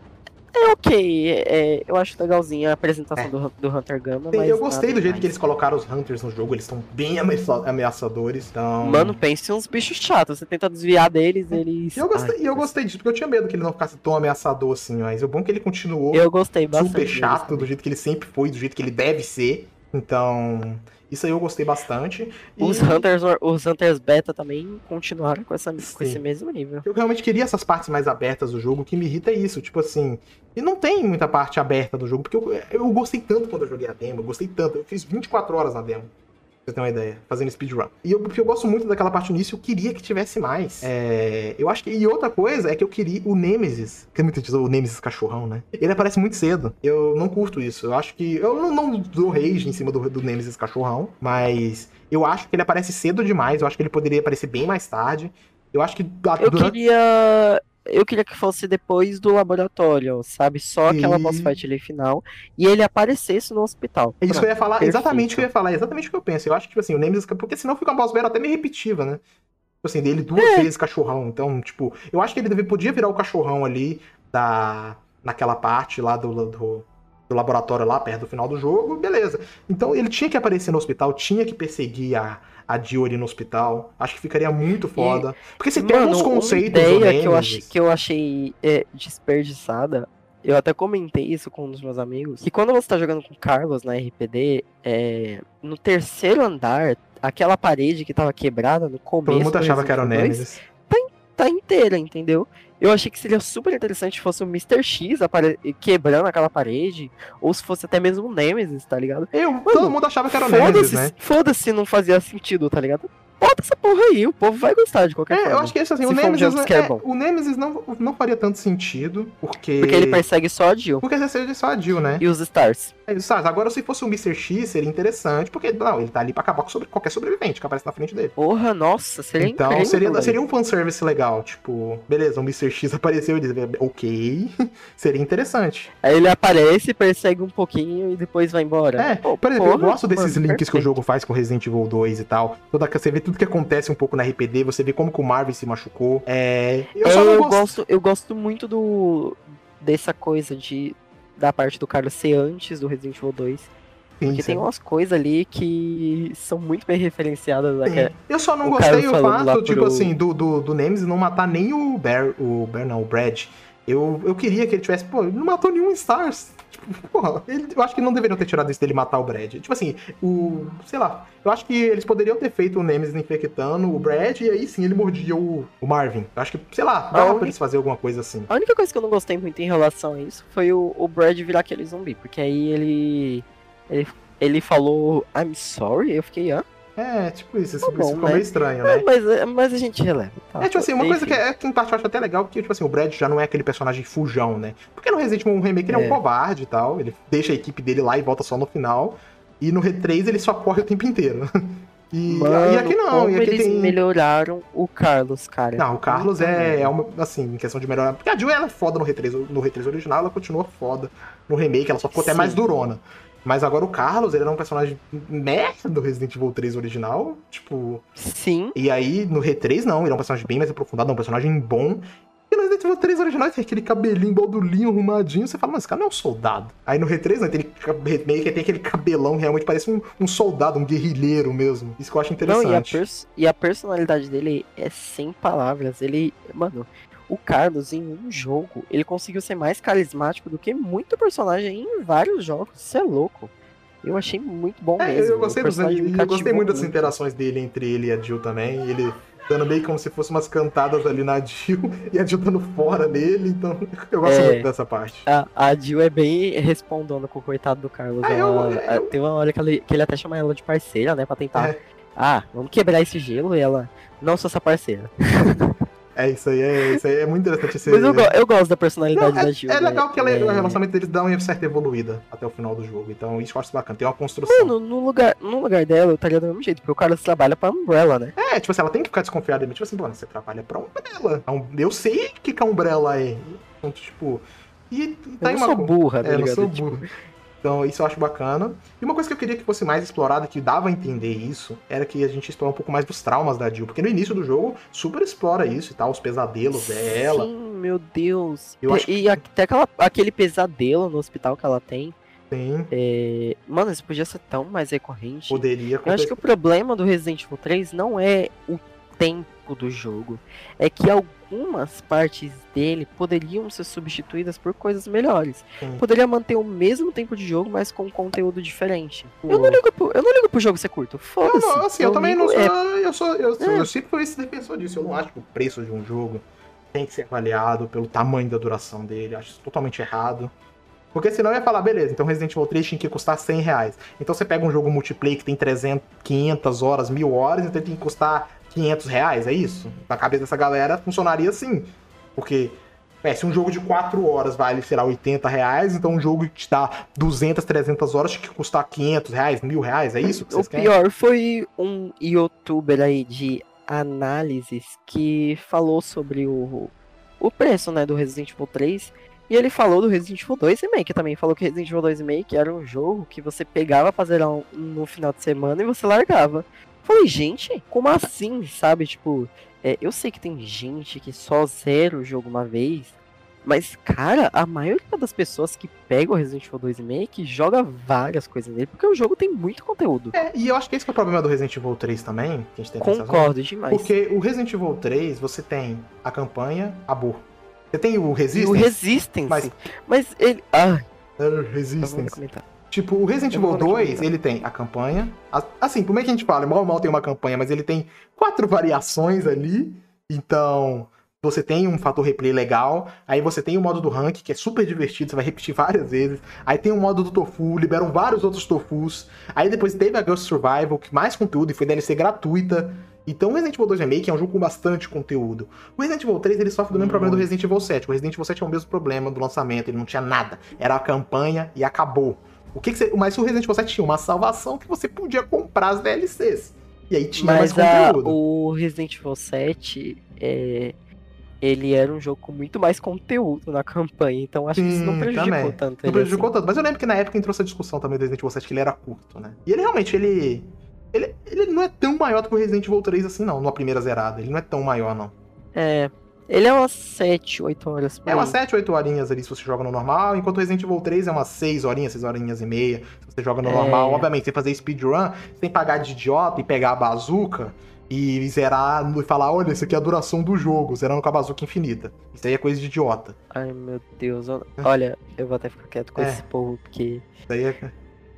ok. é- eu acho legalzinha a apresentação É. do, do Hunter Gamma. Sim, eu gostei do jeito que demais. eles colocaram os Hunters no jogo. Eles estão bem ameaça- ameaçadores. Então... Mano, pense uns bichos chatos. Você tenta desviar deles, eles. E eu gostei, Ai, eu gostei disso, porque eu tinha medo que ele não ficasse tão ameaçador assim, mas o bom é que ele continuou Eu gostei bastante. super chato, do jeito que ele sempre foi, do jeito que ele deve ser. Então, isso aí eu gostei bastante. E Os Hunters, os Hunters Beta também continuaram com, essa, com esse mesmo nível. Eu realmente queria essas partes mais abertas do jogo, o que me irrita é isso, tipo assim. E não tem muita parte aberta do jogo, porque eu, eu gostei tanto quando eu joguei a demo, eu gostei tanto. Eu fiz 24 horas na demo. Pra você ter uma ideia, fazendo speedrun. E eu, porque eu gosto muito daquela parte no início, eu queria que tivesse mais. É, eu acho que. E outra coisa é que eu queria o Nemesis, que é muito o Nemesis cachorrão, né? Ele aparece muito cedo. Eu não curto isso. Eu acho que. Eu não, não dou rage em cima do, do Nemesis cachorrão, mas eu acho que ele aparece cedo demais. Eu acho que ele poderia aparecer bem mais tarde. Eu acho que. Eu durante- queria. Eu queria que fosse depois do laboratório, sabe? Só aquela E- boss fight ali final. E ele aparecesse no hospital. É isso que eu ia falar, perfeito. exatamente o que eu ia falar, exatamente o que eu penso. Eu acho que, tipo assim, o Nemesis, porque senão fica uma boss battle até meio repetitiva, né? Tipo assim, dele duas É. vezes cachorrão. Então, tipo, eu acho que ele podia virar o cachorrão ali da, naquela parte lá do, do, do laboratório lá, perto do final do jogo, beleza. Então ele tinha que aparecer no hospital, tinha que perseguir a, a Dio ali no hospital. Acho que ficaria muito foda. Porque você pega uns Mano, conceitos uma ideia que eu, achei, que eu achei é, desperdiçada. Eu até comentei isso com um dos meus amigos. Que quando você tá jogando com Carlos na RPD, é, no terceiro andar, aquela parede que tava quebrada no começo. Todo mundo do achava que era o Resident Evil 2, Nemesis. Tá inteira, entendeu? Eu achei que seria super interessante se fosse o Mr. X quebrando aquela parede, ou se fosse até mesmo o Nemesis, tá ligado? Eu, todo mundo achava que era o Nemesis, né? foda-se se não fazia sentido, tá ligado? Bota essa porra aí, o povo vai gostar de qualquer É, forma. eu acho que esse, assim, Se o um Nemesis, jumpscare é, bom. o Nemesis não, não faria tanto sentido, porque... Porque ele persegue só a Jill Porque você é só a Jill, né? e os Stars. É isso, sabe? Agora, se fosse o Mr. X, seria interessante, porque, não, ele tá ali pra acabar com sobre- qualquer sobrevivente que aparece na frente dele. Porra, nossa, seria então, incrível. seria, velho. seria um fanservice legal, tipo, beleza, o Mr. X apareceu e diz, ok, seria interessante. Aí ele aparece, persegue um pouquinho e depois vai embora. É, Pô, por exemplo, eu porra, gosto desses mano, links que o perfeito. jogo faz com Resident Evil 2 e tal. Toda, você vê tudo que acontece um pouco na RPD, você vê como que o Marvin se machucou. É, eu eu gosto. eu gosto muito do dessa coisa de da parte do Carlos ser antes do Resident Evil 2. Sim, Porque sim. tem umas coisas ali que são muito bem referenciadas. Né? Eu só não o gostei o fato, tipo pro- assim, do, do, do Nemesis não matar nem o Bear, o Bear não, o Brad. Eu, eu queria que ele tivesse, pô, ele não matou nenhum Stars. Tipo, porra, ele- eu acho que não deveriam ter tirado isso dele matar o Brad. Tipo assim, o. Sei lá. Eu acho que eles poderiam ter feito o Nemesis infectando o Brad e aí sim ele mordia o, o Marvin. Eu acho que, sei lá, dava única- pra eles fazer alguma coisa assim. A única coisa que eu não gostei muito em relação a isso foi o, o Brad virar aquele zumbi, porque aí ele. Ele, ele falou I'm sorry, eu fiquei, ah, É, tipo isso, isso, Tá bom, isso ficou né? meio estranho, é, né? mas, mas a gente releva. Tá? É, tipo assim, uma coisa Enfim. que, é, que em parte eu acho até legal, porque, tipo assim, o Brad já não é aquele personagem fujão, né? Porque no Resident Evil Remake ele é um É. covarde e tal, ele deixa a equipe dele lá e volta só no final. E no R3 ele só corre o tempo inteiro. E, Mano, e aqui não, e aqui eles tem... melhoraram o Carlos, cara. Não, o Carlos é, é uma, assim, em questão de melhorar. Porque a Jill ela é foda no R3, no R3 original, ela continua foda no remake, ela só ficou até Sim. mais durona. Mas agora o Carlos, ele era um personagem merda do Resident Evil 3 original, tipo. Sim, E aí no R3 não, ele é um personagem bem mais aprofundado, é um personagem bom. E no Resident Evil 3 original tem aquele cabelinho baldulinho, arrumadinho, você fala, mas esse cara não é um soldado. Aí no R3 não, tem aquele, meio que tem aquele cabelão, realmente parece um, um soldado, um guerrilheiro mesmo. Isso que eu acho não, interessante. e a, pers- e a personalidade dele é sem palavras. Ele, mano, o Carlos em um jogo, ele conseguiu ser mais carismático do que muito personagem em vários jogos. Isso é louco. Eu achei muito bom É, mesmo. eu gostei, dos, eu gostei muito das interações dele entre ele e a Jill também. Ele dando meio como se fosse umas cantadas ali na Jill e a Jill dando fora nele, então eu gosto É. muito dessa parte. A, a Jill é bem respondendo com o coitado do Carlos. Ah, eu- Ela- eu- Tem uma hora que ele, que ele até chama ela de parceira, né? Pra tentar. É. Ah, vamos quebrar esse gelo e ela. Não sou essa parceira. É isso aí, é, isso aí é muito interessante esse. Mas eu, go- eu gosto da personalidade Não, da é, Jill. é né? legal que ela- É- o relacionamento deles dá uma certa evoluída até o final do jogo. Então isso eu acho bacana. Tem uma construção. Mano, no lugar, no lugar dela, eu estaria do mesmo jeito, porque o Carlos trabalha pra Umbrella, né? É, tipo assim, ela tem que ficar desconfiada. Tipo assim, mano, você trabalha pra Umbrella. Então, Eu sei que que a Umbrella é. Então, tipo. E tá Eu não uma sou burra, tá É, eu ligado? sou Tipo, burro. Então, isso eu acho bacana. E uma coisa que eu queria que fosse mais explorada, que dava a entender isso, era que a gente explorar um pouco mais dos traumas da Jill. Porque no início do jogo, super explora isso e tal, os pesadelos dela. Sim, meu Deus. Eu E- acho E até aquela, aquele pesadelo no hospital que ela tem. Tem, é, Mano, isso podia ser tão mais recorrente. poderia Eu acho que o problema do Resident Evil 3 não é o tempo do jogo. É que algumas partes dele poderiam ser substituídas por coisas melhores. Poderia manter o mesmo tempo de jogo, mas com conteúdo diferente. Eu não ligo pro, eu não ligo pro jogo ser curto. Eu, Foda-se. não, assim, eu, também não sou. é, Eu, sou eu, sou- É. eu sempre fui esse defensor disso. Eu não acho que o preço de um jogo tem que ser avaliado pelo tamanho da duração dele. Acho isso totalmente errado. Porque senão eu ia falar, beleza, então Resident Evil 3 tinha que custar 100 reais. Então você pega um jogo multiplayer que tem 300, 500 horas, 1000 horas, então ele tem que custar 500 reais, é isso? Na cabeça dessa galera funcionaria assim. Porque, é, se um jogo de 4 horas vale, sei lá, 80 reais, então um jogo que te dá 200, 300 horas tinha que custar 500 reais, 1000 reais, é isso que O vocês querem? pior foi um youtuber aí de análises que falou sobre o, o preço, né, do Resident Evil 3. E ele falou do Resident Evil 2 Remake também. Falou que Resident Evil 2 Remake era um jogo que você pegava pra zerar um- no final de semana e você largava. Falei, gente, como assim, sabe? Tipo, é, eu sei que tem gente que só zera o jogo uma vez. Mas, cara, a maioria das pessoas que pega o Resident Evil 2 Remake joga várias coisas nele, porque o jogo tem muito conteúdo. É, e eu acho que esse que é o problema do Resident Evil 3 também, que a gente tem. Concordo demais. Porque o Resident Evil 3, você tem a campanha, a Boa. Você tem o E Resistance. o Resistance. Mas- Mas, ele. Ah, É, eu vou Resistance. Tipo, o Resident Evil vou nem 2, comentar. ele tem a campanha. a- Assim, como é que a gente fala? Mal mal tem uma campanha, mas ele tem quatro variações ali. Então, você tem um fator replay legal. Aí você tem o modo do rank, que é super divertido, você vai repetir várias vezes. Aí tem o modo do tofu, liberam vários outros tofus. Aí depois teve a Ghost Survival, que mais conteúdo, e foi DLC gratuita. Então o Resident Evil 2 Remake é um jogo com bastante conteúdo. O Resident Evil 3 ele sofre do mesmo problema do Resident Evil 7. O Resident Evil 7 é o mesmo problema do lançamento, ele não tinha nada. Era a campanha e acabou. O que, que você... Mas o Resident Evil 7 tinha uma salvação que você podia comprar as DLCs. E aí tinha Mas mais a- conteúdo. o Resident Evil 7, é, ele era um jogo com muito mais conteúdo na campanha. Então acho que isso não prejudicou também. tanto. Não prejudicou assim. tanto. Mas eu lembro que na época entrou essa discussão também do Resident Evil 7 que ele era curto, né? E ele realmente, ele. Ele, ele não é tão maior do que o Resident Evil 3 assim, não, numa primeira zerada. Ele não é tão maior, não. É. Ele é umas 7, 8 horas É umas aí. 7, 8 horinhas ali se você joga no normal, enquanto o Resident Evil 3 é umas 6 horinhas, 6 horinhas e meia. Se você joga no É. normal, obviamente, você fazer speedrun sem pagar de idiota e pegar a bazuca, e zerar e falar, olha, isso aqui é a duração do jogo, zerando com a bazuca infinita. Isso aí é coisa de idiota. Ai, meu Deus. eu- Olha, eu vou até ficar quieto com É. esse povo, porque. Isso aí é,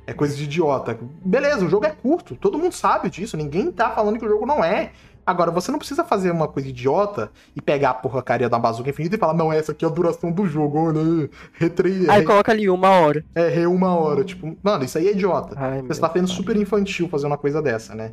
é coisa de idiota. Beleza, o jogo é curto, todo mundo sabe disso, ninguém tá falando que o jogo não é. Agora, você não precisa fazer uma coisa idiota e pegar a porcaria da bazuca infinita e falar, não, essa aqui é a duração do jogo, olha, retre... Aí re... coloca ali uma hora. é, re uma hora. Tipo, mano, isso aí é idiota. Ai, Você tá sendo super infantil fazendo uma coisa dessa, né?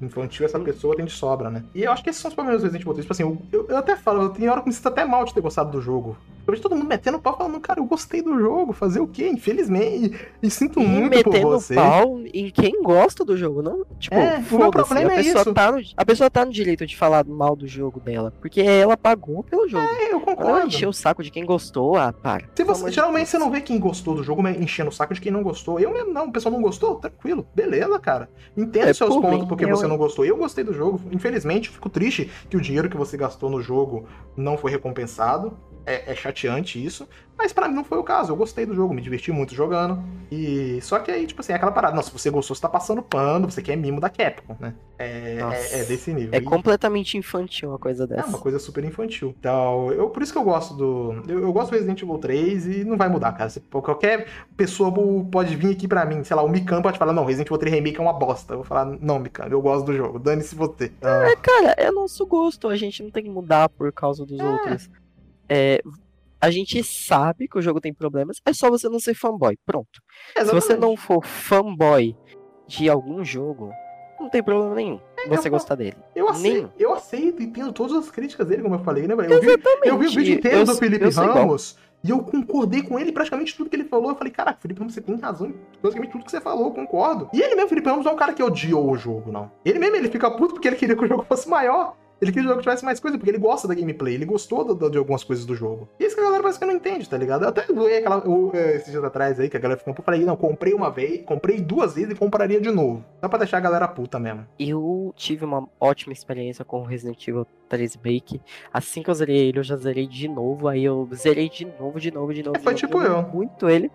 Infantil, essa pessoa tem de sobra, né? E eu acho que esses são os problemas do Resident Evil 3. Tipo assim, eu, eu, eu até falo, eu tenho hora que me sinto até mal de ter gostado do jogo. Eu vejo todo mundo metendo pau falando, cara, eu gostei do jogo, fazer o quê? Infelizmente. E, e sinto E muito por metendo você. pau em quem gosta do jogo, não? Tipo, É, o meu problema é isso. Tá no, a pessoa tá no direito de falar mal do jogo dela, porque ela pagou pelo jogo. É, eu Ela concordo. encheu o saco de quem gostou, ah, para. Se você, geralmente você não vê quem gostou do jogo mas enchendo o saco de quem não gostou. Eu mesmo não, o pessoal não gostou, tranquilo, beleza, cara. Entenda É, seus pontos mim, porque eu- você não gostou. Eu gostei do jogo, infelizmente, fico triste que o dinheiro que você gastou no jogo não foi recompensado. É, é chateante isso, mas pra mim não foi o caso. Eu gostei do jogo, me diverti muito jogando. E só que aí, tipo assim, é aquela parada. Não, se você gostou, você tá passando pano, você quer mimo da Capcom, né? É, é, é desse nível. É E- completamente infantil uma coisa é dessa. uma coisa super infantil. Então, eu, por isso que eu gosto do. Eu, eu gosto do Resident Evil 3 e não vai mudar, cara. Se- qualquer pessoa pode vir aqui pra mim, sei lá, o Mikan pode falar, não, Resident Evil 3 Remake é uma bosta. Eu vou falar, não, Mikan, eu gosto do jogo. Dane-se você. Então, É, cara, é nosso gosto, a gente não tem que mudar por causa dos outros. É, a gente sabe que o jogo tem problemas, é só você não ser fanboy. Pronto. Se você exatamente. não for fanboy de algum jogo, não tem problema nenhum você eu- gostar dele. Eu aceito, eu aceito e entendo todas as críticas dele, como eu falei, né, velho? Eu vi, Exatamente. eu vi o vídeo inteiro Eu- do Felipe. Ramos e eu concordei com ele praticamente tudo que ele falou. Eu falei, caraca, Felipe Ramos, você tem razão em praticamente tudo que você falou, eu concordo. E ele mesmo, Felipe Ramos, não é um cara que odiou o jogo, não. Ele mesmo, ele fica puto porque ele queria que o jogo fosse maior. Ele queria que o jogo tivesse mais coisa, porque ele gosta da gameplay, ele gostou do- do- de algumas coisas do jogo. E isso que a galera parece que não entende, tá ligado? Eu até doei aquela, eu, eh, esses dias atrás aí, que a galera ficou, eu falei, não, comprei uma vez, comprei duas vezes e compraria de novo. Só pra deixar a galera puta mesmo. Eu tive uma ótima experiência com o Resident Evil 3 Bake. Assim que eu zerei ele, eu já zerei de novo. Aí eu zerei de novo, de novo, de novo. É, foi de novo, tipo eu. amo Muito ele.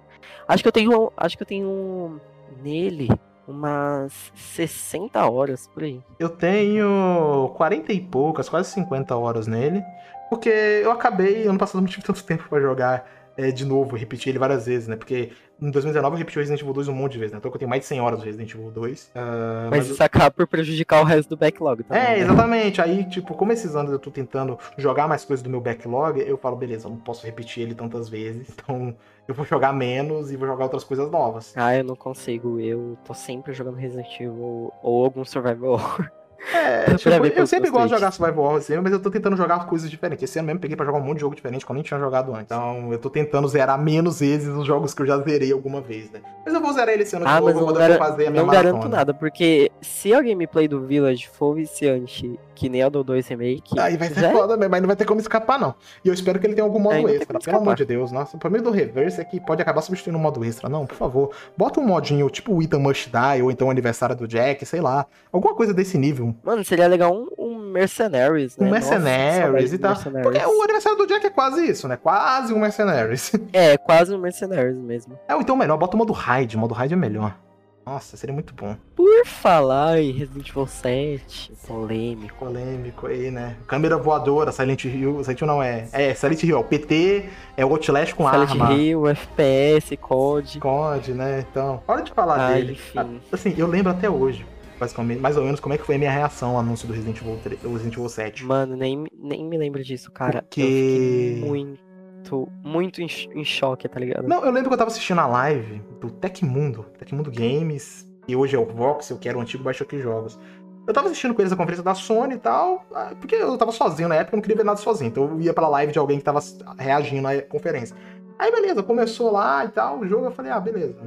Acho que eu tenho. Acho que eu tenho nele umas 60 horas por aí. Eu tenho 40 e poucas, quase 50 horas nele. Porque eu acabei, ano passado, não tive tanto tempo pra jogar é, de novo, repetir ele várias vezes, né? Porque em 2019 eu repeti o Resident Evil 2 um monte de vezes, né? Então eu tenho mais de 100 horas do Resident Evil 2. Ah, Mas isso acaba por prejudicar o resto do backlog também. É, né? exatamente. Aí, tipo, como esses anos eu tô tentando jogar mais coisas do meu backlog, eu falo, beleza, eu não posso repetir ele tantas vezes. Então eu vou jogar menos e vou jogar outras coisas novas. Ah, eu não consigo. Eu tô sempre jogando Resident Evil ou algum survival horror. É, tipo, eu sempre gosto de jogar Survival Horror sempre, mas eu tô tentando jogar coisas diferentes. Esse ano mesmo peguei pra jogar um monte de jogo diferente que eu nem tinha jogado antes. Então eu tô tentando zerar menos vezes os jogos que eu já zerei alguma vez, né? Mas eu vou zerar ele esse ano de Ah, novo, mas eu vou garan- fazer a minha não garanto maratona. nada, porque se a gameplay do Village for viciante, que nem a do 2 Remake, Aí vai ser já é foda mesmo, mas não vai ter como escapar, não. E eu espero que ele tenha algum modo tem extra. Pelo amor de Deus, nossa. O problema do reverse é que pode acabar substituindo um modo extra. Não, por favor. Bota um modinho, tipo o Ethan Must Die, ou então o aniversário do Jack, sei lá. Alguma coisa desse nível. Mano, seria legal um, um Mercenaries, né? Um Nossa, Mercenaries saudade e tal. Mercenaries. Porque o aniversário do Jack é quase isso, né? Quase um Mercenaries. É, quase um Mercenaries mesmo. É, ou então melhor, bota o modo raid. O modo raid é melhor. Nossa, seria muito bom. Por falar em Resident Evil 7, polêmico. Polêmico aí, né? Câmera voadora, Silent Hill. Silent Hill não é. É, Silent Hill, é o PT, é o Outlast com Silent arma. Hill, FPS, COD. COD, né? Então, hora de falar Ah, dele. enfim. Assim, eu lembro até hoje, basicamente, mais ou menos, como é que foi a minha reação ao anúncio do Resident Evil, 3, do Resident Evil 7. Mano, nem, nem me lembro disso, cara. Porque- Eu muito, muito em, em choque, tá ligado? Não, eu lembro que eu tava assistindo a live do Tecmundo, Tecmundo Games, e hoje é o Voxel, que era o antigo Bioshock Jogos. Eu tava assistindo com eles a conferência da Sony e tal, ah, porque eu tava sozinho na época, eu não queria ver nada sozinho, então eu ia pra live de alguém que tava reagindo à conferência. Aí beleza, começou lá e tal, o jogo, eu falei, ah, beleza.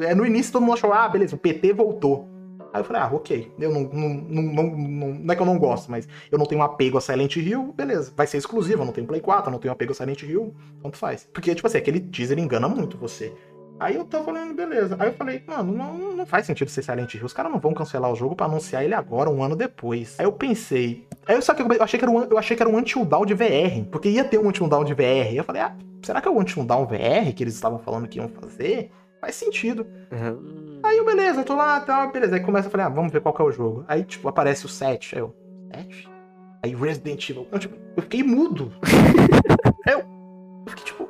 É, no início todo mundo achou, ah, beleza, o PT voltou. Aí eu falei, ah, ok. Eu não, não, não, não, não, é que eu não gosto, mas eu não tenho apego a Silent Hill, beleza. Vai ser exclusivo, eu não tenho Play 4, eu não tenho apego a Silent Hill, tanto faz. Porque, tipo assim, aquele teaser engana muito você. Aí eu tava falando, beleza. Aí eu falei, mano, não, não faz sentido ser Silent Hill. Os caras não vão cancelar o jogo pra anunciar ele agora, um ano depois. Aí eu pensei. Aí eu só que eu achei que era um, eu achei que era um Until Dawn de VR. Porque ia ter um Until Dawn de VR. Eu falei, ah, será que é o Until Dawn VR que eles estavam falando que iam fazer? Faz sentido. Uhum. Aí eu, beleza, eu tô lá, tá, beleza. Aí começa a falar, ah, vamos ver qual que é o jogo. Aí, tipo, aparece o 7. Aí eu, 7? Aí Resident Evil. Eu, tipo, eu fiquei mudo. eu, eu fiquei, tipo.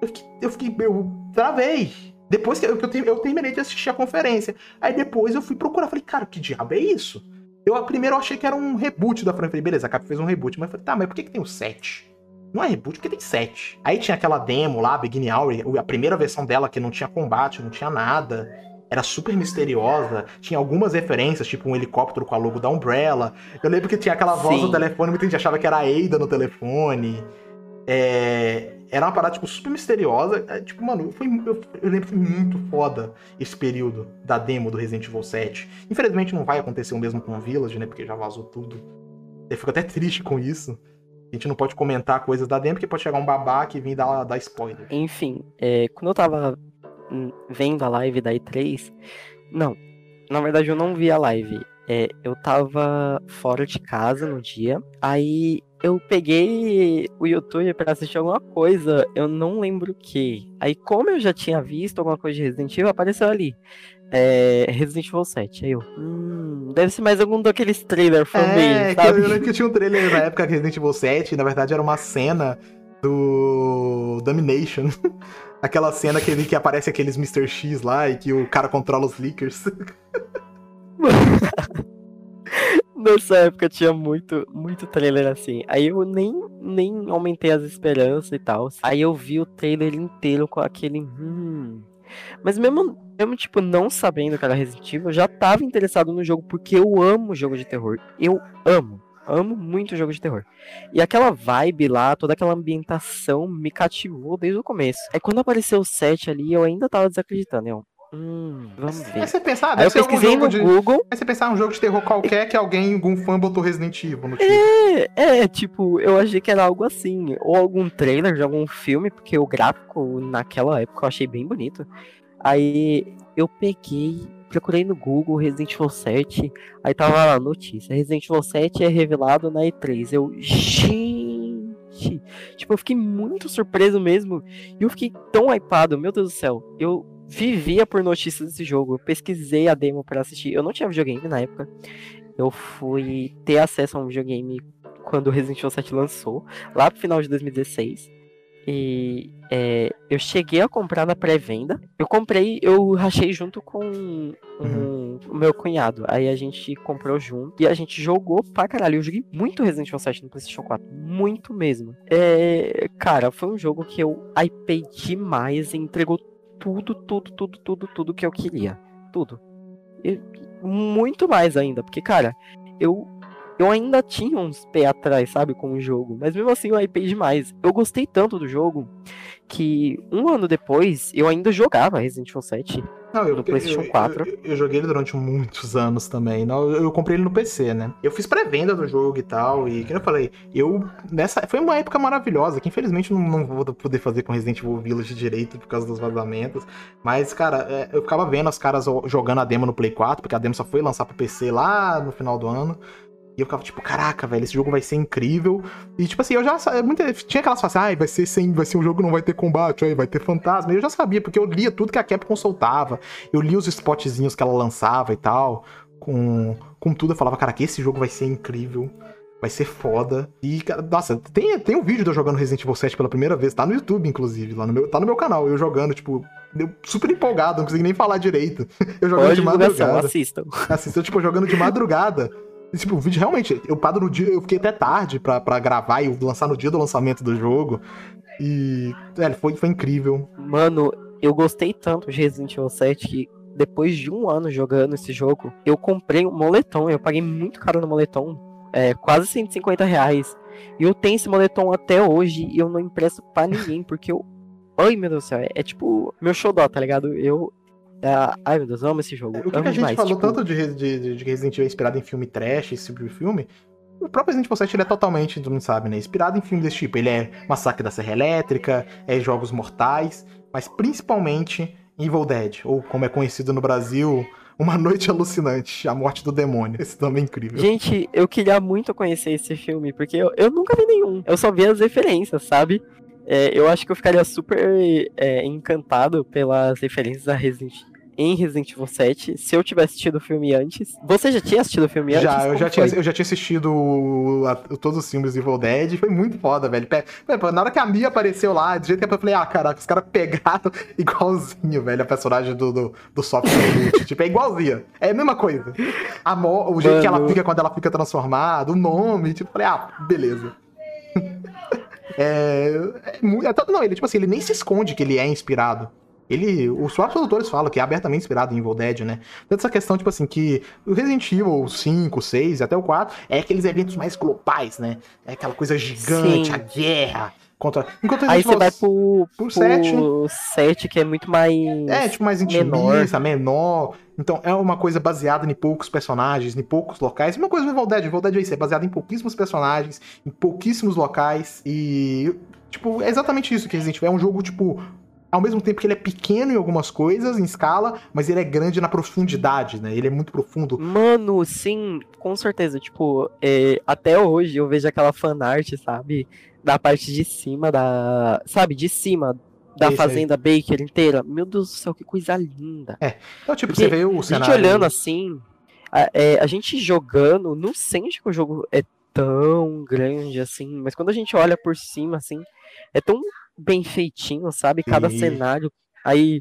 Eu fiquei, eu fiquei, eu travei. Depois que eu, eu, eu terminei de assistir a conferência. Aí depois eu fui procurar. Falei, cara, que diabo é isso? Eu primeiro achei que era um reboot da franquia. Falei, beleza, a Cap fez um reboot. Mas eu falei, tá, mas por que, que tem o 7? Não é reboot porque tem 7. Aí tinha aquela demo lá, Beginning Hour, a primeira versão dela que não tinha combate, não tinha nada. Era super misteriosa, tinha algumas referências, tipo um helicóptero com a logo da Umbrella. Eu lembro que tinha aquela voz Sim. no telefone, muita gente achava que era a Ada no telefone. É, era uma parada, tipo, super misteriosa. É, tipo, mano, foi, eu, eu lembro que foi muito foda esse período da demo do Resident Evil 7. Infelizmente não vai acontecer o mesmo com o Village, né? Porque já vazou tudo. Eu fico até triste com isso. A gente não pode comentar coisas da demo, porque pode chegar um babaca e vir dar, dar spoiler. Enfim, é, quando eu tava vendo a live da E3. Não, na verdade eu não vi a live. É, eu tava fora de casa no dia. Aí eu peguei o YouTube para assistir alguma coisa, eu não lembro o que. Aí, como eu já tinha visto alguma coisa de Resident Evil, apareceu ali. É, Resident Evil 7. Aí eu, hum, deve ser mais algum daqueles trailers família, é, sabe? eu lembro que tinha um trailer na época de Resident Evil 7, na verdade era uma cena do Domination. Aquela cena que, que aparece aqueles Mr. X lá e que o cara controla os leakers. Nessa época tinha muito, muito trailer assim. Aí eu nem, nem aumentei as esperanças e tal. Aí eu vi o trailer inteiro com aquele. Hum. Mas mesmo, mesmo, tipo, não sabendo que era Resident Evil, eu já tava interessado no jogo, porque eu amo jogo de terror. Eu amo. Amo muito jogo de terror. E aquela vibe lá, toda aquela ambientação me cativou desde o começo. Aí quando apareceu o 7 ali, eu ainda tava desacreditando. Eu, Hum, vamos ver. Aí você pensar, ah, Aí eu pesquisei no de... Google. Aí você pensar um jogo de terror qualquer que alguém, algum fã botou Resident Evil no título. É, é, tipo, eu achei que era algo assim. Ou algum trailer de algum filme, porque o gráfico naquela época eu achei bem bonito. Aí eu peguei, procurei no Google Resident Evil 7. Aí tava lá a notícia: Resident Evil 7 é revelado na E3. Eu, gente. Tipo, eu fiquei muito surpreso mesmo. E eu fiquei tão hypado, meu Deus do céu. Eu vivia por notícias desse jogo. Eu pesquisei a demo para assistir. Eu não tinha videogame na época. Eu fui ter acesso a um videogame quando o Resident Evil 7 lançou, lá pro final de 2016. E é, eu cheguei a comprar na pré-venda. Eu comprei, eu rachei junto com um, uhum. o meu cunhado. Aí a gente comprou junto e a gente jogou pra caralho. Eu joguei muito Resident Evil 7 no PlayStation 4. Muito mesmo. É, cara, foi um jogo que eu hypei demais e entregou tudo, tudo, tudo, tudo, tudo que eu queria. Tudo. E muito mais ainda, porque, cara, eu eu ainda tinha uns pé atrás, sabe, com o jogo. Mas mesmo assim eu hypei demais. Eu gostei tanto do jogo que um ano depois eu ainda jogava Resident Evil 7 não, eu, no PlayStation 4. Eu, eu, joguei ele durante muitos anos também. Não, eu, comprei ele no PC, né? Eu fiz pré-venda do jogo e tal. E, como eu falei, eu. Nessa, foi uma época maravilhosa, que infelizmente não, não vou poder fazer com Resident Evil Village direito por causa dos vazamentos. Mas, cara, é, eu ficava vendo os caras jogando a demo no Play 4, porque a demo só foi lançar pro PC lá no final do ano. E eu ficava tipo, caraca, velho, esse jogo vai ser incrível. E tipo assim, eu já muita, tinha aquelas falas assim, ah, vai ser sem, vai ser um jogo não vai ter combate, aí vai ter fantasma. Eu já sabia, porque eu lia tudo que a Capcom soltava. Eu lia os spotzinhos que ela lançava e tal. Com, com tudo, eu falava, cara, que esse jogo vai ser incrível. Vai ser foda. E, nossa, tem, tem um vídeo de eu jogando Resident Evil 7 pela primeira vez. Tá no YouTube, inclusive. Lá no meu, tá no meu canal. Eu jogando, tipo, eu super empolgado, não consegui nem falar direito. Eu jogando Pode de madrugada. Assistam. Assistam, tipo, jogando de madrugada. Tipo, o vídeo realmente, eu paro no dia, eu fiquei até tarde pra, pra gravar e lançar no dia do lançamento do jogo. E, é, foi, foi incrível. Mano, eu gostei tanto de Resident Evil 7 que depois de um ano jogando esse jogo, eu comprei um moletom. Eu paguei muito caro no moletom, é, quase 150 reais. E eu tenho esse moletom até hoje e eu não empresto pra ninguém, porque eu. Ai, meu Deus do céu, é, é tipo meu xodó, tá ligado? Eu, é, ai meu Deus, eu amo esse jogo. O que, que a gente demais, falou tipo... tanto de, de, de Resident Evil inspirado em filme trash, esse tipo de filme, o próprio Resident Evil 7 ele é totalmente, todo mundo sabe, né? Inspirado em filmes desse tipo. Ele é Massacre da Serra Elétrica, é Jogos Mortais, mas principalmente Evil Dead, ou como é conhecido no Brasil, Uma Noite Alucinante, A Morte do Demônio. Esse nome é incrível. Gente, eu queria muito conhecer esse filme, porque eu, eu nunca vi nenhum. Eu só vi as referências, sabe? É, eu acho que eu ficaria super é, encantado pelas referências a Resident em Resident Evil 7, se eu tivesse assistido o filme antes. Você já tinha assistido o filme antes? Já, eu já, tinha, eu já tinha assistido a, todos os filmes de Evil Dead, foi muito foda, velho. Na hora que a Mia apareceu lá, do jeito que eu falei, ah, caraca, os caras pegaram igualzinho, velho, a personagem do, do, do Soft tipo, é igualzinha. É a mesma coisa. A mo, o jeito Mano. que ela fica quando ela fica transformada, o nome, tipo, falei, ah, beleza. É, é, é, não, ele, tipo assim, ele nem se esconde que ele é inspirado. Ele, os próprios produtores falam que é abertamente inspirado em Evil Dead, né? Então, essa questão, tipo assim, que o Resident Evil 5, 6 até o 4 é aqueles eventos mais globais, né? É aquela coisa gigante, Sim. a guerra. Contra... Enquanto Aí você vai pro, pro 7. 7, que é muito mais. É, tipo, mais intimista, menor. menor. Então é uma coisa baseada em poucos personagens, em poucos locais. Uma coisa do Evil Dead, Evil Dead é isso, é baseado em pouquíssimos personagens, em pouquíssimos locais. E. Tipo, é exatamente isso que Resident Evil é um jogo, tipo, ao mesmo tempo que ele é pequeno em algumas coisas, em escala, mas ele é grande na profundidade, né? Ele é muito profundo. Mano, sim, com certeza. Tipo, é, até hoje eu vejo aquela fanart, sabe? Da parte de cima da. Sabe, de cima da Esse fazenda aí. Baker inteira. Meu Deus do céu, que coisa linda. É. Então, tipo, Porque você vê o cenário. A gente olhando assim, a, é, a gente jogando, não sente que o jogo é tão grande assim, mas quando a gente olha por cima, assim, é tão bem feitinho, sabe? Cada Sim. cenário. Aí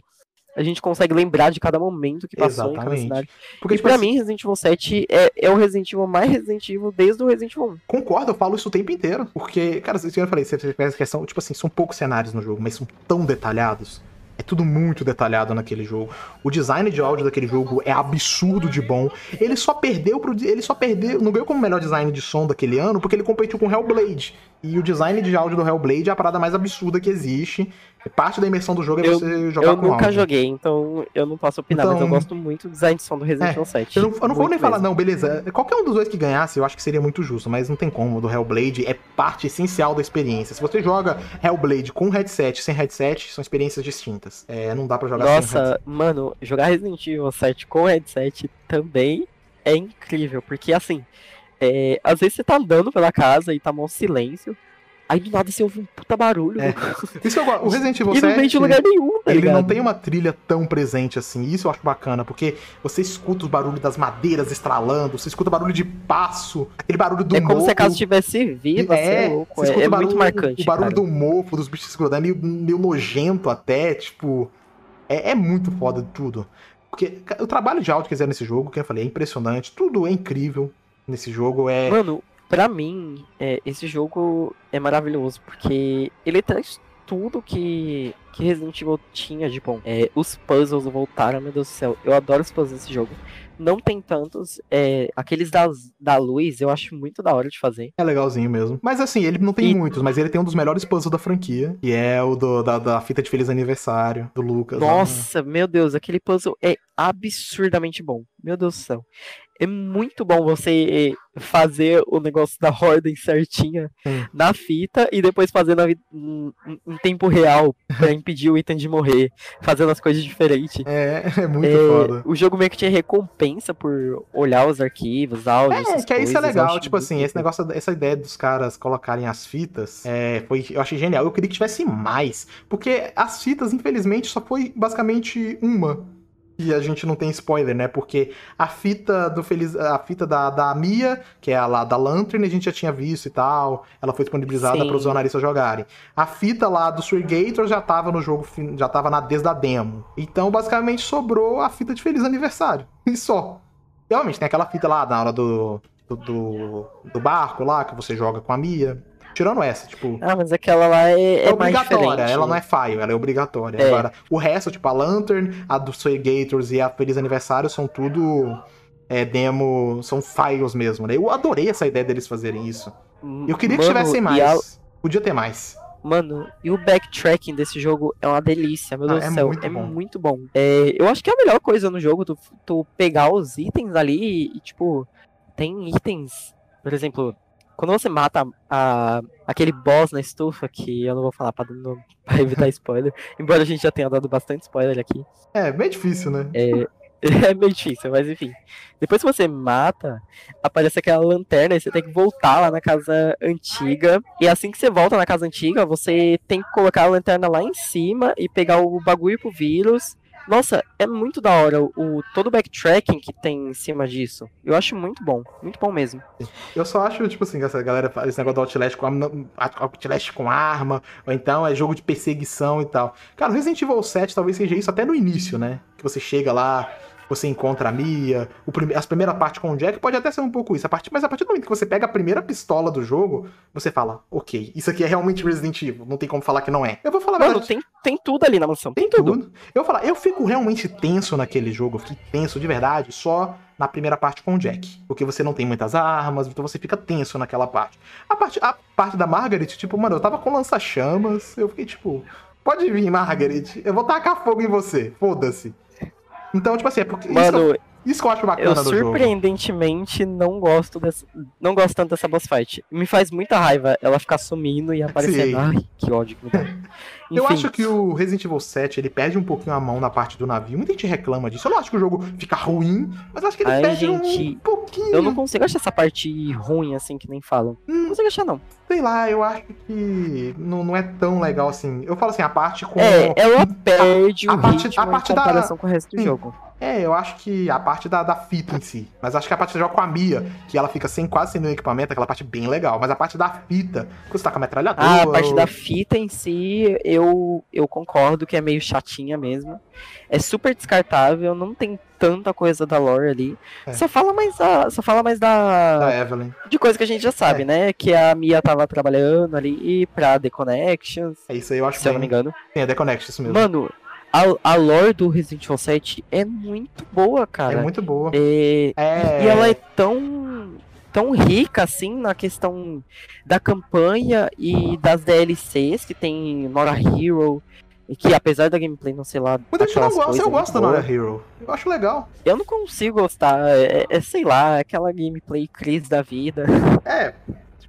a gente consegue lembrar de cada momento que passou Exatamente. em cada cenário. Porque, e tipo, pra assim... mim, Resident Evil 7 é, é o Resident Evil mais Resident Evil desde o Resident Evil 1. Concordo, eu falo isso o tempo inteiro. Porque, cara, eu falei, você fez a questão, tipo assim, são poucos cenários no jogo, mas são tão detalhados. É tudo muito detalhado naquele jogo. O design de áudio daquele jogo é absurdo de bom. Ele só perdeu pro. Ele só perdeu. Não ganhou como melhor design de som daquele ano, porque ele competiu com Hellblade. E o design de áudio do Hellblade é a parada mais absurda que existe. Parte da imersão do jogo é eu, você jogar eu com Eu nunca joguei, então eu não posso opinar, então, mas eu então, gosto muito do design de som do Resident é, Evil 7. Eu não, eu não vou nem mesmo. falar, não, beleza. Qualquer um dos dois que ganhasse, eu acho que seria muito justo, mas não tem como. O do Hellblade é parte essencial da experiência. Se você joga Hellblade com headset sem headset, são experiências distintas. É, não dá pra jogar Nossa, sem headset. mano, jogar Resident Evil 7 com headset também é incrível, porque assim. É, às vezes você tá andando pela casa e tá mó silêncio. Aí do nada você ouve um puta barulho. É. Isso eu gosto. O Resident Evil 7. E não vem de lugar nenhum, tá Ele ligado? não tem uma trilha tão presente assim. Isso eu acho bacana, porque você escuta os barulhos das madeiras estralando, você escuta barulho de passo, aquele barulho do É como mofo. se a casa estivesse viva, é, é louco. É, é barulho, muito marcante. O barulho cara. do mofo, dos bichos é meio, meio nojento até, tipo. É, é muito foda de tudo. Porque o trabalho de áudio que fizeram nesse jogo, que eu falei, é impressionante. Tudo é incrível nesse jogo. É... Mano, Pra mim, é, esse jogo é maravilhoso, porque ele traz tudo que, que Resident Evil tinha de bom. É, os puzzles voltaram, meu Deus do céu. Eu adoro os puzzles desse jogo. Não tem tantos. É, aqueles das, da luz, eu acho muito da hora de fazer. É legalzinho mesmo. Mas assim, ele não tem e... muitos, mas ele tem um dos melhores puzzles da franquia. Que é o do, da, da fita de feliz aniversário, do Lucas. Nossa, né? meu Deus, aquele puzzle é absurdamente bom. Meu Deus do céu é muito bom você fazer o negócio da ordem certinha na fita e depois fazer em, em tempo real para impedir o item de morrer, fazendo as coisas diferentes. É, é muito é, foda. O jogo meio que te recompensa por olhar os arquivos, áudios. É, que coisas, isso é legal. Tipo assim, esse negócio, essa ideia dos caras colocarem as fitas, é, foi, eu achei genial. Eu queria que tivesse mais, porque as fitas, infelizmente, só foi basicamente uma e a gente não tem spoiler, né? Porque a fita do Feliz. A fita da, da Mia, que é a lá da Lantern, a gente já tinha visto e tal. Ela foi disponibilizada para os jornalistas jogarem. A fita lá do Surgator já tava no jogo, já tava na desde a demo. Então, basicamente, sobrou a fita de Feliz Aniversário. E só. Realmente, tem aquela fita lá na hora do, do, do, do barco lá, que você joga com a Mia. Tirando essa, tipo. Ah, mas aquela lá é, é, é obrigatória. ela não é file, ela é obrigatória. É. Agora, o resto, tipo, a Lantern, a do Gators e a Feliz Aniversário são tudo. É, demo. São files mesmo, né? Eu adorei essa ideia deles fazerem isso. Eu queria Mano, que tivessem mais. A... Podia ter mais. Mano, e o backtracking desse jogo é uma delícia, meu Deus ah, do é céu. Muito é bom. muito bom. É, eu acho que é a melhor coisa no jogo, tu, tu pegar os itens ali e, tipo, tem itens. Por exemplo, quando você mata a, aquele boss na estufa, que eu não vou falar pra, não, pra evitar spoiler, embora a gente já tenha dado bastante spoiler aqui. É, bem difícil, né? É, É meio difícil, mas enfim. Depois que você mata, aparece aquela lanterna e você tem que voltar lá na casa antiga. E assim que você volta na casa antiga, você tem que colocar a lanterna lá em cima e pegar o bagulho pro vírus. Nossa, é muito da hora o, o todo o backtracking que tem em cima disso. Eu acho muito bom, muito bom mesmo. Eu só acho, tipo assim, essa galera faz esse negócio do Outlast com, Outlast com arma, ou então é jogo de perseguição e tal. Cara, Resident Evil 7 talvez seja isso até no início, né? Que você chega lá, você encontra a Mia, o prime as primeiras partes com o Jack pode até ser um pouco isso, a partir, mas a partir do momento que você pega a primeira pistola do jogo, você fala, ok, isso aqui é realmente Resident Evil, não tem como falar que não é. Eu vou falar Mano, tem, tem tudo ali na mansão, tem, tem tudo. tudo. Eu vou falar, eu fico realmente tenso naquele jogo, eu fico tenso de verdade só na primeira parte com o Jack. Porque você não tem muitas armas, então você fica tenso naquela parte. A parte, a parte da Margaret, tipo, mano, eu tava com lança-chamas, eu fiquei tipo, pode vir, Margaret, eu vou tacar fogo em você, foda-se. Então, tipo assim, é porque. Mano, isso, isso que eu acho bacana eu surpreendentemente não gosto dessa, não gosto tanto dessa boss fight. Me faz muita raiva ela ficar sumindo e aparecendo. Sim. Ai, que ódio que me dá. Eu acho que o Resident Evil 7 ele perde um pouquinho a mão na parte do navio. Muita gente reclama disso. Eu não acho que o jogo fica ruim, mas acho que ele Ai, perde gente, um pouquinho. Eu não consigo achar essa parte ruim assim que nem falam. Hum, não consigo achar, não. Sei lá, eu acho que não, não é tão legal assim. Eu falo assim, a parte com. É, ela perde a, a o parte, ritmo a parte em comparação da... com o resto do Sim. jogo. É, eu acho que a parte da, da fita em si. Mas acho que a parte que joga com a Mia, que ela fica sem quase sem nenhum equipamento, aquela parte bem legal. Mas a parte da fita, que você tá com a metralhadora. Ah, a parte da fita em si, eu, eu concordo que é meio chatinha mesmo. É super descartável, não tem tanta coisa da lore ali. É. Só fala mais da, só fala mais da, da Evelyn. De coisa que a gente já sabe, é. né? Que a Mia tava trabalhando ali pra The Connections. É isso aí, eu acho se eu não me engano. Tem a The Connections mesmo. Mano, a, a lore do Resident Evil 7 é muito boa, cara. É muito boa. É... é... E ela é tão tão rica assim na questão da campanha e das DLCs que tem Nora Hero e que apesar da gameplay não sei lá. Muita gente não gosta, eu gosto da Nora Hero. Eu acho legal. Eu não consigo gostar, é, é sei lá, aquela gameplay crise da vida. É.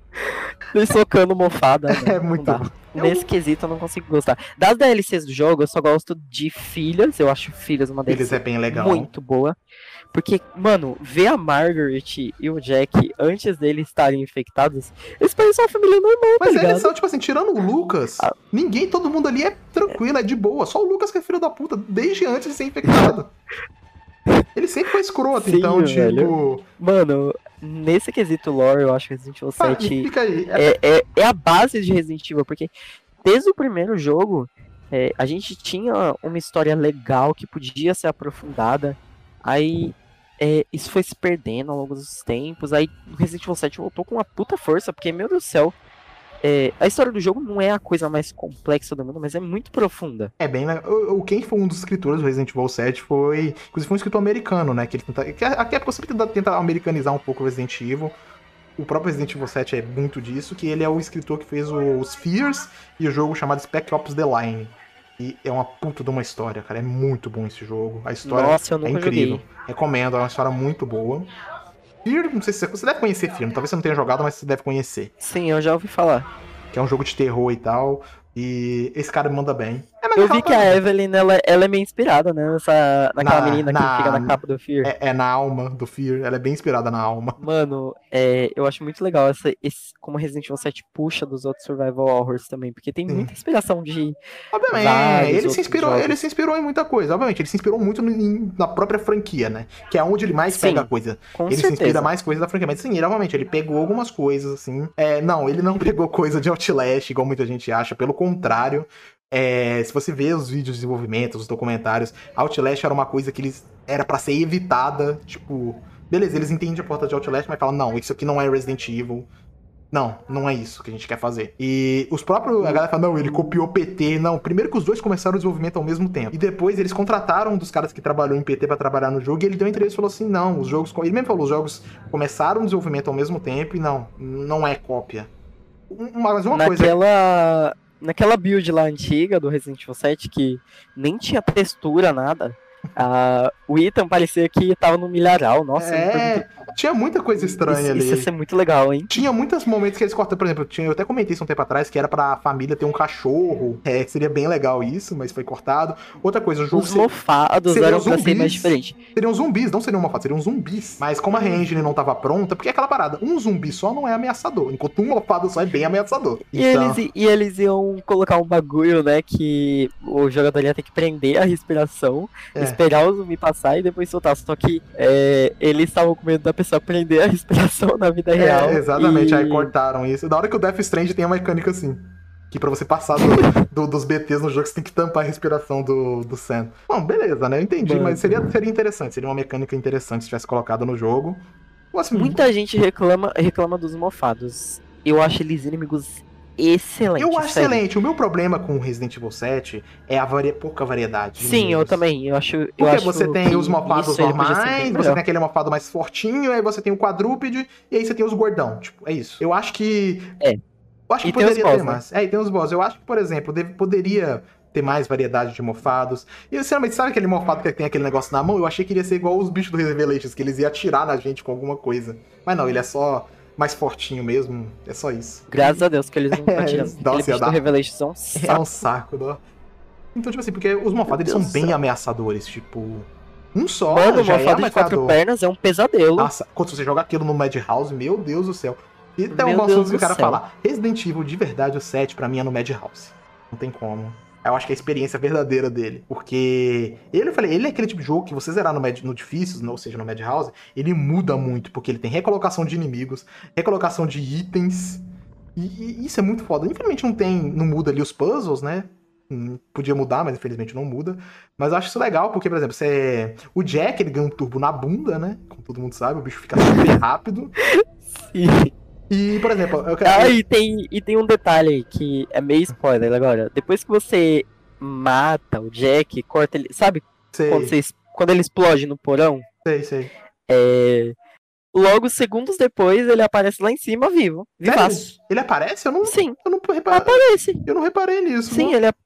Me socando mofada. Né? É muito. Nesse quesito eu não consigo gostar. Das DLCs do jogo, eu só gosto de Filhas. Eu acho Filhas uma DLC Filhas é bem legal. muito boa. Porque, mano, ver a Margaret e o Jack antes deles estarem infectados, eles parecem uma família normal, tá Mas tá eles são, tipo assim, tirando o Lucas, ah. ninguém, todo mundo ali é tranquilo, é de boa. Só o Lucas que é filho da puta, desde antes de ser infectado. Ele sempre foi escroto, Sim, então, tipo. Velho. Mano, nesse quesito lore, eu acho que Resident Evil 7 ah, é, é, é, a base de Resident Evil, porque desde o primeiro jogo, é, a gente tinha uma história legal que podia ser aprofundada. Aí é, isso foi se perdendo ao longo dos tempos. Aí o Resident Evil 7 voltou com uma puta força, porque, meu Deus do céu, é, a história do jogo não é a coisa mais complexa do mundo, mas é muito profunda. É bem o, quem foi um dos escritores do Resident Evil 7 foi. Inclusive foi um escritor americano, né? Que ele tenta. Que é porque sempre tenta, tenta americanizar um pouco o Resident Evil. O próprio Resident Evil 7 é muito disso, que ele é o escritor que fez os Fears e o jogo chamado Spec Ops The Line. E é uma puta de uma história, cara. É muito bom esse jogo. A história Nossa, é incrível. Joguei. Recomendo, é uma história muito boa. Fear, não sei se você, você deve conhecer Fear, talvez você não tenha jogado, mas você deve conhecer. Sim, eu já ouvi falar. Que é um jogo de terror e tal. E esse cara manda bem. É, eu vi que a Evelyn, ela, ela é meio inspirada, né? Nessa, naquela na, menina na, que fica na capa do Fear. É, é, na alma do Fear. Ela é bem inspirada na alma. Mano, é, eu acho muito legal essa, esse, como Resident Evil 7 puxa dos outros Survival Horrors também. Porque tem Sim. muita inspiração de. Obviamente, ele se, inspirou, ele se inspirou em muita coisa. Obviamente, ele se inspirou muito no, na própria franquia, né? Que é onde ele mais sim, pega coisa. ele certeza. se inspira mais coisa da franquia. Mas sim, realmente, ele pegou algumas coisas, assim. É, não, ele não pegou coisa de Outlast, igual muita gente acha. Pelo contrário, é, se você vê os vídeos de desenvolvimento, os documentários, Outlast era uma coisa que eles era para ser evitada, tipo, beleza, eles entendem a porta de Outlast, mas falam, não, isso aqui não é Resident Evil. Não, não é isso que a gente quer fazer. E os próprios. A galera fala, não, ele copiou PT. Não, primeiro que os dois começaram o desenvolvimento ao mesmo tempo. E depois eles contrataram um dos caras que trabalhou em PT para trabalhar no jogo. E ele deu entrevista e falou assim: não, os jogos. Ele mesmo falou, os jogos começaram o desenvolvimento ao mesmo tempo e não, não é cópia. Mas uma Naquela... coisa naquela build lá antiga do Resident Evil 7 que nem tinha textura, nada. Ah, o Ethan parecia que tava no milharal, nossa. é, tinha muita coisa estranha isso, ali. Isso ia ser muito legal, hein? Tinha muitos momentos que eles cortam, por exemplo, tinha, eu até comentei isso um tempo atrás, que era pra família ter um cachorro. É, seria bem legal isso, mas foi cortado. Outra coisa, o jogo. Os mofados seriam eram pra ser zumbis. mais diferente. Seriam zumbis, não seriam mofados, seriam zumbis. Mas como a re-engine não tava pronta, porque é aquela parada, um zumbi só não é ameaçador, enquanto um mofado só é bem ameaçador. E, Então, eles, e eles iam colocar um bagulho, né? Que o jogador ia ter que prender a respiração, É. esperar o zumbi passar e depois soltar. Só que é, eles estavam com medo da pessoa prender a respiração na vida real. é, exatamente, e... aí cortaram isso. Da hora que o Death Strand tem a mecânica assim. Que pra você passar do- do- dos BTs no jogo, você tem que tampar a respiração do, do Sam. Bom, beleza, né? Eu entendi, Mano. mas seria, seria interessante. Seria uma mecânica interessante se tivesse colocado no jogo. Assim, Muita gente reclama, reclama dos mofados. Eu acho eles inimigos excelentes. Eu acho excelente. O meu problema com o Resident Evil 7 é a varia... pouca variedade. de Sim, eu também. Eu acho. Eu Porque acho você tem os ser normais, você tem aquele mofado mais fortinho, aí você tem o quadrúpede, e aí você tem os gordão. Tipo, é isso. Eu acho que. É. Eu acho que E poderia boss, ter né? mais. É, e tem os boss. Eu acho que, por exemplo, deve- poderia ter mais variedade de mofados. E sinceramente, sabe aquele mofado que tem aquele negócio na mão? Eu achei que ele ia ser igual os bichos do Revelations, que eles iam atirar na gente com alguma coisa. Mas não, ele é só mais fortinho mesmo. É só isso. Graças a Deus que eles não estão É, atirando. nossa, ia dar- Revelation é um saco. um né? Então, tipo assim, porque os mofados eles são bem céu. ameaçadores. Tipo, um só Mano, o já é de quatro pernas é um pesadelo. Nossa, quando você joga aquilo no Madhouse, meu Deus do céu. E tem um assunto que do quero céu. falar. Resident Evil, de verdade, o 7, pra mim, é no Madhouse. Não tem como. Eu acho que é a experiência verdadeira dele. Porque ele, eu falei, ele é aquele tipo de jogo que você zerar no, no difícil, ou seja, no Madhouse, ele muda muito. Porque ele tem recolocação de inimigos, recolocação de itens. E, e isso é muito foda. Infelizmente não tem. Não muda ali os puzzles, né? Hum, Podia mudar, mas infelizmente não muda. Mas eu acho isso legal, porque, por exemplo, você. O Jack ele ganha um turbo na bunda, né? Como todo mundo sabe, o bicho fica super rápido. Sim. E, por exemplo, eu quero. Ah, e tem, e tem um detalhe que é meio spoiler agora. Depois que você mata o Jack, corta ele. Sabe sei, quando, você, quando ele explode no porão? sei, sei. É. Logo, segundos depois, ele aparece lá em cima vivo. Vivaço. Ele aparece? Eu não, Sim, eu não reparei. aparece. Eu não reparei nisso. Sim, não. ele, ap-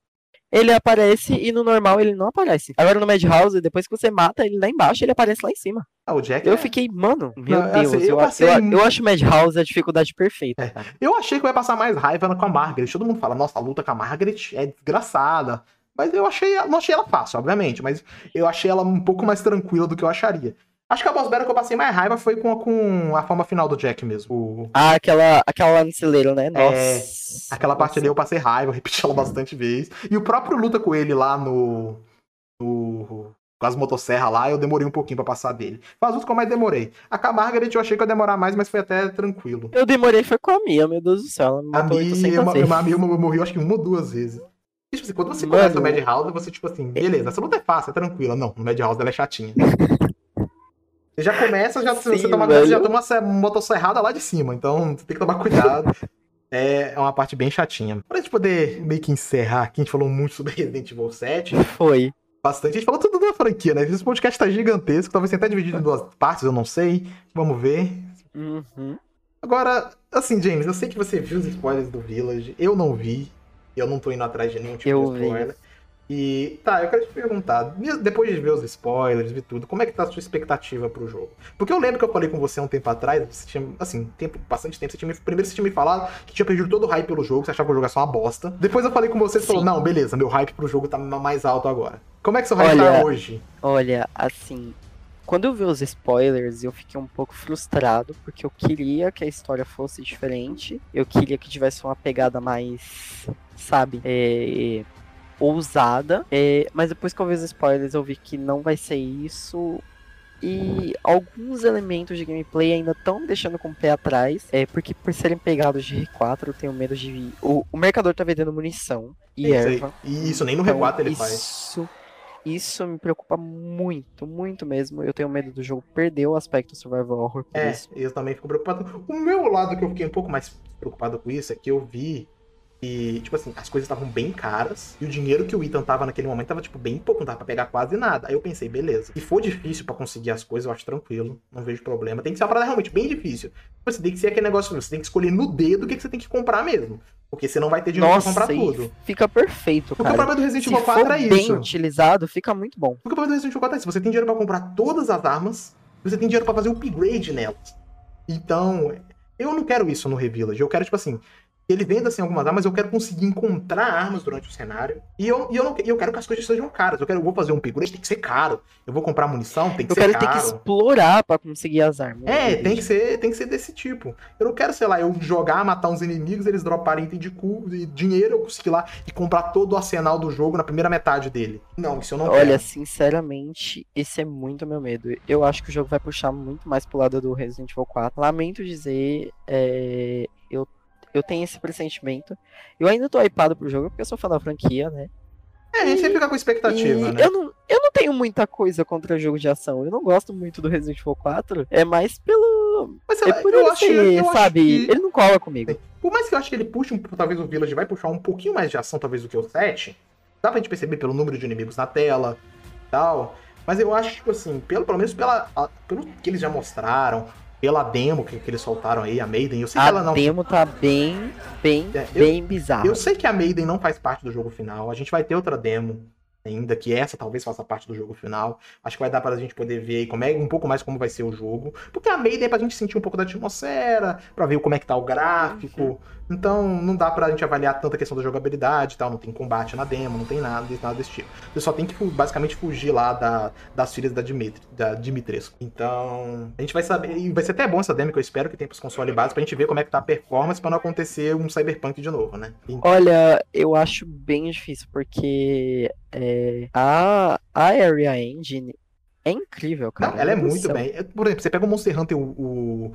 ele aparece e no normal ele não aparece. Agora no Madhouse, depois que você mata ele lá embaixo, ele aparece lá em cima. Ah, o Jack. Eu é- fiquei, mano, meu Não, Deus, assim, eu eu, passei eu, eu acho Madhouse a dificuldade perfeita. É. Eu achei que eu ia passar mais raiva com a Margaret. Todo mundo fala, nossa, a luta com a Margaret é desgraçada. Mas eu achei, não achei ela fácil, obviamente, mas eu achei ela um pouco mais tranquila do que eu acharia. Acho que a boss battle que eu passei mais raiva foi com, com a forma final do Jack mesmo. O- Ah, aquela, aquela lá no celeiro, né? Nossa. É, aquela parte ali eu passei raiva, eu repeti ela bastante vezes. E o próprio luta com ele lá no. no com as motosserras lá, eu demorei um pouquinho pra passar dele. As lutas que eu mais demorei. A com a Margaret eu achei que ia demorar mais, mas foi até tranquilo. Eu demorei, foi com a Mia, meu Deus do céu. Ela me A matou minha, 800 eu, vezes. eu, eu, eu morri acho que uma ou duas vezes. E, tipo assim, quando você Mano. começa no Madhouse, você, tipo assim, beleza, essa luta é fácil, é tranquila. Não, no Madhouse ela é chatinha. Você já começa, já, você Sim, toma, velho. você já toma uma se- motosserrada lá de cima, então você tem que tomar cuidado. É é uma parte bem chatinha. Pra gente poder meio que encerrar aqui, a gente falou muito sobre Resident Evil 7, Foi. bastante. A gente falou tudo da franquia, né? Esse podcast tá gigantesco, talvez tenha até dividido em duas partes, eu não sei. Vamos ver. Uhum. Agora, assim, James, eu sei que você viu os spoilers do Village, eu não vi. Eu não tô indo atrás de nenhum tipo Eu de vi. E tá, eu quero te perguntar, depois de ver os spoilers e tudo, como é que tá a sua expectativa pro jogo? Porque eu lembro que eu falei com você um tempo atrás, você tinha, assim, tempo, bastante tempo, você tinha me, primeiro você tinha me falado que tinha perdido todo o hype pelo jogo, você achava que o jogo era só uma bosta. Depois eu falei com você e falou, não, beleza, meu hype pro jogo tá mais alto agora. Como é que seu hype Olha, tá hoje? Olha, assim, quando eu vi os spoilers, eu fiquei um pouco frustrado, porque eu queria que a história fosse diferente. Eu queria que tivesse uma pegada mais, sabe, é, ousada. É, mas depois que eu vi os spoilers, eu vi que não vai ser isso. E alguns elementos de gameplay ainda estão me deixando com o pé atrás. É, porque por serem pegados de R4, eu tenho medo de. O, o mercador tá vendendo munição e É isso erva. E isso nem no Então, R4 ele isso, faz. Isso me preocupa muito, muito mesmo. Eu tenho medo do jogo perder o aspecto survival horror por É, isso. eu também fico preocupado. O meu lado que eu fiquei um pouco mais preocupado com isso é que eu vi E, tipo assim, as coisas estavam bem caras. E o dinheiro que o Ethan tava naquele momento tava, tipo, bem pouco. Não dava pra pegar quase nada. Aí eu pensei, beleza. Se for difícil para conseguir as coisas, eu acho tranquilo. Não vejo problema. Tem que ser uma parada realmente bem difícil. Você tem que ser aquele negócio, você tem que escolher no dedo o que, que você tem que comprar mesmo. Porque você não vai ter dinheiro Nossa, pra comprar tudo. Fica perfeito, Porque cara. o problema do Resident Evil for 4 é bem isso. utilizado, fica muito bom. Porque o problema do Resident Evil 4 é isso. Você tem dinheiro pra comprar todas as armas, você tem dinheiro pra fazer o upgrade nelas. Então, eu não quero isso no Revillage. Eu quero, tipo assim, ele venda assim algumas armas, eu quero conseguir encontrar armas durante o cenário. E eu, e eu, não, eu quero que as coisas sejam caras. Eu quero, eu vou fazer um upgrade, tem que ser caro. Eu vou comprar munição, tem que Eu ser quero caro. ter que explorar pra conseguir as armas. É, tem que, ser, tem que ser desse tipo. Eu não quero, sei lá, eu jogar, matar uns inimigos, eles droparem item de, cu, de dinheiro, eu conseguir lá e comprar todo o arsenal do jogo na primeira metade dele. Não, isso eu não Olha, quero. sinceramente, esse é muito meu medo. Eu acho que o jogo vai puxar muito mais pro lado do Resident Evil 4. Lamento dizer, é, eu, eu tenho esse pressentimento. Eu ainda tô hypado pro jogo porque eu sou fã da franquia, né? É, a gente sempre fica com expectativa, E né? eu, não, eu não tenho muita coisa contra jogo de ação. Eu não gosto muito do Resident Evil 4. É mais pelo. Mas sei É lá, por eu ele acho, ser, eu acho sabe? que- Ele não cola comigo. Por mais que eu acho que ele puxe, um, talvez o Village vai puxar um pouquinho mais de ação, talvez, do que o 7. Dá pra gente perceber pelo número de inimigos na tela e tal. Mas eu acho, tipo assim, pelo, pelo menos pela, a- pelo que eles já mostraram, pela demo que, que eles soltaram aí, a Maiden, eu sei que ela A não. demo tá bem, bem, É, eu- bem bizarra. Eu sei que a Maiden não faz parte do jogo final. A gente vai ter outra demo ainda, que essa talvez faça parte do jogo final. Acho que vai dar pra gente poder ver aí como é, um pouco mais como vai ser o jogo. Porque a Maiden é pra gente sentir um pouco da atmosfera, pra ver como é que tá o gráfico. Então não dá pra gente avaliar tanta questão da jogabilidade e tal. Não tem combate na demo, não tem nada, nada desse tipo. Você só tem que basicamente fugir lá da, das filhas da, Dimitri, da Dimitrescu. Então, a gente vai saber. E vai ser até bom essa demo que eu espero que tenha pros consoles básicos pra gente ver como é que tá a performance pra não acontecer um Cyberpunk de novo, né? Olha, eu acho bem difícil, porque é, a, a Area Engine é incrível, cara. Não, ela é muito bem. Por exemplo, você pega o Monster Hunter, o, o,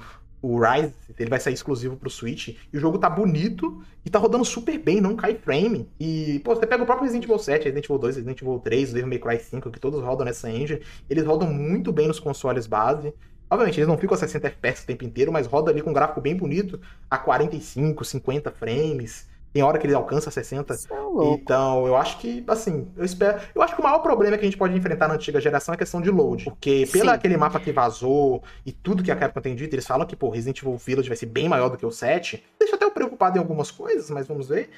o Rise, ele vai sair exclusivo pro Switch, e o jogo tá bonito e tá rodando super bem, não cai frame. E, pô, você pega o próprio Resident Evil 7, Resident Evil 2, Resident Evil 3, o Devil May Cry 5, que todos rodam nessa engine, eles rodam muito bem nos consoles base. Obviamente, eles não ficam a 60 FPS o tempo inteiro, mas roda ali com um gráfico bem bonito, a 45, 50 frames. Tem hora que ele alcança 60. Você é. Então, eu acho que, assim, eu espero. Eu acho que o maior problema que a gente pode enfrentar na antiga geração é a questão de load. Porque, pelo Sim. aquele mapa que vazou e tudo que a Capcom tem dito, eles falam que, pô, Resident Evil Village vai ser bem maior do que o 7. Deixa até eu preocupado em algumas coisas, mas vamos ver.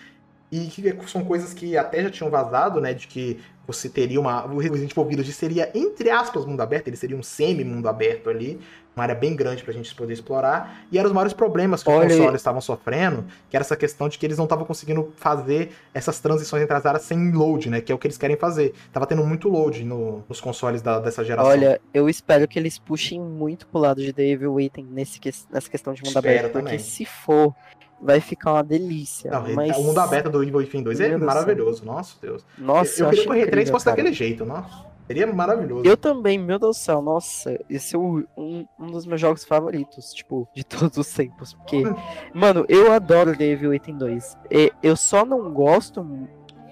E que são coisas que até já tinham vazado, né? De que você teria uma. O Resident Evil Village seria, entre aspas, mundo aberto, ele seria um semi-mundo aberto ali. Uma área bem grande pra gente poder explorar. E eram os maiores problemas que Olha- os consoles estavam sofrendo, que era essa questão de que eles não estavam conseguindo fazer essas transições entre as áreas sem load, né? Que é o que eles querem fazer. Tava tendo muito load no- nos consoles da- dessa geração. Olha, eu espero que eles puxem muito pro lado de Devil Item nesse, que- nessa questão de mundo Espero aberto, porque também. se for, vai ficar uma delícia. Não, mas... O mundo aberto do Evil Within 2 é Deus do céu. maravilhoso, nossa Deus. Nossa, eu, eu, queria que o R3 incrível, fosse cara. daquele jeito, nossa. Seria maravilhoso. Eu também, meu Deus do céu, nossa, esse é um, um dos meus jogos favoritos, tipo, de todos os tempos. Porque, mano, eu adoro Devil Item 2. E eu só não gosto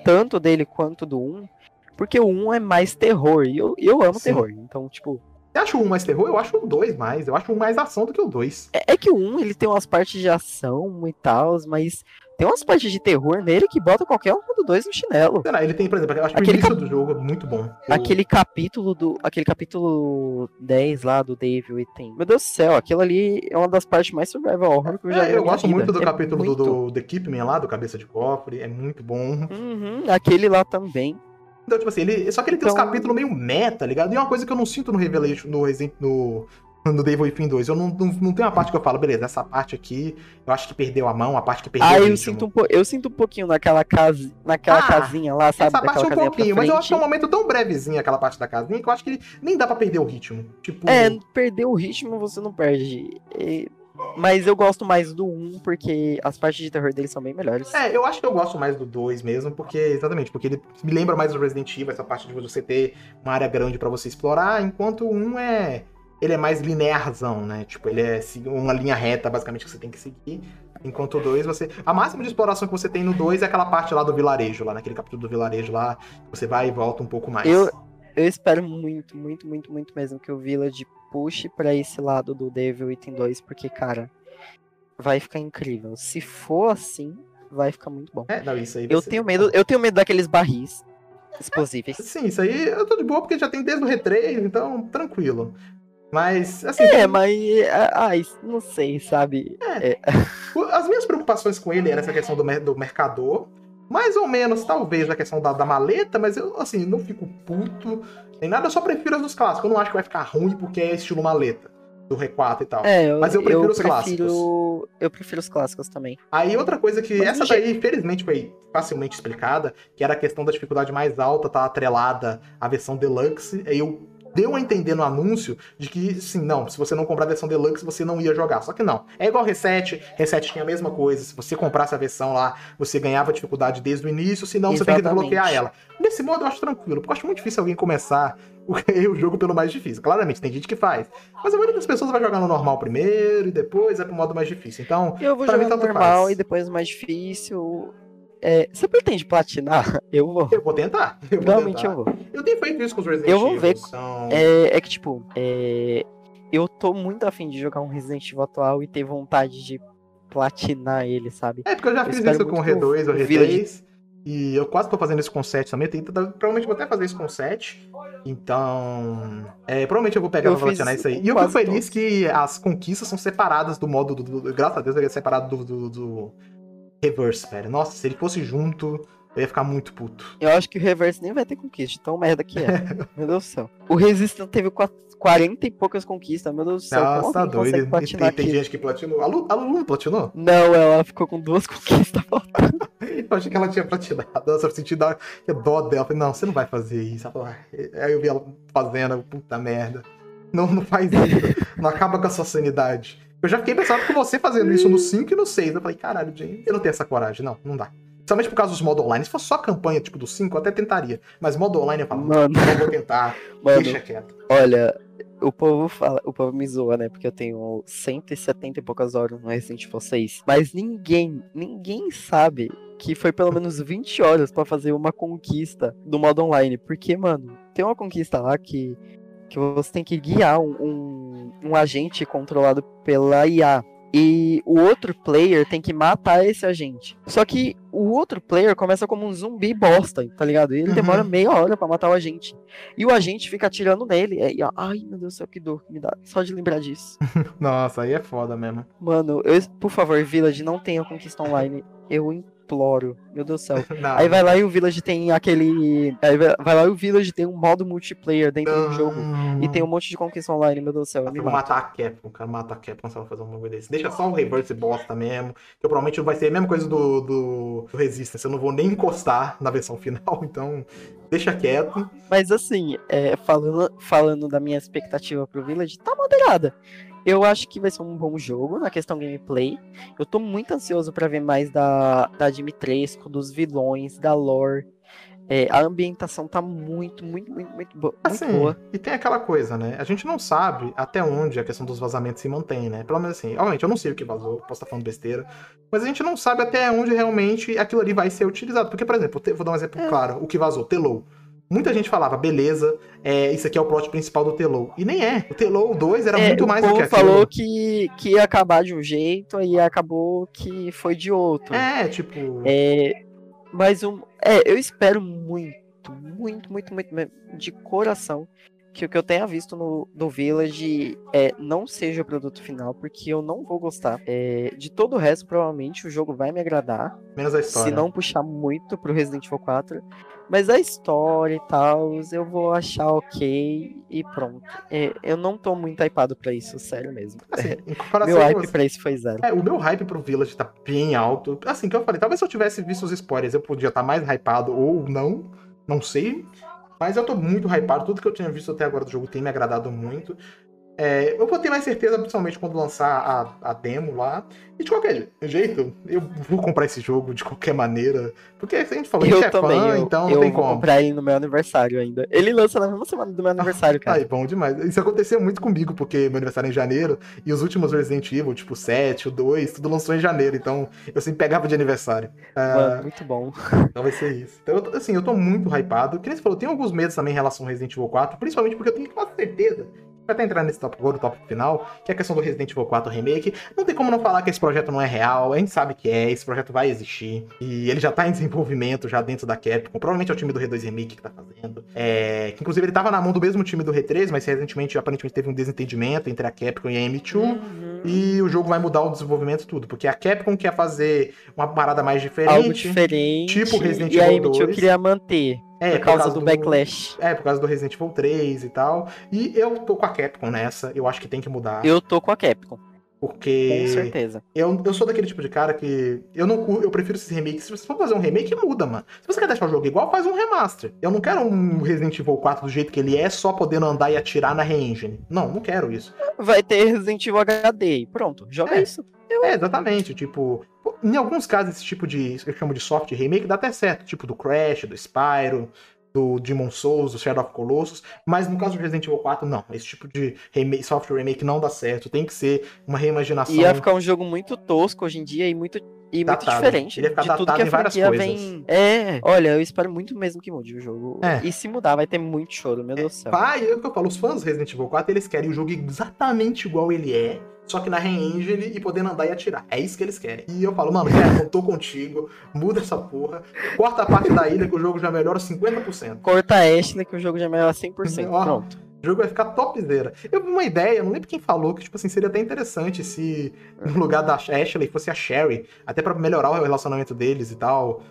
tanto dele quanto do 1, porque o 1 é mais terror. E eu, eu amo Sim. terror. Então, tipo, Você acha o 1 mais terror? Eu acho o 2 mais. Eu acho o 1 mais ação do que o 2. é, é que o 1 ele tem umas partes de ação e tal, mas tem umas partes de terror nele que bota qualquer um do 2 no chinelo. Sei lá, ele tem, por exemplo, eu acho que o Aquele início do jogo é muito bom. O- Aquele capítulo do. Aquele capítulo 10 lá do Devil Item. Meu Deus do céu, aquilo ali é uma das partes mais survival horror que eu já vi. É, na eu gosto vida. muito do É capítulo do- muito. do The Keepman lá, do Cabeça de Cofre. É muito bom. Uhum, aquele lá também. Então, tipo assim, ele, só que ele tem uns Então- capítulos meio meta, ligado? E é uma coisa que eu não sinto no Revelation, no Resident, no, no Devil Within 2. Eu não, não, não tenho uma parte que eu falo, beleza, essa parte aqui, eu acho que perdeu a mão, a parte que perdeu Ah, o eu sinto, um eu sinto um pouquinho naquela, casa, naquela Ah, casinha lá, sabe? Essa parte é um pouquinho, mas eu acho que é um momento tão brevezinho aquela parte da casinha que eu acho que nem dá pra perder o ritmo. Tipo, É, perder o ritmo você não perde. E- Mas eu gosto mais do 1 porque as partes de terror dele são bem melhores. É, eu acho que eu gosto mais do 2 mesmo, porque, exatamente, porque ele me lembra mais do Resident Evil, essa parte de você ter uma área grande pra você explorar, enquanto o 1 é. Ele é mais linearzão, né? Tipo, ele é uma linha reta, basicamente, que você tem que seguir. Enquanto o 2, você. A máxima de exploração que você tem no 2 é aquela parte lá do vilarejo, lá, naquele capítulo do vilarejo lá. Você vai e volta um pouco mais. Eu, eu espero muito, muito, muito, muito mesmo que o Village puxe pra esse lado do Devil Item 2, porque, cara, vai ficar incrível. Se for assim, vai ficar muito bom. É, não, isso aí. Eu tenho medo, eu tenho medo daqueles barris explosíveis. Sim, isso aí eu tô de boa porque já tem desde o R3, então tranquilo. Mas, assim. É, tem... mas. Ai, não sei, sabe? É. É. As minhas preocupações com ele era essa questão do, do mercador. Mais ou menos, talvez, a questão da, da, maleta, mas eu, assim, não fico puto. Nem nada, eu só prefiro as dos clássicos. Eu não acho que vai ficar ruim porque é estilo maleta. Do R4 e tal. É, eu, mas eu prefiro eu os prefiro, clássicos. Eu prefiro os clássicos também. Aí outra coisa que. Mas essa daí, felizmente, foi facilmente explicada, que era a questão da dificuldade mais alta, tá atrelada à versão Deluxe. Aí eu deu a entender no anúncio de que, sim, não, se você não comprar a versão Deluxe, você não ia jogar. Só que não. É igual Reset, Reset tinha a mesma coisa. Se você comprasse a versão lá, você ganhava dificuldade desde o início, senão você tem que desbloquear ela. Nesse modo eu acho tranquilo, porque eu acho muito difícil alguém começar o jogo pelo mais difícil. Claramente, tem gente que faz. Mas a maioria das pessoas vai jogar no normal primeiro e depois é pro modo mais difícil. Então, eu vou jogar no normal faz. e depois mais difícil. É, você pretende platinar? Eu vou. Eu vou tentar. Eu vou Realmente tentar. eu vou. Eu tenho feito isso com os Resident Eu vou ver. São... É, é, que, tipo, é, eu tô muito afim de jogar um Resident Evil atual e ter vontade de platinar ele, sabe? É, porque eu já eu fiz isso com o R2 ou o R3. Village... E eu quase tô fazendo isso com 7 também. Tenho, provavelmente vou até fazer isso com 7. Então. É, provavelmente eu vou pegar Eu pra platinar isso aí. E eu fico feliz que as conquistas são separadas do modo. Do, do- graças a Deus, ele é separado do, do, do reverse, velho. Nossa, se ele fosse junto, eu ia ficar muito puto. Eu acho que o Reverse nem vai ter conquista, tão merda que é. meu Deus do céu. O Resistance teve qua- 40 e poucas conquistas, meu Deus do céu. Nossa, tá doido. tem, tem gente que platinou. A Lu, a Lulu platinou? Não, ela ficou com duas conquistas. Eu achei que ela tinha platinado. Nossa, eu senti que dó dela. Falei, não, você não vai fazer isso. "Ai." Aí eu vi ela fazendo, puta merda. Não, não faz isso. não acaba com a sua sanidade. Eu já fiquei pensando com você fazendo isso no 5 e no 6. Eu falei, caralho, Jane, eu não tenho essa coragem. Não, não dá. Principalmente por causa dos modo online. Se fosse só campanha, tipo, do 5, eu até tentaria. Mas modo online eu falo, Mano. não vou tentar. Mano, Deixa quieto. olha, o povo fala, o povo me zoa, né? Porque eu tenho 170 e poucas horas no Resident Evil 6. Mas ninguém, ninguém sabe que foi pelo menos 20 horas pra fazer uma conquista do modo online. Porque, mano, tem uma conquista lá que, que você tem que guiar um, um, um agente controlado pela IA. E o outro player tem que matar esse agente. Só que o outro player começa como um zumbi bosta, tá ligado? E ele Uhum. demora meia hora pra matar o agente. E o agente fica atirando nele. É, e, ó, ai, meu Deus do céu, que dor que me dá. Só de lembrar disso. Nossa, aí é foda mesmo. Mano, eu, por favor, Village, não tenha conquista online. Eu imploro. Meu Deus do céu. Não, Aí vai lá e o Village tem aquele. Aí vai lá e o Village tem um modo multiplayer dentro do jogo. E tem um monte de conquista online, meu Deus do céu. Eu me matar a Capcom, cara. Mata a Capcom se ela fazer um bagulho desse. Deixa só o reverse bosta mesmo. Que provavelmente vai ser a mesma coisa do, do, do Resistance. Eu não vou nem encostar na versão final, então deixa quieto. Mas assim, é, falando, falando da minha expectativa pro Village, tá moderada. Eu acho que vai ser um bom jogo na questão gameplay. Eu tô muito ansioso pra ver mais da, da Dimitrescu, dos vilões, da lore. É, a ambientação tá muito, muito, muito, muito, bo muito Assim, boa. e tem aquela coisa, né? A gente não sabe até onde a questão dos vazamentos se mantém, né? Pelo menos assim, obviamente, eu não sei o que vazou, posso estar falando besteira, mas a gente não sabe até onde realmente aquilo ali vai ser utilizado. Porque, por exemplo, vou dar um exemplo É. claro, o que vazou, Telou. Muita gente falava, beleza, é, isso aqui é o plot principal do Telou. E nem é. O Telou 2 era É, muito mais do que aquilo. falou que, que ia acabar de um jeito, aí acabou que foi de outro. É, tipo. É, mas um, é, eu espero muito, muito, muito, muito, de coração que o que eu tenha visto no, no Village é, não seja o produto final, porque eu não vou gostar. É, de todo o resto, provavelmente o jogo vai me agradar, Menos a história. se não puxar muito pro Resident Evil 4. Mas a história e tal, eu vou achar ok e pronto. É, eu não tô muito hypado pra isso, sério mesmo. Assim, Meu hype você- pra isso foi zero. É, o meu hype pro Village tá bem alto. Assim, que eu falei, talvez se eu tivesse visto os spoilers, eu podia estar mais hypado ou não. Não sei. Mas eu tô muito hypado. Tudo que eu tinha visto até agora do jogo tem me agradado muito. É, eu vou ter mais certeza, principalmente quando lançar a, a demo lá. E de qualquer jeito, eu vou comprar esse jogo de qualquer maneira. Porque a gente falou, a gente Eu é também, fã, eu, então eu não tem vou como. comprar ele no meu aniversário ainda. Ele lança na mesma semana do meu aniversário, cara. Ai, bom demais. Isso aconteceu muito comigo, porque meu aniversário é em janeiro, e os últimos Resident Evil, tipo o 7, o 2, tudo lançou em janeiro, então eu sempre pegava de aniversário. Ah, Mano, muito bom. então vai ser isso. Então, eu tô- assim, eu tô muito hypado. Que nem você falou, eu tenho alguns medos também em relação ao Resident Evil 4, principalmente porque eu tenho quase certeza vai até entrar nesse tópico agora, o tópico final, que é a questão do Resident Evil 4 Remake. Não tem como não falar que esse projeto não é real, a gente sabe que é, esse projeto vai existir. E ele já tá em desenvolvimento, já dentro da Capcom. Provavelmente é o time do R2 Remake que tá fazendo. É, que inclusive ele tava na mão do mesmo time do R3, mas recentemente, aparentemente, teve um desentendimento entre a Capcom e a M2. Uhum. E o jogo vai mudar o desenvolvimento tudo, porque a Capcom quer fazer uma parada mais diferente. Algo diferente. tipo Resident e a Evil M2 2. queria manter. É, por causa do, backlash. É, por causa do Resident Evil 3 e tal. E eu tô com a Capcom nessa, eu acho que tem que mudar. Eu tô com a Capcom, porque com certeza. eu, eu sou daquele tipo de cara que eu não eu prefiro esses remakes. Se você for fazer um remake, muda, mano. Se você quer deixar o jogo igual, faz um remaster. Eu não quero um Resident Evil 4 do jeito que ele é, só podendo andar e atirar na re-engine. Não, não quero isso. Vai ter Resident Evil HD. e Pronto, joga É. isso. É, exatamente. Tipo, em alguns casos, esse tipo de. Eu chamo de soft remake, dá até certo. Tipo do Crash, do Spyro, do Demon Souls, do Shadow of Colossus. Mas no caso do Resident Evil 4, não. Esse tipo de remake, soft remake não dá certo. Tem que ser uma reimaginação. Ia ficar um jogo muito tosco hoje em dia e muito, e muito Datado. diferente Ele ia ficar de tudo que a em várias franquia coisas. vem. É, olha, eu espero muito mesmo que mude o jogo. É. E se mudar, vai ter muito choro, meu Deus do céu. Pai, é o que eu falo, os fãs do Resident Evil 4, eles querem o jogo exatamente igual ele é, só que na re-engine e podendo andar e atirar. É isso que eles querem. E eu falo, mano, cara, eu tô contigo, muda essa porra, corta a parte da ilha que o jogo já melhora 50%. Corta a Ashley que o jogo já melhora 100%. Ó. Pronto. O jogo vai ficar topzera. Eu vi uma ideia, não lembro quem falou, que, tipo assim, seria até interessante se no lugar da Ashley fosse a Sherry, até pra melhorar o relacionamento deles e tal.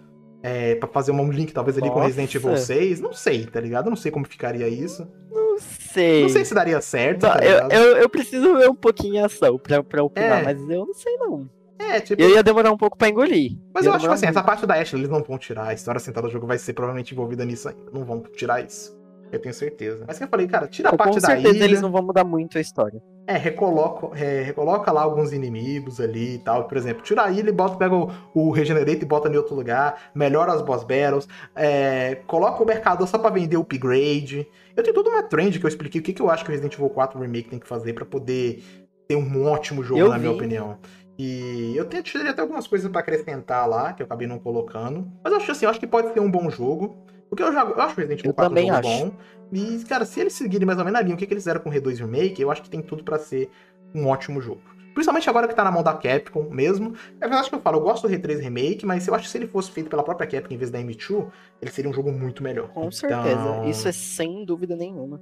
É, pra fazer um link, talvez, ali com Nossa. Resident Evil 6. Não sei, tá ligado? Eu não sei como ficaria isso. Não sei. Não sei se daria certo, Tá, tá eu, eu, eu preciso ver um pouquinho a ação pra, pra opinar, É. mas eu não sei não. É, tipo. Eu ia demorar um pouco pra engolir. Mas Ia eu acho que assim, essa muito. parte da Ashley eles não vão tirar. A história central do jogo vai ser provavelmente envolvida nisso ainda. Não vão tirar isso. Eu tenho certeza. Mas que eu falei, cara, tira a parte com da certeza ilha. eles não vão mudar muito a história. É, recoloca, é, recoloca lá alguns inimigos ali e tal. Por exemplo, tira a ilha e bota, pega o, o Regenerate e bota em outro lugar. Melhora as boss battles. é, coloca o mercador só pra vender upgrade. Eu tenho toda uma trend que eu expliquei o que, que eu acho que o Resident Evil 4 Remake tem que fazer pra poder ter um ótimo jogo, Eu na minha vi. opinião. E eu tenho teria até algumas coisas pra acrescentar lá, que eu acabei não colocando. Mas eu acho assim, eu acho que pode ser um bom jogo. Porque eu, já, eu acho o Resident Evil Eu 4 um também jogo acho. bom. E, cara, se eles seguirem mais ou menos na linha, o que, que eles fizeram com o R2 Remake, eu acho que tem tudo pra ser um ótimo jogo. Principalmente agora que tá na mão da Capcom mesmo. É verdade que eu falo, eu gosto do R3 Remake, mas eu acho que se ele fosse feito pela própria Capcom em vez da M2, ele seria um jogo muito melhor. Com certeza. Então, Isso é sem dúvida nenhuma.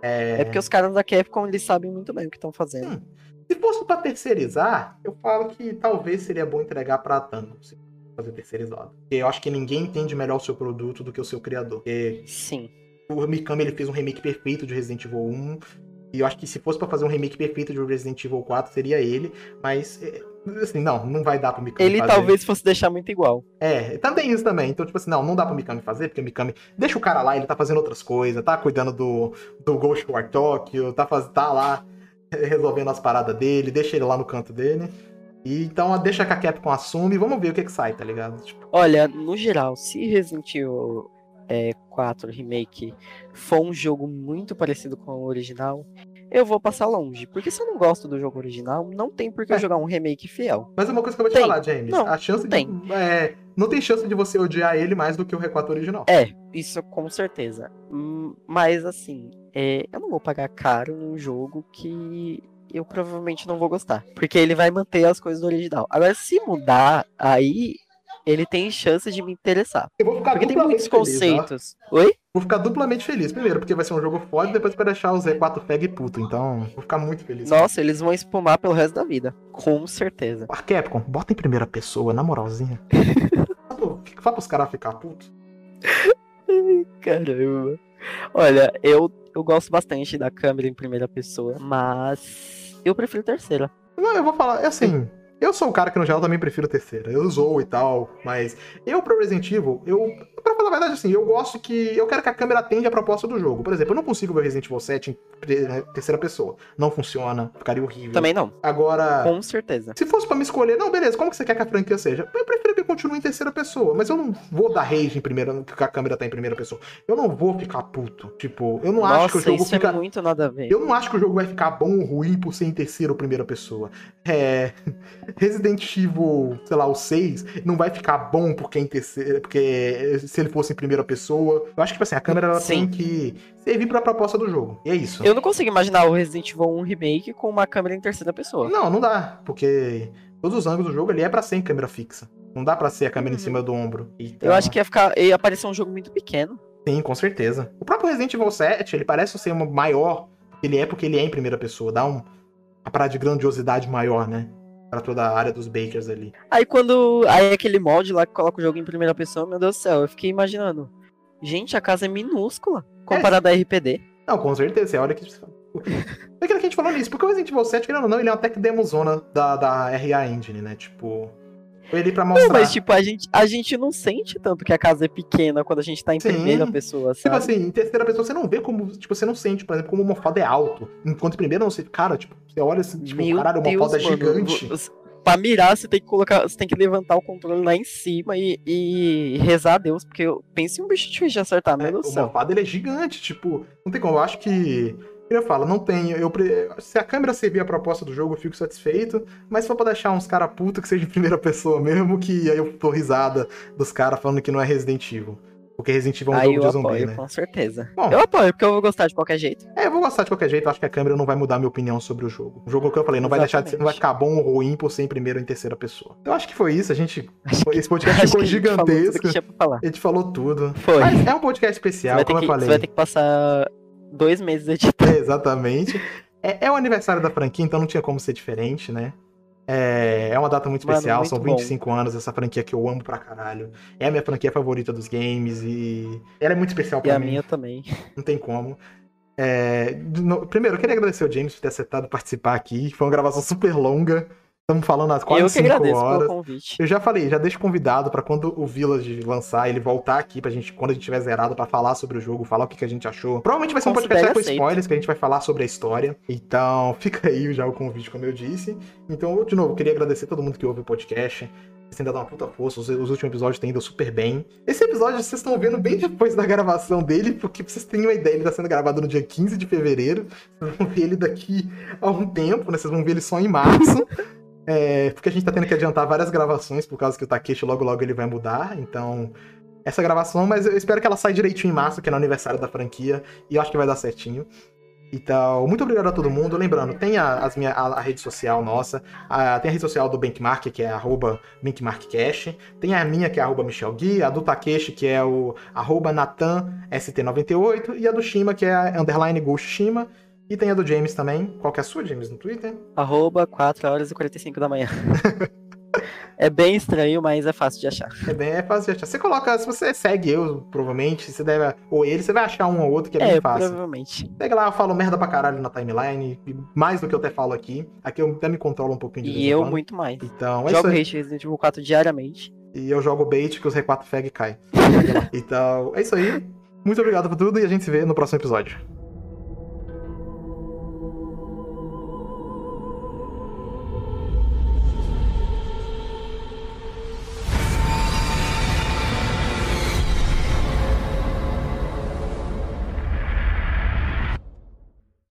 é... É porque os caras da Capcom, eles sabem muito bem o que estão fazendo. Hum. Se fosse pra terceirizar, eu falo que talvez seria bom entregar pra Tango. Se fazer terceirizado. Porque eu acho que ninguém entende melhor o seu produto do que o seu criador. Porque Sim. o Mikami ele fez um remake perfeito de Resident Evil 1. E eu acho que se fosse pra fazer um remake perfeito de Resident Evil 4, seria ele. Mas, é, assim, não, não vai dar pro Mikami Ele fazer. talvez fosse deixar muito igual. É, também isso também. Então, tipo assim, não, não dá pro Mikami fazer, porque o Mikami deixa o cara lá, ele tá fazendo outras coisas, tá cuidando do, do Ghost War Tokyo, tá, faz, tá lá resolvendo as paradas dele, deixa ele lá no canto dele. E então deixa a Capcom assume e vamos ver o que que sai, tá ligado? Tipo, Olha, no geral, se Resident Evil é, 4 Remake for um jogo muito parecido com o original, eu vou passar longe. Porque se eu não gosto do jogo original, não tem por que eu É. jogar um remake fiel. mas é uma coisa que eu vou te Tem. falar, James. Não, a chance não de. tem. é, não tem chance de você odiar ele mais do que o R4 original. É, isso com certeza. Hum, Mas assim, é, eu não vou pagar caro num jogo que eu provavelmente não vou gostar. Porque ele vai manter as coisas do original. Agora, se mudar, aí ele tem chance de me interessar. Eu vou ficar Porque tem muitos feliz, ó. conceitos. Oi? Vou ficar duplamente feliz. Primeiro, porque vai ser um jogo foda, e depois vai deixar o Z4 fag puto. Então, vou ficar muito feliz. Nossa, eles vão espumar pelo resto da vida. Com certeza. A Capcom, bota em primeira pessoa, na moralzinha. Fala pros caras ficar puto. Caramba. Olha, eu, eu gosto bastante da câmera em primeira pessoa, mas eu prefiro terceira. Não, eu vou falar, é assim. Eu sou o cara que no geral também prefiro terceira. Eu zoo e tal, mas eu pro Resident Evil, eu. Pra falar a verdade, assim, eu gosto que. Eu quero que a câmera atende a proposta do jogo. Por exemplo, eu não consigo ver Resident Evil 7 em pre- terceira pessoa. Não funciona, ficaria horrível. Também não, Agora. com certeza. Se fosse pra me escolher, não, beleza, como que você quer que a franquia seja? Eu prefiro continua em terceira pessoa, mas eu não vou dar rage em primeira, porque a câmera tá em primeira pessoa. Eu não vou ficar puto. Tipo, eu não Nossa, acho que o jogo isso fica. é muito nada a ver. Eu não acho que o jogo vai ficar bom ou ruim por ser em terceira ou primeira pessoa. É. Resident Evil, sei lá, o 6, não vai ficar bom porque é em terceira. Porque se ele fosse em primeira pessoa. Eu acho que, tipo assim, a câmera ela Sim. tem que servir pra proposta do jogo. E é isso. Eu não consigo imaginar o Resident Evil 1 Remake com uma câmera em terceira pessoa. Não, não dá. Porque todos os ângulos do jogo ali é pra ser em câmera fixa. Não dá pra ser a câmera em Uhum. cima do ombro. Então, Eu acho que ia ficar. ia aparecer um jogo muito pequeno. Sim, com certeza. O próprio Resident Evil 7, ele parece ser uma maior. Ele é porque ele é em primeira pessoa. Dá um, uma parada de grandiosidade maior, né? Pra toda a área dos Bakers ali. Aí quando. Aí aquele mod lá que coloca o jogo em primeira pessoa, meu Deus do céu, eu fiquei imaginando. Gente, a casa é minúscula comparada à RPD. Não, com certeza. Você olha que. É aquilo que a gente falou nisso. Porque o Resident Evil 7, querendo ou não, ele é uma tech demo zona da, da RA Engine, né? Tipo. Ali pra mostrar. Não, mas tipo, a gente, a gente não sente tanto que a casa é pequena quando a gente tá em Sim. primeira pessoa, Tipo sabe? assim, em terceira pessoa você não vê como. Tipo, você não sente, por exemplo, como o Mofada é alto. Enquanto em primeira não você. Cara, tipo, você olha assim, tipo, Meu caralho, o Mofada é mano, gigante. vo- Pra mirar, você tem que colocar. Você tem que levantar o controle lá em cima e, e rezar a Deus, porque eu pense em um bicho difícil de acertar, meu É, Deus o céu. Mofada ele é gigante, tipo, não tem como. Eu acho que. Eu falo, não tem. Eu, se a câmera servir a proposta do jogo, eu fico satisfeito. Mas se for pra deixar uns cara puta que seja em primeira pessoa mesmo, que aí eu tô risada dos caras falando que não é Resident Evil. Porque Resident Evil é um Aí jogo eu de zumbi, apoio, né? com certeza. Bom. Eu apoio, porque eu vou gostar de qualquer jeito. É, eu vou gostar de qualquer jeito, eu acho que a câmera não vai mudar minha opinião sobre o jogo. O jogo que eu falei, não vai deixar de ser, não vai ficar bom ou ruim por ser em primeira ou em terceira pessoa. Então acho que foi isso, a gente. Esse podcast ficou que a gente falou tudo gigantesco. que tinha pra falar. A gente falou tudo. Foi. Mas é um podcast Você especial, como que, eu você falei. vai ter que passar dois meses editando. É, exatamente. É, é o aniversário da franquia, então não tinha como ser diferente, né? É, é uma data muito Mano, especial, muito são bom. 25 anos dessa franquia que eu amo pra caralho. É a minha franquia favorita dos games e ela é muito especial E pra a mim, minha também. não tem como. É, no- primeiro, eu queria agradecer ao James por ter aceitado participar aqui. Foi uma gravação super longa. Estamos falando há quase eu que 5 agradeço horas. pelo convite. Eu já falei, já deixo convidado pra quando o Village lançar, ele voltar aqui pra gente, quando a gente tiver zerado, pra falar sobre o jogo, falar o que, que a gente achou. Provavelmente vai ser um podcast com spoilers, que a gente vai falar sobre a história. Então, fica aí já o convite, como eu disse. Então, de novo, queria agradecer a todo mundo que ouve o podcast. Vocês têm dado uma puta força, os, os últimos episódios têm ido super bem. Esse episódio vocês estão vendo bem depois da gravação dele, porque pra vocês terem uma ideia, ele tá sendo gravado no dia 15 de fevereiro. Vocês vão ver ele daqui a um tempo, né? Vocês vão ver ele só em março. É, porque a gente tá tendo que adiantar várias gravações, por causa que o Takeshi logo logo ele vai mudar, então. Essa gravação, mas eu espero que ela saia direitinho em março, que é no aniversário da franquia, e eu acho que vai dar certinho. Então, muito obrigado a todo mundo. Lembrando, tem a, as minha, a, a rede social nossa, a- tem a rede social do Benchmark, que é arroba BenchmarkCash, tem a minha, que é arroba Michel Gui, a do Takeshi, que é o arroba NatanST98, e a do Shima, que é a underline Ghost Shima, e tem a do James também. Qual que é a sua, James, no Twitter? Arroba 4 horas e 45 da manhã. é bem estranho, mas é fácil de achar. É bem é fácil de achar. Você coloca, se você segue eu, provavelmente, você deve, ou ele, você vai achar um ou outro que é, É, bem fácil. provavelmente. Segue lá, eu falo merda pra caralho na timeline, mais do que eu até falo aqui. Aqui eu até me controlo um pouquinho de E eu muito mais. Então, é Jogo isso. Hate Resident Evil 4 diariamente. E eu jogo bait que os R4 fag cai. Então, é isso aí. Muito obrigado por tudo e a gente se vê no próximo episódio.